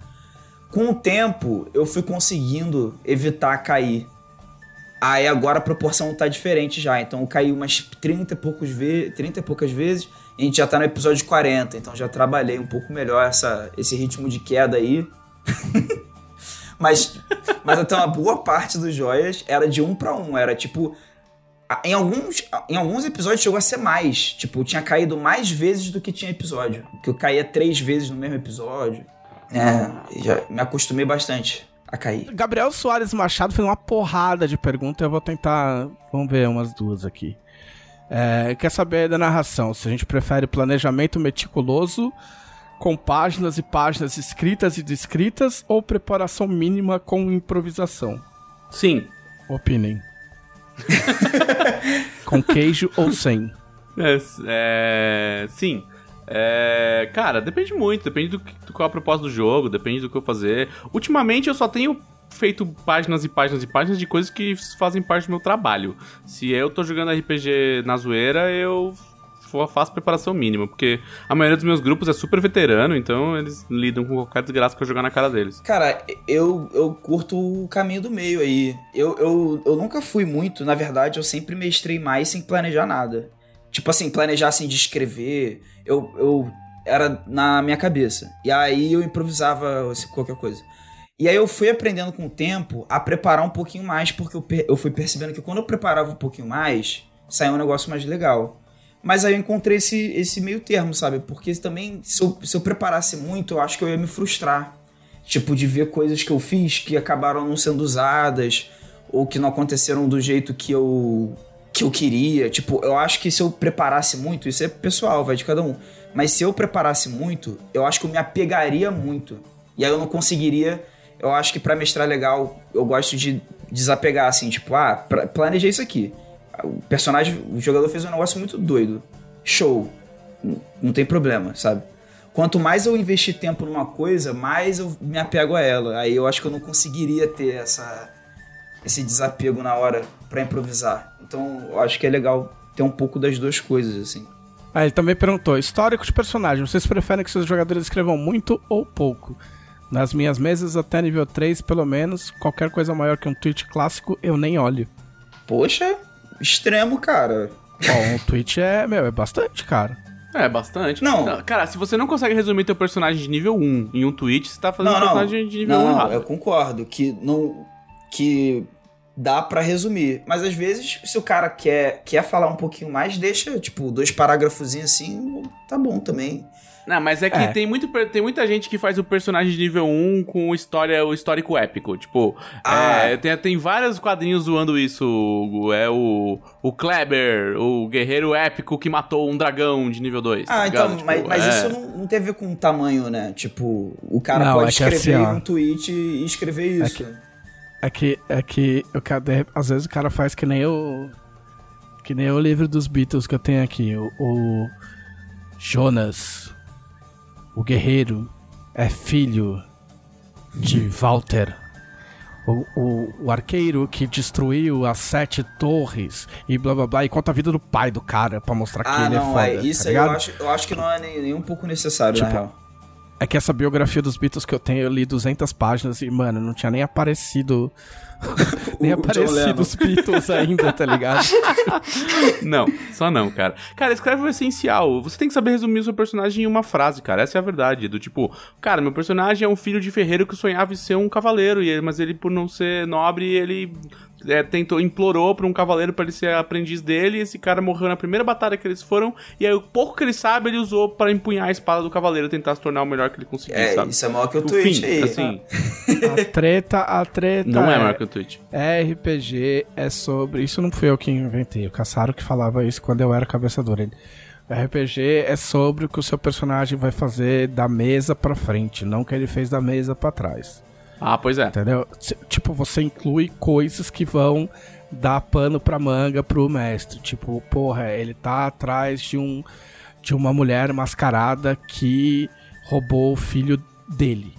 Com o tempo, eu fui conseguindo evitar cair. Aí agora a proporção tá diferente já. Então eu caí umas 30 e, poucos ve 30 e poucas vezes. A gente já tá no episódio 40. Então já trabalhei um pouco melhor essa, esse ritmo de queda aí. Mas, mas até uma boa parte dos joias era de um para um. Era tipo. Em alguns, em alguns episódios chegou a ser mais. Tipo, tinha caído mais vezes do que tinha episódio. Que eu caía três vezes no mesmo episódio. É, já me acostumei bastante a cair. Gabriel Soares Machado fez uma porrada de perguntas. Eu vou tentar. Vamos ver umas duas aqui. É, quer saber da narração? Se a gente prefere planejamento meticuloso com páginas e páginas escritas e descritas ou preparação mínima com improvisação? Sim. Opinem. com queijo ou sem? É, é, sim. É, cara, depende muito. Depende do, do qual é a proposta do jogo, depende do que eu fazer. Ultimamente eu só tenho feito páginas e páginas e páginas de coisas que fazem parte do meu trabalho. Se eu tô jogando RPG na zoeira, eu faço preparação mínima, porque a maioria dos meus grupos é super veterano, então eles lidam com qualquer desgraça que eu jogar na cara deles. Cara, eu, eu curto o caminho do meio aí. Eu, eu, eu nunca fui muito, na verdade, eu sempre mestrei mais sem planejar nada. Tipo assim, planejar assim de escrever, eu, eu era na minha cabeça. E aí eu improvisava assim, qualquer coisa. E aí eu fui aprendendo com o tempo a preparar um pouquinho mais, porque eu, eu fui percebendo que quando eu preparava um pouquinho mais, saía um negócio mais legal. Mas aí eu encontrei esse, esse meio termo, sabe? Porque também, se eu, se eu preparasse muito, eu acho que eu ia me frustrar. Tipo, de ver coisas que eu fiz que acabaram não sendo usadas, ou que não aconteceram do jeito que eu, que eu queria. Tipo, eu acho que se eu preparasse muito, isso é pessoal, vai de cada um. Mas se eu preparasse muito, eu acho que eu me apegaria muito. E aí eu não conseguiria. Eu acho que para mestrar legal, eu gosto de desapegar, assim, tipo, ah, planejei isso aqui o personagem, o jogador fez um negócio muito doido. Show. Não tem problema, sabe? Quanto mais eu investir tempo numa coisa, mais eu me apego a ela. Aí eu acho que eu não conseguiria ter essa, esse desapego na hora para improvisar. Então eu acho que é legal ter um pouco das duas coisas, assim. Ah, ele também perguntou: histórico de personagem, vocês preferem que seus jogadores escrevam muito ou pouco? Nas minhas mesas, até nível 3, pelo menos, qualquer coisa maior que um tweet clássico, eu nem olho. Poxa, extremo, cara. Bom, um tweet é, meu, é bastante, cara. É, bastante. Não. Cara, se você não consegue resumir teu personagem de nível 1 em um tweet, você tá fazendo não, um personagem de nível não, 1 não, eu concordo que não que dá para resumir, mas às vezes se o cara quer quer falar um pouquinho mais, deixa tipo dois parágrafos assim, tá bom também. Não, mas é que é. Tem, muito, tem muita gente que faz o personagem de nível 1 com história, o histórico épico. Tipo, ah. é, tem, tem vários quadrinhos zoando isso. É o, o Kleber, o guerreiro épico que matou um dragão de nível 2. Tá ah, tá então, tipo, mas, mas é. isso não, não tem a ver com tamanho, né? Tipo, o cara não, pode é escrever assim, um tweet e escrever é isso. É que, é que, é que às vezes o cara faz que nem o. Que nem o livro dos Beatles que eu tenho aqui. o, o Jonas o guerreiro é filho de Walter, o, o, o, arqueiro que destruiu as sete torres e blá blá blá, e conta a vida do pai do cara pra mostrar ah, que ele é não, é foda. É, isso tá aí eu acho, eu acho que não é nem, nem um pouco necessário, tipo, na real. É que essa biografia dos Beatles que eu tenho, eu li 200 páginas e, mano, não tinha nem aparecido Nem aparecido os Beatles ainda, tá ligado? não, só não, cara. Cara, escreve o essencial. Você tem que saber resumir o seu personagem em uma frase, cara. Essa é a verdade. Do tipo, cara, meu personagem é um filho de ferreiro que sonhava em ser um cavaleiro, mas ele, por não ser nobre, ele é, tentou, implorou pra um cavaleiro pra ele ser aprendiz dele, e esse cara morreu na primeira batalha que eles foram, e aí o pouco que ele sabe, ele usou pra empunhar a espada do cavaleiro, tentar se tornar o melhor que ele conseguiu, É, sabe? isso é maior que o, O Twitch fim, aí. assim, A treta, a treta. não é é maior que o Twitch. RPG é sobre. Isso não fui eu que inventei. O Caçaro que falava isso quando eu era cabeçador. Ele. RPG é sobre o que o seu personagem vai fazer da mesa pra frente, não o que ele fez da mesa pra trás. Ah, pois é. Entendeu? Tipo, você inclui coisas que vão dar pano pra manga pro mestre. Tipo, porra, ele tá atrás de um de uma mulher mascarada que roubou o filho dele.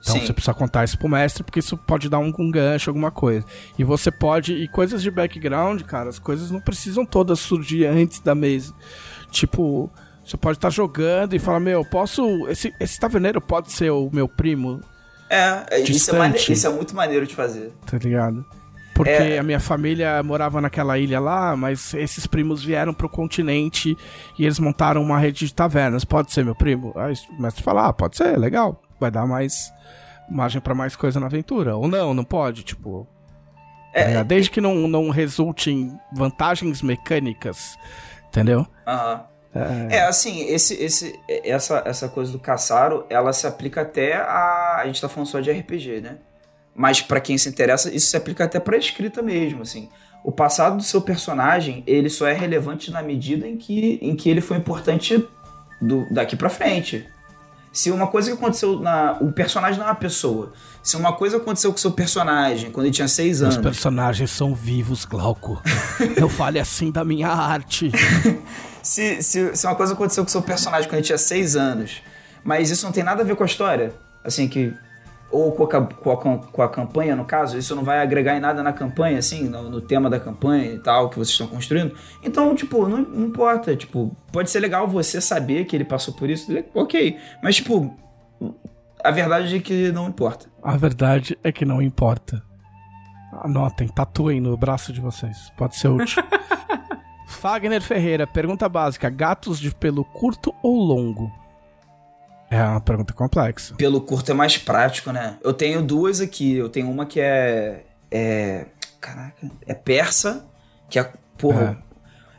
Então Sim. você precisa contar isso pro mestre, porque isso pode dar um, um gancho, alguma coisa. E você pode. E coisas de background, cara, as coisas não precisam todas surgir antes da mesa. Tipo, você pode estar jogando e falar, meu, posso. Esse, esse taverneiro pode ser o meu primo, É, é, isso é, mane- Distante. isso é muito maneiro de fazer. tá ligado? Porque É. a minha família morava naquela ilha lá, mas esses primos vieram pro continente e eles montaram uma rede de tavernas. Pode ser meu primo? Aí o mestre fala, ah, pode ser, legal. Vai dar mais margem pra mais coisa na aventura. Ou não, não pode, tipo... tá É, ligado? Desde que não, não resulte em vantagens mecânicas, entendeu? Aham. É, assim, esse, esse, essa, essa coisa do caçaro, ela se aplica até a. A gente tá falando só de RPG, né? Mas pra quem se interessa, isso se aplica até pra escrita mesmo, assim. O passado do seu personagem, ele só é relevante na medida em que, em que ele foi importante do, daqui pra frente. Se uma coisa que aconteceu na. O personagem não é uma pessoa. Se uma coisa aconteceu com o seu personagem quando ele tinha seis Os anos. personagens são vivos, Glauco. Não fale assim da minha arte. Se, se, se uma coisa aconteceu com o seu personagem quando ele tinha seis anos, mas isso não tem nada a ver com a história, assim, que. Ou com a, com a, com a campanha, no caso, isso não vai agregar em nada na campanha, assim, no, no tema da campanha e tal, que vocês estão construindo. Então, tipo, não, não importa. Tipo, pode ser legal você saber que ele passou por isso, ok. Mas, tipo, a verdade é que não importa. A verdade é que não importa. Anotem, tatuem no braço de vocês. Pode ser útil. Fagner Ferreira, pergunta básica: gatos de pelo curto ou longo? É uma pergunta complexa. Pelo curto é mais prático, né? Eu tenho duas aqui. Eu tenho uma que é. É. Caraca. É persa, que é. Porra.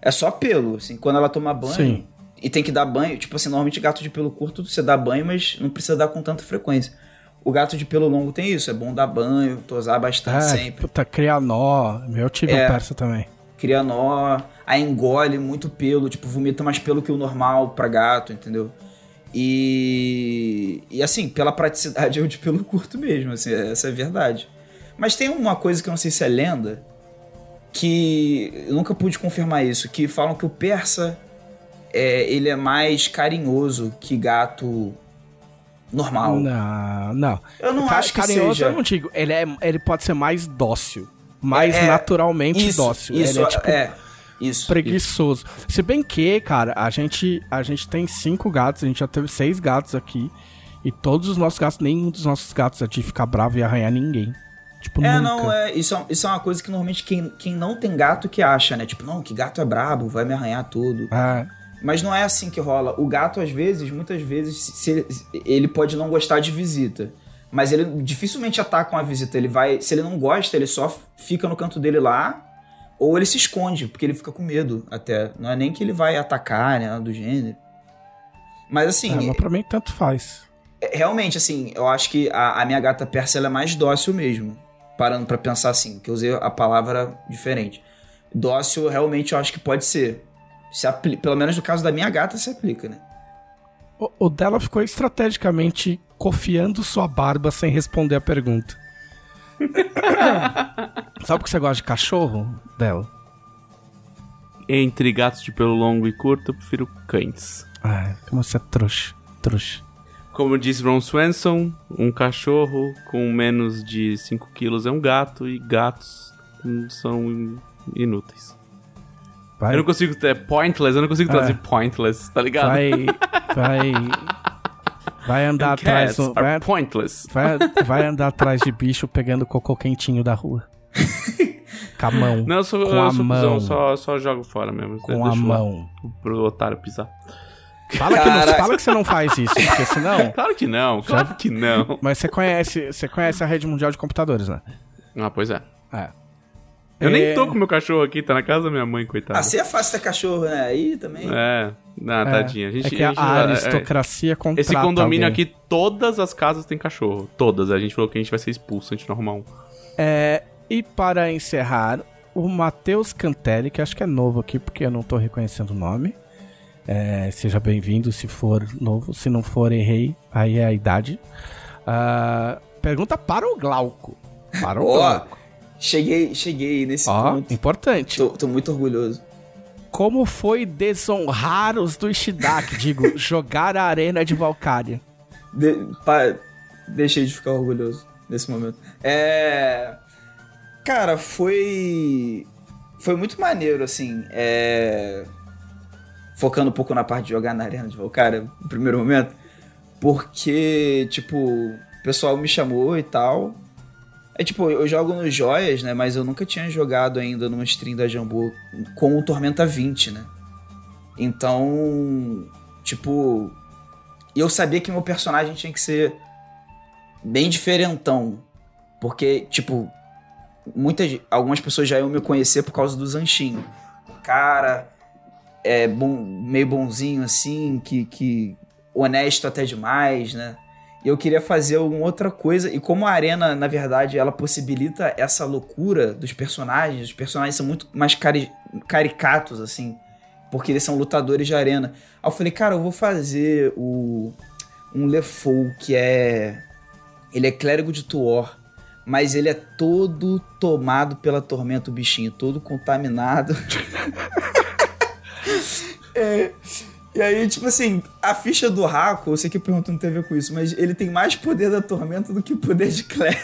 É, só pelo, assim. Quando ela toma banho. Sim. E tem que dar banho. Tipo assim, normalmente gato de pelo curto você dá banho, mas não precisa dar com tanta frequência. O gato de pelo longo tem isso. É bom dar banho, tosar bastante É, sempre. puta, cria nó. Meu tive É. persa também. Cria nó. Aí engole muito pelo. Tipo, vomita mais pelo que o normal pra gato, entendeu? E, e assim, pela praticidade é o de pelo curto mesmo, assim, essa é a verdade. Mas tem uma coisa que eu não sei se é lenda, que eu nunca pude confirmar isso, que falam que o persa é, ele é mais carinhoso que gato normal. Não, não. Eu não Ca- acho que carinhoso seja. eu não digo. Ele, é, ele pode ser mais dócil. Mais É, naturalmente Isso, dócil. isso, ele é tipo é, isso. preguiçoso. Se bem que, cara, a gente, a gente tem cinco gatos, a gente já teve seis gatos aqui. E todos os nossos gatos, nenhum dos nossos gatos é de ficar bravo e arranhar ninguém. Tipo, É, nunca. não, é, isso, é, isso é uma coisa que normalmente quem, quem não tem gato que acha, né? Tipo, não, que gato é brabo, vai me arranhar tudo. É, Mas não é assim que rola. O gato, às vezes, muitas vezes, se- ele pode não gostar de visita. Mas ele dificilmente ataca uma visita. Ele vai. Se ele não gosta, ele só fica no canto dele lá. Ou ele se esconde, porque ele fica com medo até. Não é nem que ele vai atacar, né? Do gênero. Mas assim, é, mas pra mim tanto faz. é- realmente, assim, eu acho que a, a minha gata persa ela é mais dócil mesmo. Parando pra pensar assim, que eu usei a palavra diferente. Dócil, realmente, eu acho que pode ser. Se apli- Pelo menos no caso da minha gata, se aplica, né? O, o dela ficou estrategicamente cofiando sua barba sem responder a pergunta. Sabe por que você gosta de cachorro dela? Entre gatos de pelo longo e curto, eu prefiro cães. Ai, como você é trouxa. Trouxa. Como diz Ron Swanson, um cachorro com menos de 5 quilos é um gato e gatos são in- inúteis. Vai, Eu não consigo ter pointless, eu não consigo É. traduzir pointless, tá ligado? vai, vai, vai andar atrás, vai, are pointless. vai, vai andar atrás de bicho pegando cocô quentinho da rua. Com a mão. Não, eu sou, com eu a sou mão. só, só jogo fora mesmo. com deixa a lá mão. Pro otário pisar. Fala que, não, fala que você não faz isso, porque senão. Claro que não, claro que não. Mas você conhece, você conhece a rede mundial de computadores, né? Ah, pois é. É. Eu é... nem tô com meu cachorro aqui, tá na casa da minha mãe, coitado. É fácil ter cachorro, né? Aí também. É, não, é. tadinha. A gente, é que a, a, a aristocracia é, contrata Esse condomínio alguém. aqui, todas as casas têm cachorro. Todas. A gente falou que a gente vai ser expulso, a gente não arrumar um. É, e para encerrar, o Matheus Cantelli, que acho que é novo aqui, porque eu não tô reconhecendo o nome. É, seja bem-vindo se for novo. Se não for, errei. Aí é a idade. Uh, pergunta para o Glauco. Para o oh, Glauco. Cheguei, cheguei nesse oh, ponto. Importante. Tô, tô, muito orgulhoso. Como foi desonrar os do Ishidaki? digo, jogar a arena de Valkyria? De, pa, deixei de ficar orgulhoso nesse momento. É. Cara, foi. Foi muito maneiro, assim. É focando um pouco na parte de jogar na arena de Valkyria no primeiro momento, porque, tipo, o pessoal me chamou e tal. É tipo, eu jogo nos Joias, né? Mas eu nunca tinha jogado ainda numa stream da Jambu com o Tormenta 20, né? Então, tipo, eu sabia que meu personagem tinha que ser bem diferentão. Porque, tipo, muitas, algumas pessoas já iam me conhecer por causa do Zanchinho. Cara, é bom, meio bonzinho assim, que, que honesto até demais, né? E eu queria fazer alguma outra coisa. E como a arena, na verdade, ela possibilita essa loucura dos personagens, os personagens são muito mais cari caricatos, assim, porque eles são lutadores de arena. Aí eu falei, cara, eu vou fazer o um Lefou, que é. Ele é clérigo de Tuor, mas ele é todo tomado pela tormenta, o bichinho, todo contaminado. é, e aí, tipo assim, a ficha do Raco, eu sei que a pergunta não tem a ver com isso, mas ele tem mais poder da tormenta do que poder de clérigo.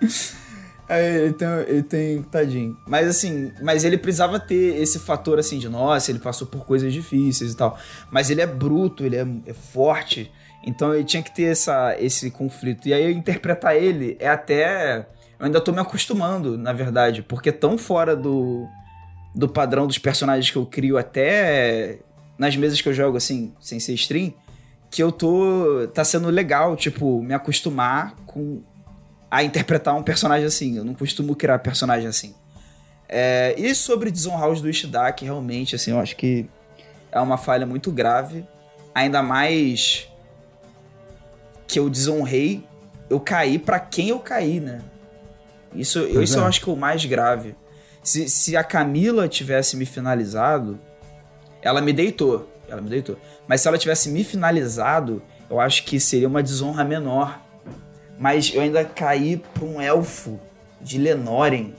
Aí ele tem, ele tem. Tadinho. Mas assim, mas ele precisava ter esse fator assim de nossa, ele passou por coisas difíceis e tal. Mas ele é bruto, ele é, é forte. Então ele tinha que ter essa, esse conflito. E aí interpretar ele é até. Eu ainda tô me acostumando, na verdade, porque tão fora do, do padrão dos personagens que eu crio até nas mesas que eu jogo assim, sem ser stream, que eu tô tá sendo legal, tipo, me acostumar com a interpretar um personagem assim. Eu não costumo criar personagem assim. É, e sobre desonrar os do Ishidaki, realmente, assim, eu acho que é uma falha muito grave. Ainda mais que eu desonrei, eu caí para quem eu caí, né? Isso, eu, isso é. eu acho que é o mais grave. Se, se a Camila tivesse me finalizado, ela me deitou. Ela me deitou. Mas se ela tivesse me finalizado, eu acho que seria uma desonra menor. Mas eu ainda caí pra um elfo de Lenoren.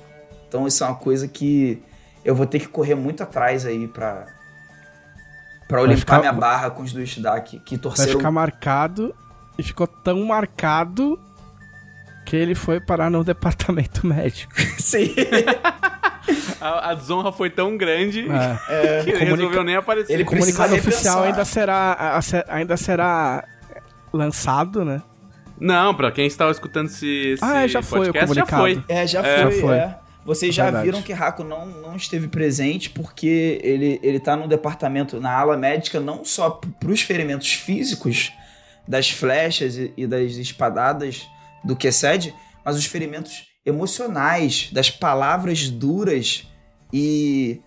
Então isso é uma coisa que eu vou ter que correr muito atrás aí pra, pra eu limpar ficar... minha barra com os do Ishidaki, que torceram... Vai ficar marcado e ficou tão marcado que ele foi parar no departamento médico. Sim. a, a desonra foi tão grande é. que ele Comunica... resolveu nem aparecer. Ele o comunicado oficial ainda será, ainda será lançado, né? Não, pra quem estava escutando esse, esse ah, já foi podcast, já foi. É, já é. foi, já foi. É. Vocês já Verdade. viram que Raco não, não esteve presente porque ele, ele tá no departamento, na ala médica, não só para os ferimentos físicos das flechas e, e das espadadas do Kesed, mas os ferimentos emocionais, das palavras duras e,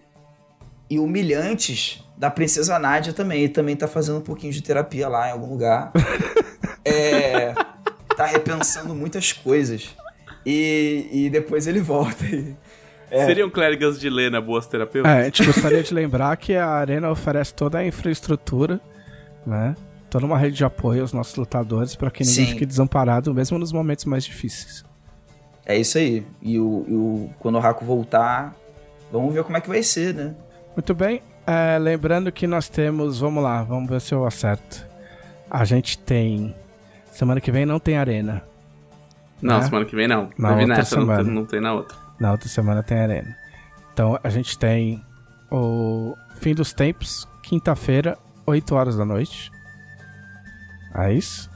e humilhantes da princesa Nádia também. Ele também tá fazendo um pouquinho de terapia lá em algum lugar. é, tá repensando muitas coisas. E, e depois ele volta. E, é. Seriam clérigos de Lena boas terapeutas? É, a gente gostaria de lembrar que a Arena oferece toda a infraestrutura, né? Toda uma rede de apoio aos nossos lutadores para que ninguém Sim. fique desamparado, mesmo nos momentos mais difíceis. É isso aí. E o, o, quando o Raco voltar, vamos ver como é que vai ser, né? Muito bem. É, lembrando que nós temos. Vamos lá, vamos ver se eu acerto. A gente tem. Semana que vem não tem arena. Não, né? semana que vem não. Na outra nessa, semana. Não, não tem na outra. Na outra semana tem arena. Então a gente tem o Fim dos Tempos, quinta-feira, 8 horas da noite. É isso?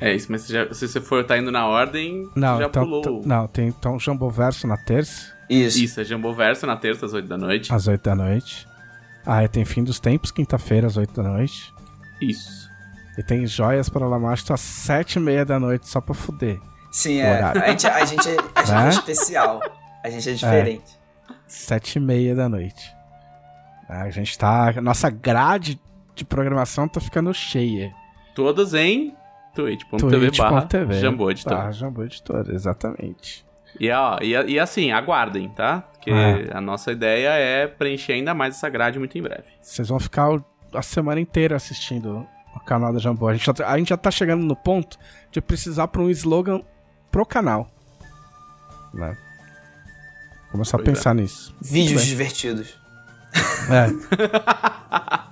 É isso, mas se, já, se você for tá indo na ordem, não, já então, pulou. Não, tem então Jumbo Verso na terça. Isso. Isso, é Jumbo Verso na terça às 8 da noite. Às 8 da noite. Ah, e tem Fim dos Tempos, quinta-feira às 8 da noite. Isso. E tem Joias para Lamastro às 7 e meia da noite, só pra fuder. Sim, é. A gente, a gente, a gente é, é especial. A gente é diferente. É, sete e meia da noite. A gente tá. Nossa grade de programação tá ficando cheia. Todas em twitch.tv barra Jambô Editor. Barra Jambô Editor, exatamente. E, ó, e, e assim, aguardem, tá? Porque é. a nossa ideia é preencher ainda mais essa grade muito em breve. Vocês vão ficar a semana inteira assistindo o canal da Jambô. A gente, já, a gente já tá chegando no ponto de precisar para um slogan pro canal. Né? Começar pois a pensar é. nisso. Vídeos divertidos. É.